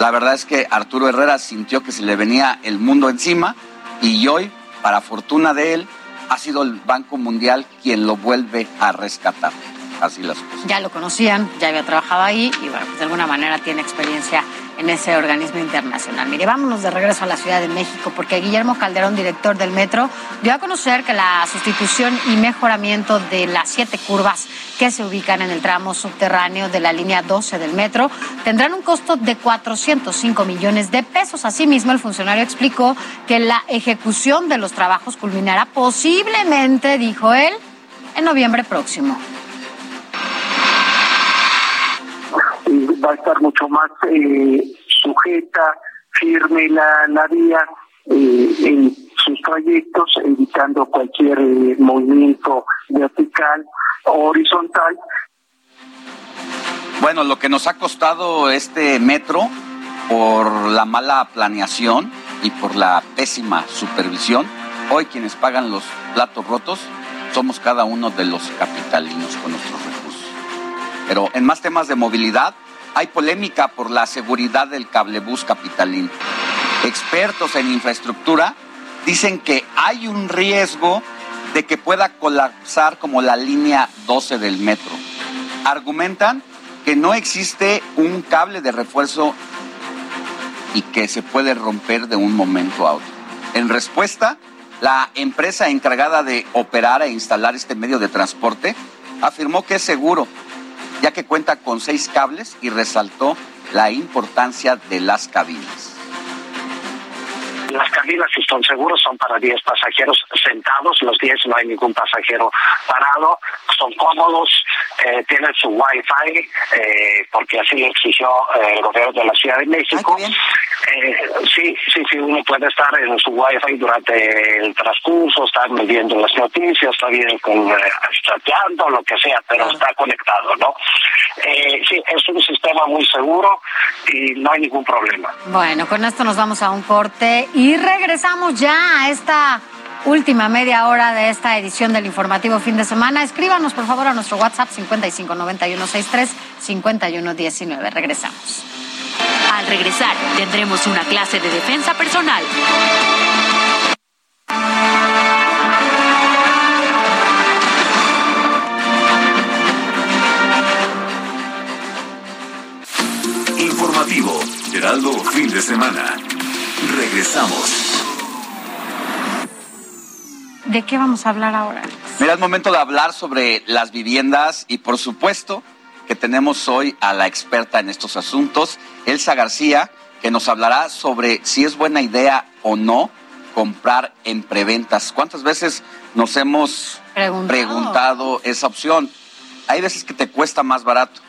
La verdad es que Arturo Herrera sintió que se le venía el mundo encima y hoy, para fortuna de él, ha sido el Banco Mundial quien lo vuelve a rescatar. Así las cosas. Ya lo conocían, ya había trabajado ahí y bueno, pues de alguna manera tiene experiencia en ese organismo internacional. Mire, vámonos de regreso a la Ciudad de México porque Guillermo Calderón, director del Metro, dio a conocer que la sustitución y mejoramiento de las siete curvas que se ubican en el tramo subterráneo de la línea 12 del metro tendrán un costo de 405 millones de pesos. Asimismo, el funcionario explicó que la ejecución de los trabajos culminará posiblemente, dijo él, en noviembre próximo. Va a estar mucho más eh, sujeta, firme la, la vía eh, en sus trayectos, evitando cualquier eh, movimiento vertical o horizontal. Bueno, lo que nos ha costado este metro por la mala planeación y por la pésima supervisión, hoy quienes pagan los platos rotos somos cada uno de los capitalinos con nuestros recursos. Pero en más temas de movilidad, hay polémica por la seguridad del cablebús capitalino. Expertos en infraestructura dicen que hay un riesgo de que pueda colapsar como la línea 12 del metro. Argumentan que no existe un cable de refuerzo y que se puede romper de un momento a otro. En respuesta, la empresa encargada de operar e instalar este medio de transporte afirmó que es seguro ya que cuenta con seis cables y resaltó la importancia de las cabinas. Las cabinas, si están seguros, son para 10 pasajeros sentados, los 10 no hay ningún pasajero parado, son cómodos, eh, tienen su wifi, eh, porque así lo exigió eh, el gobierno de la Ciudad de México. Eh, sí, sí, sí, uno puede estar en su wifi durante el transcurso, estar viendo las noticias, está bien con eh, chateando, lo que sea, pero está conectado, ¿no? Eh, sí, es un sistema muy seguro y no hay ningún problema. Bueno, con esto nos vamos a un corte y regresamos ya a esta última media hora de esta edición del informativo fin de semana. Escríbanos por favor a nuestro WhatsApp 5591635119. Regresamos. Al regresar, tendremos una clase de defensa personal. Informativo, Heraldo Fin de Semana. Regresamos. ¿De qué vamos a hablar ahora? Mira, es momento de hablar sobre las viviendas y por supuesto que tenemos hoy a la experta en estos asuntos, Elsa García, que nos hablará sobre si es buena idea o no comprar en preventas. ¿Cuántas veces nos hemos Preguntado. preguntado esa opción? Hay veces que te cuesta más barato,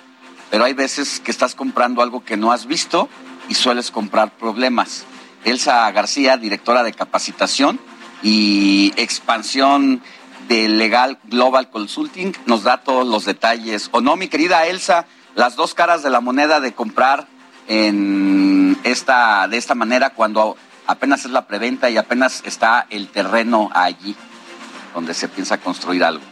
pero hay veces que estás comprando algo que no has visto y sueles comprar problemas. Elsa García, directora de capacitación y expansión de Legal Global Consulting, nos da todos los detalles. ¿O no, mi querida Elsa? Las dos caras de la moneda de comprar en esta, de esta manera cuando apenas es la preventa y apenas está el terreno allí donde se piensa construir algo.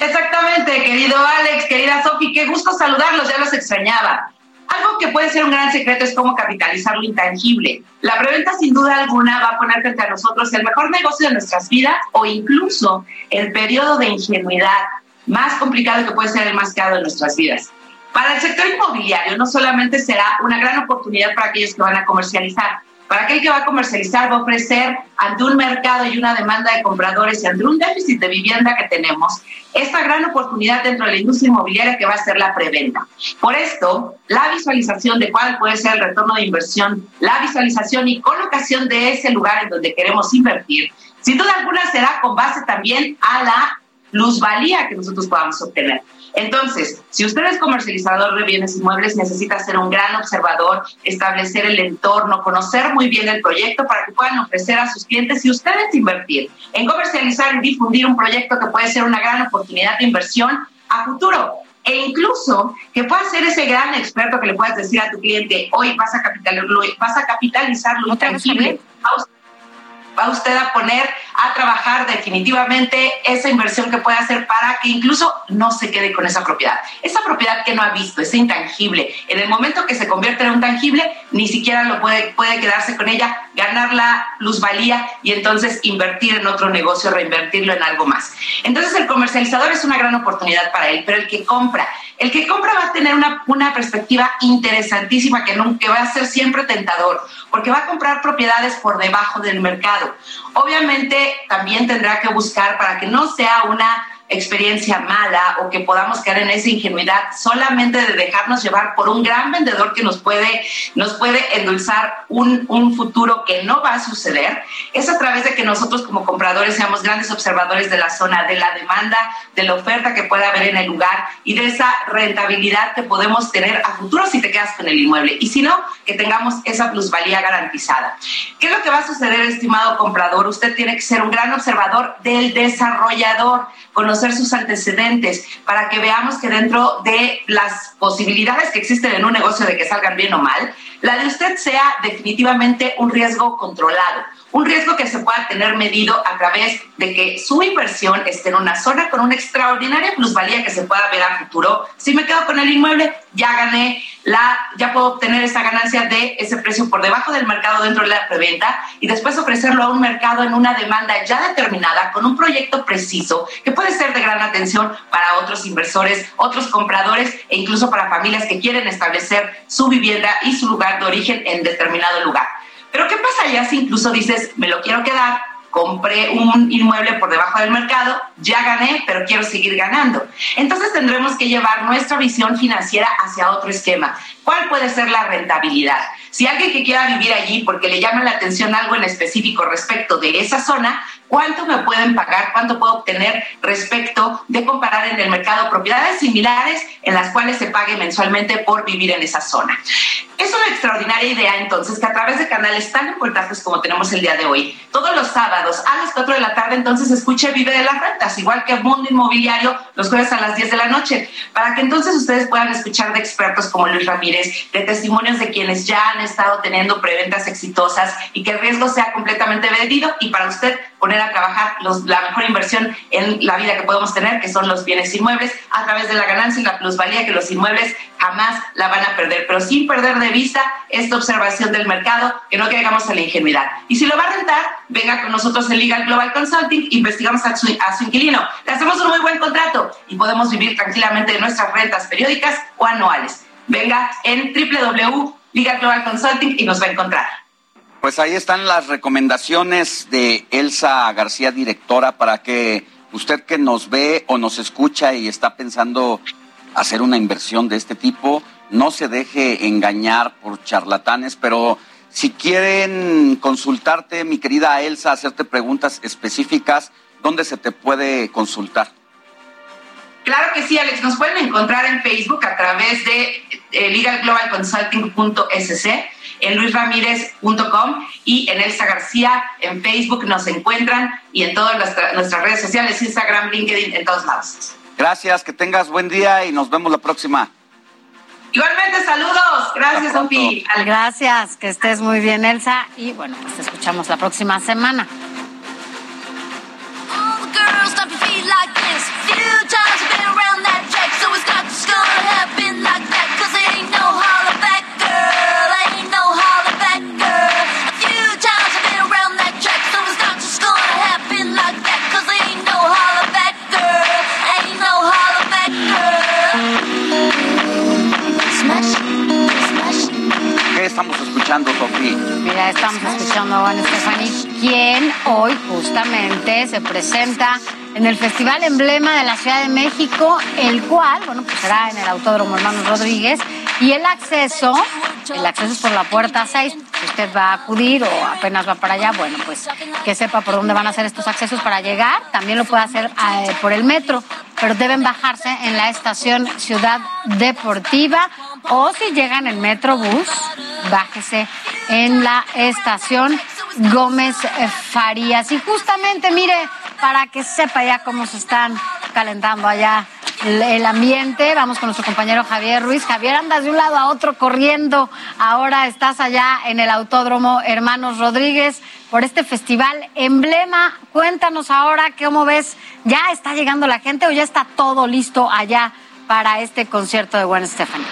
Exactamente, querido Alex, querida Sofi, qué gusto saludarlos, ya los extrañaba. Algo que puede ser un gran secreto es cómo capitalizar lo intangible. La preventa sin duda alguna va a poner frente a nosotros el mejor negocio de nuestras vidas o incluso el periodo de ingenuidad más complicado que puede ser el más caro de nuestras vidas. Para el sector inmobiliario no solamente será una gran oportunidad para aquellos que van a comercializar, para aquel que va a comercializar va a ofrecer ante un mercado y una demanda de compradores y ante un déficit de vivienda que tenemos, esta gran oportunidad dentro de la industria inmobiliaria que va a ser la preventa. Por esto, la visualización de cuál puede ser el retorno de inversión, la visualización y colocación de ese lugar en donde queremos invertir, sin duda alguna será con base también a la plusvalía que nosotros podamos obtener. Entonces, si usted es comercializador de bienes inmuebles, necesita ser un gran observador, establecer el entorno, conocer muy bien el proyecto para que puedan ofrecer a sus clientes y ustedes invertir en comercializar y difundir un proyecto que puede ser una gran oportunidad de inversión a futuro. E incluso que pueda ser ese gran experto que le puedas decir a tu cliente, hoy vas a, capitalizarlo, vas a capitalizar lo intangible va usted a poner a trabajar definitivamente esa inversión que puede hacer para que incluso no se quede con esa propiedad. Esa propiedad que no ha visto, ese intangible, en el momento que se convierte en un tangible, ni siquiera lo puede, puede quedarse con ella, ganar la plusvalía y entonces invertir en otro negocio, reinvertirlo en algo más. Entonces el comercializador es una gran oportunidad para él, pero el que compra, el que compra va a tener una, una perspectiva interesantísima que, no, que va a ser siempre tentador, porque va a comprar propiedades por debajo del mercado. Obviamente también tendrá que buscar para que no sea una experiencia mala o que podamos caer en esa ingenuidad solamente de dejarnos llevar por un gran vendedor que nos puede, nos puede endulzar un, un futuro que no va a suceder, es a través de que nosotros como compradores seamos grandes observadores de la zona, de la demanda, de la oferta que pueda haber en el lugar y de esa rentabilidad que podemos tener a futuro si te quedas con el inmueble y si no, que tengamos esa plusvalía garantizada. ¿Qué es lo que va a suceder, estimado comprador? Usted tiene que ser un gran observador del desarrollador conocer sus antecedentes, para que veamos que dentro de las posibilidades que existen en un negocio de que salgan bien o mal, la de usted sea definitivamente un riesgo controlado un riesgo que se pueda tener medido a través de que su inversión esté en una zona con una extraordinaria plusvalía que se pueda ver a futuro. Si me quedo con el inmueble, ya gané la, ya puedo obtener esa ganancia de ese precio por debajo del mercado dentro de la preventa y después ofrecerlo a un mercado en una demanda ya determinada con un proyecto preciso que puede ser de gran atención para otros inversores, otros compradores e incluso para familias que quieren establecer su vivienda y su lugar de origen en determinado lugar. Pero ¿qué pasa ya si incluso dices, me lo quiero quedar, compré un inmueble por debajo del mercado, ya gané, pero quiero seguir ganando? Entonces tendremos que llevar nuestra visión financiera hacia otro esquema. ¿Cuál puede ser la rentabilidad? Si alguien que quiera vivir allí porque le llama la atención algo en específico respecto de esa zona, ¿cuánto me pueden pagar? ¿Cuánto puedo obtener respecto de comparar en el mercado propiedades similares en las cuales se pague mensualmente por vivir en esa zona? Es una extraordinaria idea entonces que a través de canales tan importantes como tenemos el día de hoy, todos los sábados a las 4 de la tarde entonces escuche Vive de las Rentas, igual que Mundo Inmobiliario los jueves a las 10 de la noche, para que entonces ustedes puedan escuchar de expertos como Luis Ramírez, de testimonios de quienes ya han estado teniendo preventas exitosas y que el riesgo sea completamente vendido y para usted poner a trabajar la mejor inversión en la vida que podemos tener, que son los bienes inmuebles, a través de la ganancia y la plusvalía que los inmuebles jamás la van a perder, pero sin perder de vista esta observación del mercado, que no caigamos en la ingenuidad. Y si lo va a rentar, venga con nosotros en Legal Global Consulting, investigamos a su, a su inquilino, le hacemos un muy buen contrato y podemos vivir tranquilamente de nuestras rentas periódicas o anuales. Venga en www.legal Global Consulting y nos va a encontrar. Pues ahí están las recomendaciones de Elsa García, directora, para que usted que nos ve o nos escucha y está pensando hacer una inversión de este tipo, no se deje engañar por charlatanes, pero si quieren consultarte, mi querida Elsa, hacerte preguntas específicas, ¿dónde se te puede consultar? Claro que sí, Alex. Nos pueden encontrar en Facebook a través de eh, legalglobalconsulting.sc, en luisramírez.com y en Elsa García en Facebook nos encuentran y en todas nuestras redes sociales, Instagram, LinkedIn, en todos lados. Gracias, que tengas buen día y nos vemos la próxima. Igualmente, saludos. Gracias, Sofi. Gracias, que estés muy bien, Elsa. Y bueno, pues te escuchamos la próxima semana. Estamos escuchando, Sofía? Mira, estamos escuchando a Juan Estefani, quien hoy justamente se presenta en el Festival Emblema de la Ciudad de México, el cual, bueno, pues será en el Autódromo Hermanos Rodríguez, y el acceso, el acceso es por la puerta 6, si usted va a acudir o apenas va para allá, bueno, pues que sepa por dónde van a ser estos accesos para llegar, también lo puede hacer eh, por el metro pero deben bajarse en la estación Ciudad Deportiva o si llegan en Metrobús, bájese en la estación Gómez Farías. Y justamente, mire, para que sepa ya cómo se están calentando allá el ambiente. Vamos con nuestro compañero Javier Ruiz. Javier, andas de un lado a otro corriendo. Ahora estás allá en el Autódromo Hermanos Rodríguez por este festival emblema. Cuéntanos ahora cómo ves, ¿ya está llegando la gente o ya está todo listo allá para este concierto de Gwen Stefani?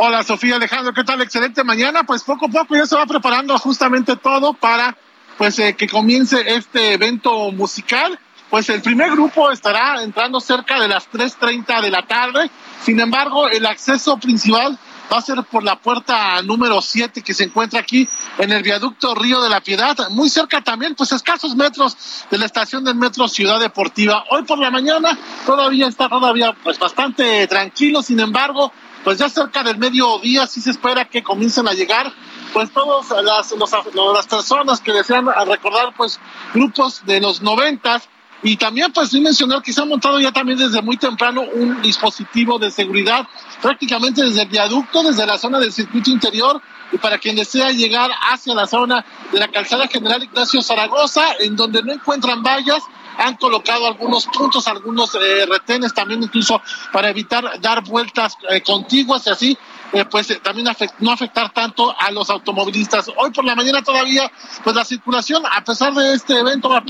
Hola Sofía Alejandro, ¿qué tal? Excelente mañana. Pues poco a poco ya se va preparando justamente todo para pues eh, que comience este evento musical pues el primer grupo estará entrando cerca de las 3.30 de la tarde. Sin embargo, el acceso principal va a ser por la puerta número 7 que se encuentra aquí en el viaducto Río de la Piedad, muy cerca también, pues escasos metros de la estación del metro Ciudad Deportiva. Hoy por la mañana todavía está todavía pues bastante tranquilo, sin embargo, pues ya cerca del mediodía sí se espera que comiencen a llegar pues todas las, las personas que desean recordar pues grupos de los noventas. Y también, pues, sí mencionar que se ha montado ya también desde muy temprano un dispositivo de seguridad, prácticamente desde el viaducto, desde la zona del circuito interior, y para quien desea llegar hacia la zona de la calzada general Ignacio Zaragoza, en donde no encuentran vallas, han colocado algunos puntos, algunos eh, retenes también incluso para evitar dar vueltas eh, contiguas y así eh, pues eh, también no afectar tanto a los automovilistas. Hoy por la mañana todavía, pues la circulación, a pesar de este evento, a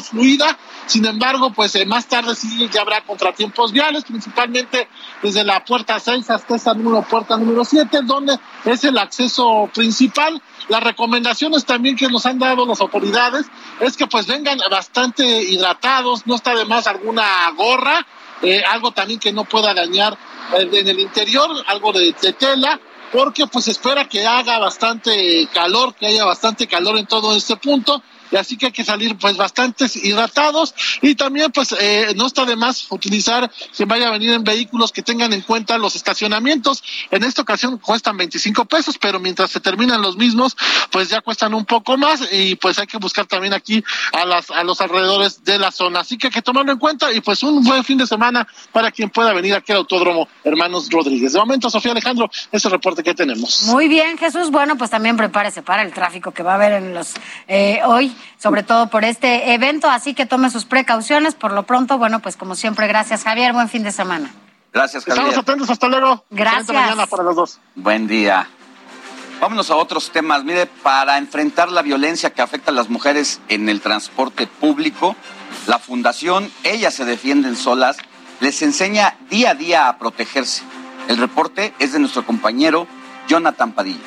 fluida, sin embargo, pues eh, más tarde sí ya habrá contratiempos viales, principalmente desde la puerta 6 hasta esa número, puerta número 7, donde es el acceso principal. Las recomendaciones también que nos han dado las autoridades es que pues vengan bastante hidratados, no está de más alguna gorra, algo también que no pueda dañar en el interior, algo de, tela, porque pues espera que haga bastante calor, que haya bastante calor en todo este punto y así que hay que salir pues bastantes hidratados y también pues eh, no está de más utilizar quien vaya a venir en vehículos que tengan en cuenta los estacionamientos. En esta ocasión cuestan 25 pesos, pero mientras se terminan los mismos pues ya cuestan un poco más y pues hay que buscar también aquí a las a los alrededores de la zona. Así que hay que tomarlo en cuenta y pues un buen fin de semana para quien pueda venir aquí al Autódromo Hermanos Rodríguez. De momento, Sofía Alejandro, ese reporte que tenemos. Muy bien, Jesús. Bueno, pues también prepárese para el tráfico que va a haber en los eh, hoy sobre todo por este evento, así que tome sus precauciones. Por lo pronto, bueno, pues como siempre, gracias Javier, buen fin de semana. Gracias, Javier. Estamos atentos, hasta luego. Gracias. mañana para los dos. Buen día. Vámonos a otros temas. Mire, para enfrentar la violencia que afecta a las mujeres en el transporte público, la Fundación Ellas se defienden solas les enseña día a día a protegerse. El reporte es de nuestro compañero Jonathan Padilla.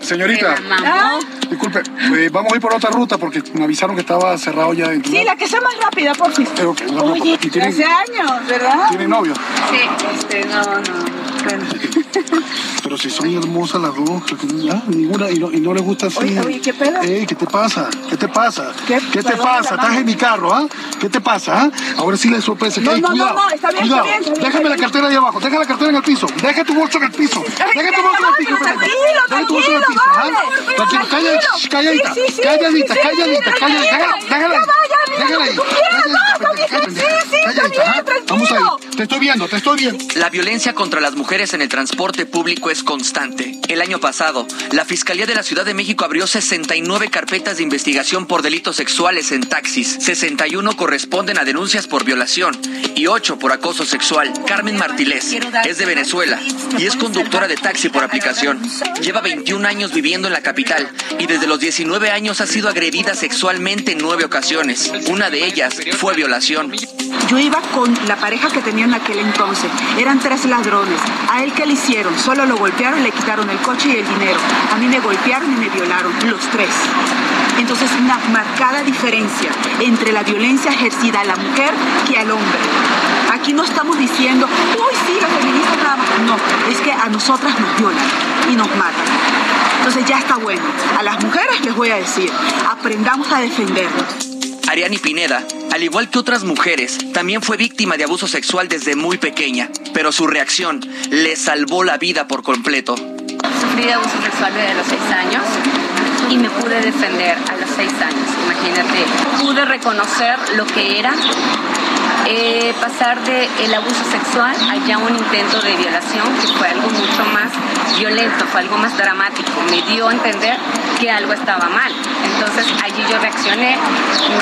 Señorita, disculpe, eh, vamos a ir por otra ruta porque me avisaron que estaba cerrado ya. Sí, la que sea más rápida, por. Eh, Oye, hace años, ¿verdad? ¿Tienen novio? Sí, este, no, no. Pero si son hermosas las dos, ah, ninguna, y no, y no les gusta así. Oye, oye ¿qué pedo? ¿qué te pasa? ¿Qué te pasa? ¿Qué, te pasa? Estás en mi carro, ¿ah? ¿Qué te pasa? ¿ah? Ahora sí le sorprende. No, no, cuidado, no, está bien, cuidado. está bien, Déjame la cartera ahí abajo, deja la cartera en el piso, deja tu bolso en el piso, deja tu bolso en el piso. Tranquilo, deja tu bolso en el piso, tranquilo, Tranquilo, calladita, calladita, calladita, calladita. Vamos ahí, te estoy viendo, te estoy viendo. La violencia contra las mujeres en el transporte público es constante. El año pasado, la Fiscalía de la Ciudad de México abrió 69 carpetas de investigación por delitos sexuales en taxis. 61 corresponden a denuncias por violación y 8 por acoso sexual. Carmen Martilés es de Venezuela y es conductora de taxi por aplicación. Lleva 21 años viviendo en la capital y desde los 19 años ha sido agredida sexualmente en nueve ocasiones. Una de ellas fue violación. Yo iba con la pareja que tenía en aquel entonces. Eran tres ladrones. A él que le hicieron, solo lo golpearon, le quitaron el coche y el dinero. A mí me golpearon y me violaron, los tres. Entonces, una marcada diferencia entre la violencia ejercida a la mujer que al hombre. Aquí no estamos diciendo, uy, sí, la feminista nada más. No, es que a nosotras nos violan y nos matan. Entonces ya está bueno. A las mujeres les voy a decir, aprendamos a defendernos. Ariani Pineda, al igual que otras mujeres, también fue víctima de abuso sexual desde muy pequeña, pero su reacción le salvó la vida por completo. Sufrí abuso sexual desde los seis años y me pude defender a los seis años. Imagínate, pude reconocer lo que era eh, pasar de el abuso sexual a ya un intento de violación, que fue algo mucho más violento, fue algo más dramático. Me dio a entender que algo estaba mal. Entonces allí yo reaccioné.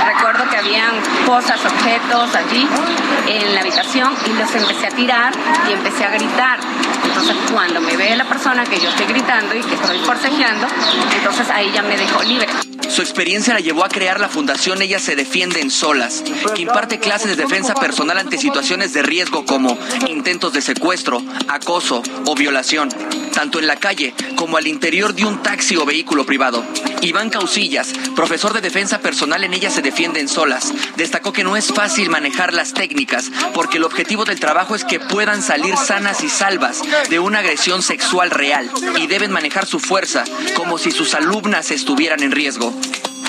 Recuerdo que habían cosas, objetos allí en la habitación y los empecé a tirar y empecé a gritar. Entonces cuando me ve la persona que yo estoy gritando y que estoy forcejeando, entonces ahí ya me dejó libre. Su experiencia la llevó a crear la fundación Ellas se defienden solas, que imparte clases de defensa personal ante situaciones de riesgo como intentos de secuestro, acoso o violación, tanto en la calle como al interior de un taxi o vehículo privado. Iván Causillas, profesor de defensa personal en Ellas se defienden solas, destacó que no es fácil manejar las técnicas porque el objetivo del trabajo es que puedan salir sanas y salvas de una agresión sexual real y deben manejar su fuerza como si sus alumnas estuvieran en riesgo.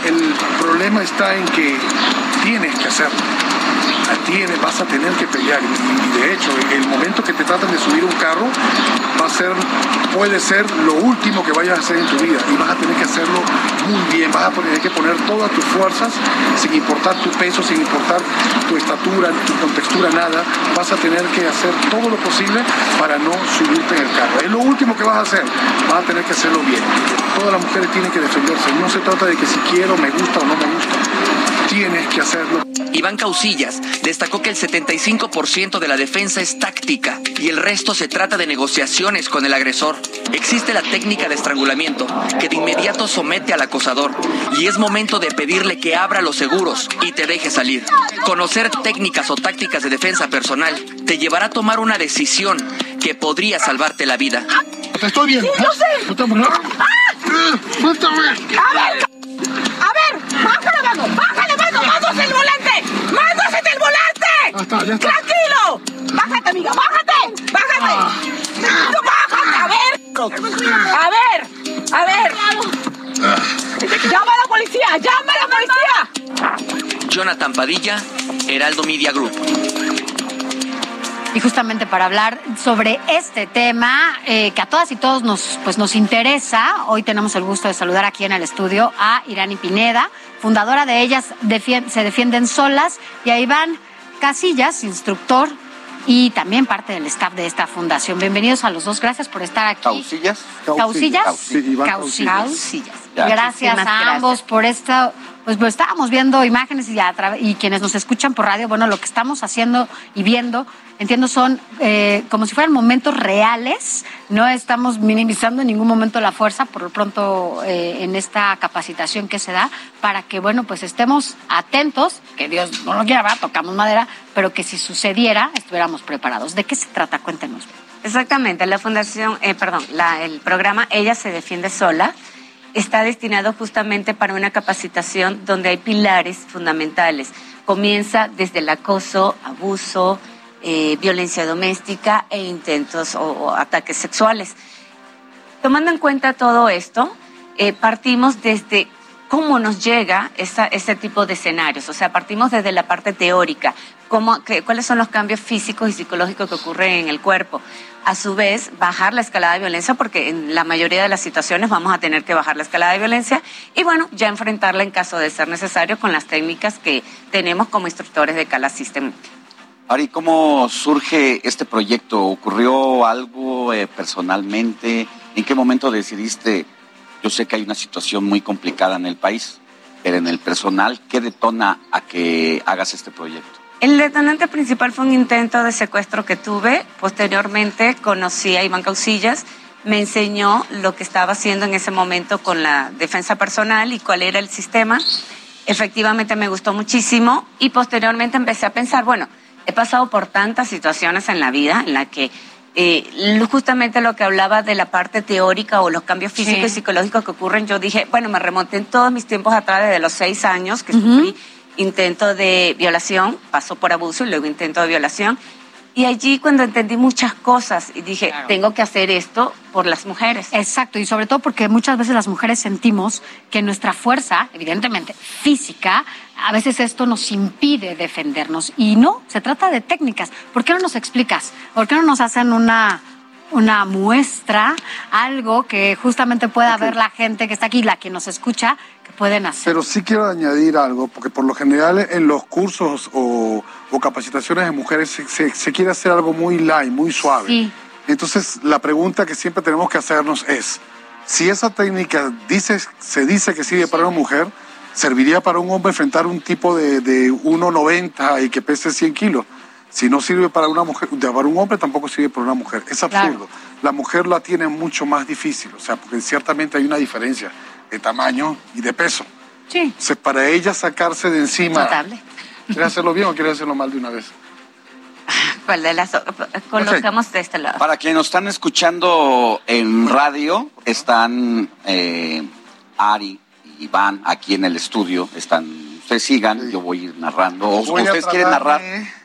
El problema está en que tienes que hacerlo. Tienes, vas a tener que pelear. Y, de hecho, el momento que te tratan de subir un carro, va a ser, puede ser lo último que vayas a hacer en tu vida. Y vas a tener que hacerlo muy bien. Vas a tener que poner todas tus fuerzas, sin importar tu peso, sin importar tu estatura, tu contextura, nada. Vas a tener que hacer todo lo posible para no subirte en el carro. Es lo último que vas a hacer. Vas a tener que hacerlo bien. Todas las mujeres tienen que defenderse. No se trata de que si quiero, me gusta o no me gusta. Tienes que hacerlo. Iván Causillas destacó que el 75% de la defensa es táctica y el resto se trata de negociaciones con el agresor. Existe la técnica de estrangulamiento que de inmediato somete al acosador y es momento de pedirle que abra los seguros y te deje salir. Conocer técnicas o tácticas de defensa personal te llevará a tomar una decisión que podría salvarte la vida. Estoy viendo. Sí, yo sé. A ver, a ver, mano, bájale mano, el volante, manos en el Tranquilo, bájate amiga, bájate, bájate. No, bájate, a ver, a ver, a ver. Llama a la policía, llama a la policía. Jonathan Padilla, Heraldo Media Group. Y justamente para hablar sobre este tema eh, que a todas y todos nos, pues nos interesa, hoy tenemos el gusto de saludar aquí en el estudio a Irani Pineda, fundadora de Ellas Se Defienden Solas, y a Iván Casillas, instructor y también parte del staff de esta fundación. Bienvenidos a los dos, gracias por estar aquí. ¿Causillas? ¿Causillas? Causillas. Gracias a ambos por esto. Pues, pues, estábamos viendo imágenes y, y quienes nos escuchan por radio, bueno, lo que estamos haciendo y viendo, entiendo, son eh, como si fueran momentos reales. No estamos minimizando en ningún momento la fuerza, por lo pronto, eh, en esta capacitación que se da, para que, bueno, pues estemos atentos, que Dios no lo quiera, tocamos madera, pero que si sucediera, estuviéramos preparados. ¿De qué se trata? Cuéntenos. Exactamente, la fundación, eh, perdón, la, el programa Ella se defiende sola está destinado justamente para una capacitación donde hay pilares fundamentales. Comienza desde el acoso, abuso, eh, violencia doméstica e intentos o, ataques sexuales. Tomando en cuenta todo esto, eh, partimos desde cómo nos llega ese tipo de escenarios. O sea, partimos desde la parte teórica, cómo, cuáles son los cambios físicos y psicológicos que ocurren en el cuerpo. A su vez, bajar la escalada de violencia, porque en la mayoría de las situaciones vamos a tener que bajar la escalada de violencia y bueno, ya enfrentarla en caso de ser necesario con las técnicas que tenemos como instructores de Cala System. Ari, ¿cómo surge este proyecto? ¿Ocurrió algo eh, personalmente? ¿En qué momento decidiste? Yo sé que hay una situación muy complicada en el país, pero en el personal, ¿qué detona a que hagas este proyecto? El detonante principal fue un intento de secuestro que tuve. Posteriormente conocí a Iván Causillas, me enseñó lo que estaba haciendo en ese momento con la defensa personal y cuál era el sistema. Efectivamente me gustó muchísimo y posteriormente empecé a pensar, bueno, he pasado por tantas situaciones en la vida en la que eh, justamente lo que hablaba de la parte teórica o los cambios físicos y psicológicos que ocurren, yo dije, bueno, me remonté en todos mis tiempos atrás desde los seis años que sufrí intento de violación, pasó por abuso y luego intento de violación. Y allí cuando entendí muchas cosas y dije, tengo que hacer esto por las mujeres. Exacto, y sobre todo porque muchas veces las mujeres sentimos que nuestra fuerza, evidentemente física, a veces esto nos impide defendernos. Y no, se trata de técnicas. ¿Por qué no nos explicas? ¿Por qué no nos hacen una una muestra, algo que justamente pueda ver la gente que está aquí, la que nos escucha, que pueden hacer. Pero sí quiero añadir algo, porque por lo general en los cursos o, capacitaciones de mujeres se, quiere hacer algo muy light, muy suave. Entonces, la pregunta que siempre tenemos que hacernos es, si esa técnica dice, se dice que sirve para una mujer, ¿serviría para un hombre enfrentar un tipo de, de 1,90 y que pese 100 kilos? Si no sirve para una mujer, para un hombre tampoco sirve para una mujer. Es absurdo. La mujer la tiene mucho más difícil, o sea, porque ciertamente hay una diferencia de tamaño y de peso. Sí. Entonces, para ella sacarse de encima. Notable. ¿Quiere hacerlo bien o quiere hacerlo mal de una vez? ¿Cuál de las colocamos de este lado? Para quienes nos están escuchando en radio, están eh, Ari y Iván aquí en el estudio. Están, ustedes sigan, yo voy a ir narrando. O ustedes quieren narrar. Eh,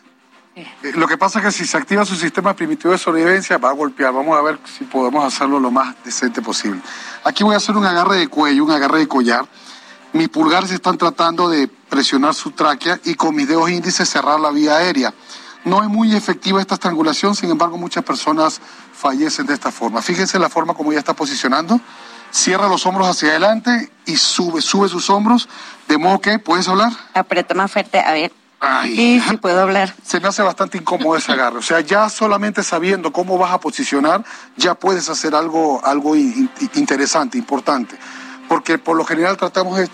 lo que pasa es que si se activa su sistema primitivo de sobrevivencia, va a golpear. Vamos a ver si podemos hacerlo lo más decente posible. Aquí voy a hacer un agarre de cuello, un agarre de collar. Mis pulgares están tratando de presionar su tráquea y con mis dedos índices cerrar la vía aérea. No es muy efectiva esta estrangulación, sin embargo muchas personas fallecen de esta forma. Fíjense la forma como ella está posicionando. Cierra los hombros hacia adelante y sube, sube sus hombros, de modo que, ¿puedes hablar? Aprieta más fuerte, a ver. Sí, sí puedo hablar. Se me hace bastante incómodo ese agarre. O sea, ya solamente sabiendo cómo vas a posicionar, ya puedes hacer algo, algo interesante, importante. Porque por lo general tratamos de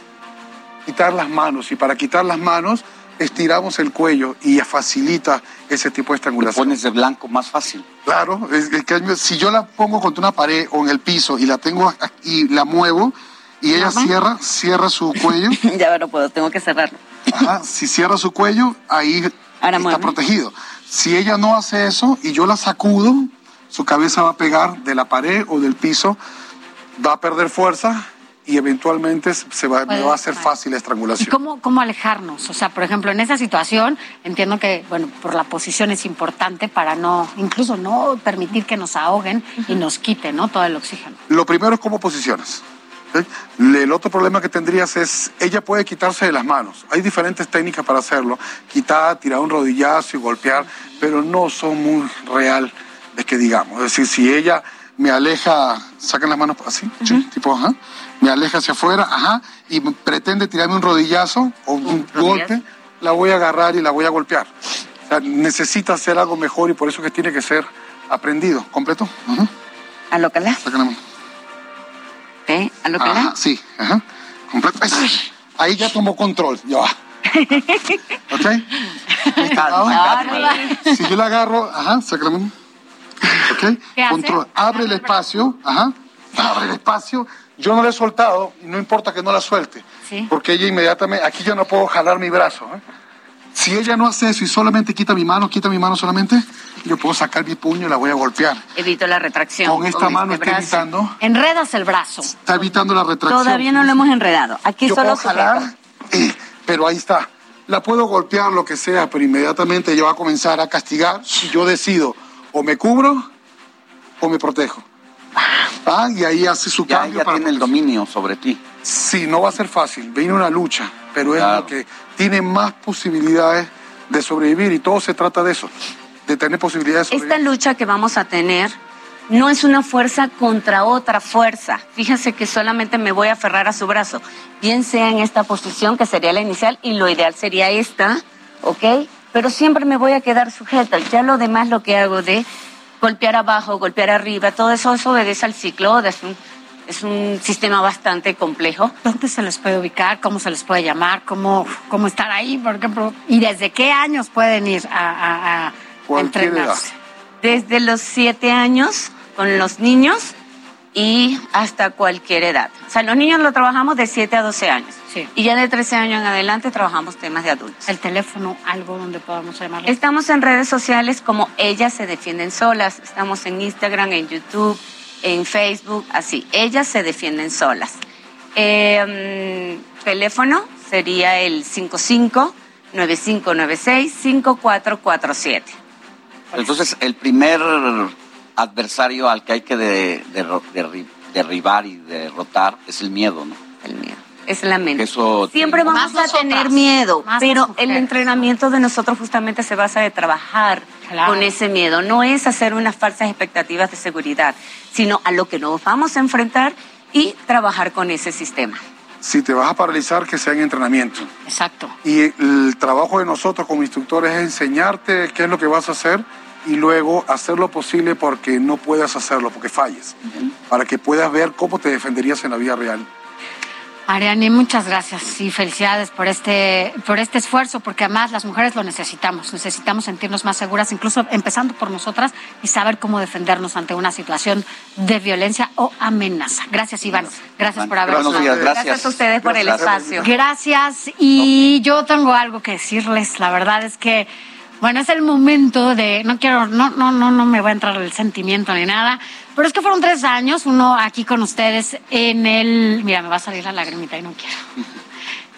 quitar las manos y para quitar las manos estiramos el cuello y facilita ese tipo de estrangulación. pones de blanco más fácil. Claro, es, que si yo la pongo contra una pared o en el piso y la tengo y la muevo y ella cierra, cierra su cuello. ya no puedo, tengo que cerrarlo si cierra su cuello, ahí está protegido. Si ella no hace eso y yo la sacudo, su cabeza va a pegar de la pared o del piso, va a perder fuerza y eventualmente se va, me va a hacer fácil la estrangulación. ¿Y cómo, cómo alejarnos? O sea, por ejemplo, en esa situación entiendo que, bueno, por la posición es importante para no, incluso no permitir que nos ahoguen y nos quiten, ¿no? Todo el oxígeno. Lo primero es cómo posicionas. El otro problema que tendrías es, ella puede quitarse de las manos. Hay diferentes técnicas para hacerlo. Quitar, tirar un rodillazo y golpear, pero no son muy real de que digamos. Es decir, si ella me aleja, sacan las manos así, tipo, ajá, me aleja hacia afuera, ajá, y pretende tirarme un rodillazo o un golpe, la voy a agarrar y la voy a golpear. O sea, necesita hacer algo mejor y por eso que tiene que ser aprendido, completo. ¿A lo que le? ¿Eh? ¿A lo que ajá, Sí, ajá. Completo. Ahí ya tomó control, ya va. ¿Ok? Si yo la agarro, ajá, sácame. ¿Ok? Control. Abre el espacio, ajá. Abre el espacio. Yo no la he soltado y no importa que no la suelte. ¿Sí? Porque ella inmediatamente, aquí yo no puedo jalar mi brazo. ¿eh? Si ella no hace eso y solamente quita mi mano, quita mi mano solamente, yo puedo sacar mi puño y la voy a golpear. Evito la retracción. Con esta mano este está evitando. Enredas el brazo. Está evitando la retracción. Todavía no lo hemos enredado. Aquí solo puedo jalar, eh, pero ahí está. La puedo golpear, lo que sea, pero inmediatamente ella va a comenzar a castigar y yo decido o me cubro o me protejo. Ah, y ahí hace su ya, cambio. Ya tiene el dominio sobre ti. Sí, no va a ser fácil. Viene una lucha, pero es lo que tiene más posibilidades de sobrevivir y todo se trata de eso, de tener posibilidades de sobrevivir. Esta lucha que vamos a tener no es una fuerza contra otra fuerza. Fíjense que solamente me voy a aferrar a su brazo, bien sea en esta posición que sería la inicial y lo ideal sería esta, ¿ok? Pero siempre me voy a quedar sujeta. Ya lo demás lo que hago de golpear abajo, golpear arriba, todo eso, eso obedece al ciclo, es un, es un sistema bastante complejo. ¿Dónde se les puede ubicar? ¿Cómo se les puede llamar? ¿Cómo, cómo estar ahí, por ejemplo? ¿Y desde qué años pueden ir a, entrenarse? Desde los siete años con los niños y hasta cualquier edad. O sea, los niños lo trabajamos de 7 a 12 años. Sí. Y ya de 13 años en adelante trabajamos temas de adultos. ¿El teléfono, algo donde podamos llamarlo? Estamos en redes sociales como Ellas se defienden solas. Estamos en Instagram, en YouTube, en Facebook, así. Ellas se defienden solas. Eh, teléfono sería el 55 9596 5447. Entonces, el primer adversario al que hay que derribar y derrotar es el miedo, ¿no? El miedo. Es la mente. Siempre vamos a tener miedo, pero el entrenamiento de nosotros justamente se basa de trabajar con ese miedo. No es hacer unas falsas expectativas de seguridad, sino a lo que nos vamos a enfrentar y trabajar con ese sistema. Si te vas a paralizar, que sea en entrenamiento. Exacto. Y el trabajo de nosotros como instructores es enseñarte qué es lo que vas a hacer y luego hacer lo posible porque no puedas hacerlo, porque falles, para que puedas ver cómo te defenderías en la vida real. Ariane, muchas gracias y felicidades por este, por este esfuerzo, porque además las mujeres lo necesitamos. Necesitamos sentirnos más seguras, incluso empezando por nosotras y saber cómo defendernos ante una situación de violencia o amenaza. Gracias, Iván. Gracias por haber Buenos días, gracias. Gracias a ustedes por el espacio. Gracias. Y yo tengo algo que decirles. La verdad es que bueno, es el momento de, no quiero, no, no, no, no me va a entrar el sentimiento ni nada, pero es que fueron tres años, uno aquí con ustedes en el, mira, me va a salir la lagrimita y no quiero.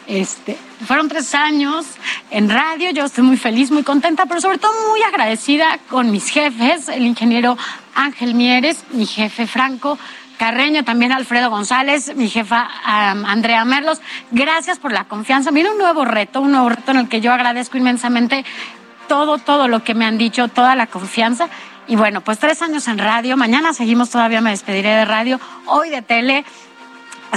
Este, fueron tres años en radio, yo estoy muy feliz, muy contenta, pero sobre todo muy agradecida con mis jefes, el ingeniero Ángel Mieres, mi jefe Franco, Carreño, también Alfredo González, mi jefa Andrea Merlos. Gracias por la confianza. Viene un nuevo reto, un nuevo reto en el que yo agradezco inmensamente todo, todo lo que me han dicho, toda la confianza. Y bueno, pues tres años en radio, mañana seguimos, todavía me despediré de radio, hoy de tele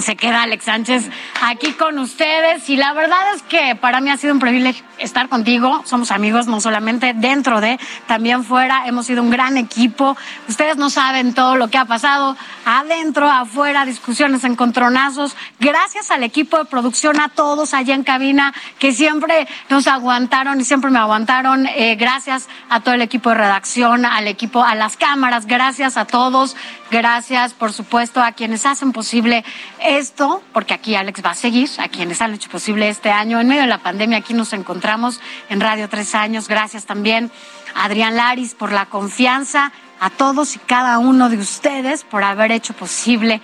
se queda Alex Sánchez aquí con ustedes y la verdad es que para mí ha sido un privilegio estar contigo. Somos amigos no solamente dentro de, también fuera. Hemos sido un gran equipo. Ustedes no saben todo lo que ha pasado adentro, afuera, discusiones, encontronazos. Gracias al equipo de producción, a todos allá en cabina que siempre nos aguantaron y siempre me aguantaron. Eh, gracias a todo el equipo de redacción, al equipo, a las cámaras. Gracias a todos. Gracias, por supuesto, a quienes hacen posible esto, porque aquí Alex va a seguir, a quienes han hecho posible este año. En medio de la pandemia aquí nos encontramos en Radio Tres Años. Gracias también a Adrián Laris por la confianza, a todos y cada uno de ustedes por haber hecho posible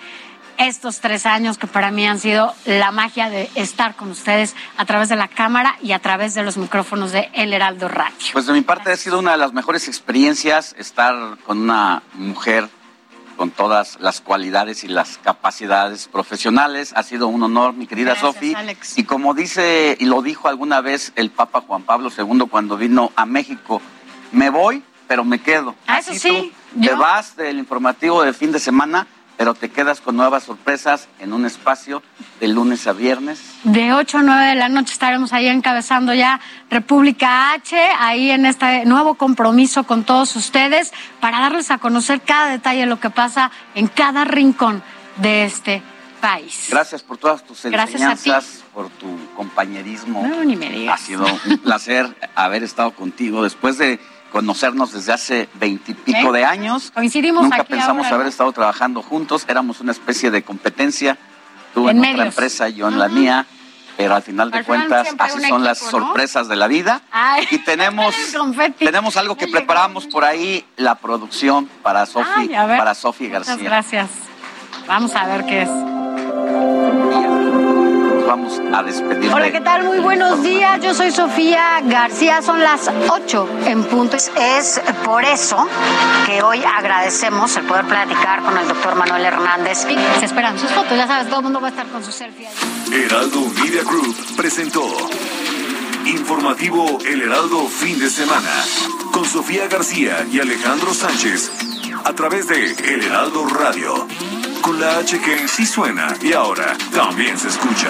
estos tres años que para mí han sido la magia de estar con ustedes a través de la cámara y a través de los micrófonos de El Heraldo Radio. Pues de mi parte ha sido una de las mejores experiencias estar con una mujer con todas las cualidades y las capacidades profesionales. Ha sido un honor, mi querida Sofi. Y como dice y lo dijo alguna vez el Papa Juan Pablo II cuando vino a México, me voy, pero me quedo. Ah, eso sí. Te vas del informativo de fin de semana pero te quedas con nuevas sorpresas en un espacio de lunes a viernes. De 8 a 9 de la noche estaremos ahí encabezando ya República H, ahí en este nuevo compromiso con todos ustedes para darles a conocer cada detalle de lo que pasa en cada rincón de este país. Gracias por todas tus enseñanzas, por tu compañerismo. No, ni me digas. Ha sido un placer haber estado contigo después de conocernos desde hace veintipico de años. Coincidimos Nunca pensamos haber estado trabajando juntos, éramos una especie de competencia. Tú en, otra empresa, yo en la mía, pero al final de cuentas así son las sorpresas de la vida. y tenemos tenemos algo que preparamos por ahí, la producción para Sofi, para Sofi García. Muchas gracias. Vamos a ver qué es vamos a despedir. Hola, ¿qué tal? Muy buenos días. Yo soy Sofía García. Son las 8 en punto. Es por eso que hoy agradecemos el poder platicar con el doctor Manuel Hernández. Se esperan sus fotos. Ya sabes, todo el mundo va a estar con su selfie. Heraldo Media Group presentó Informativo El Heraldo Fin de Semana con Sofía García y Alejandro Sánchez a través de El Heraldo Radio. Con la H que sí suena y ahora también se escucha.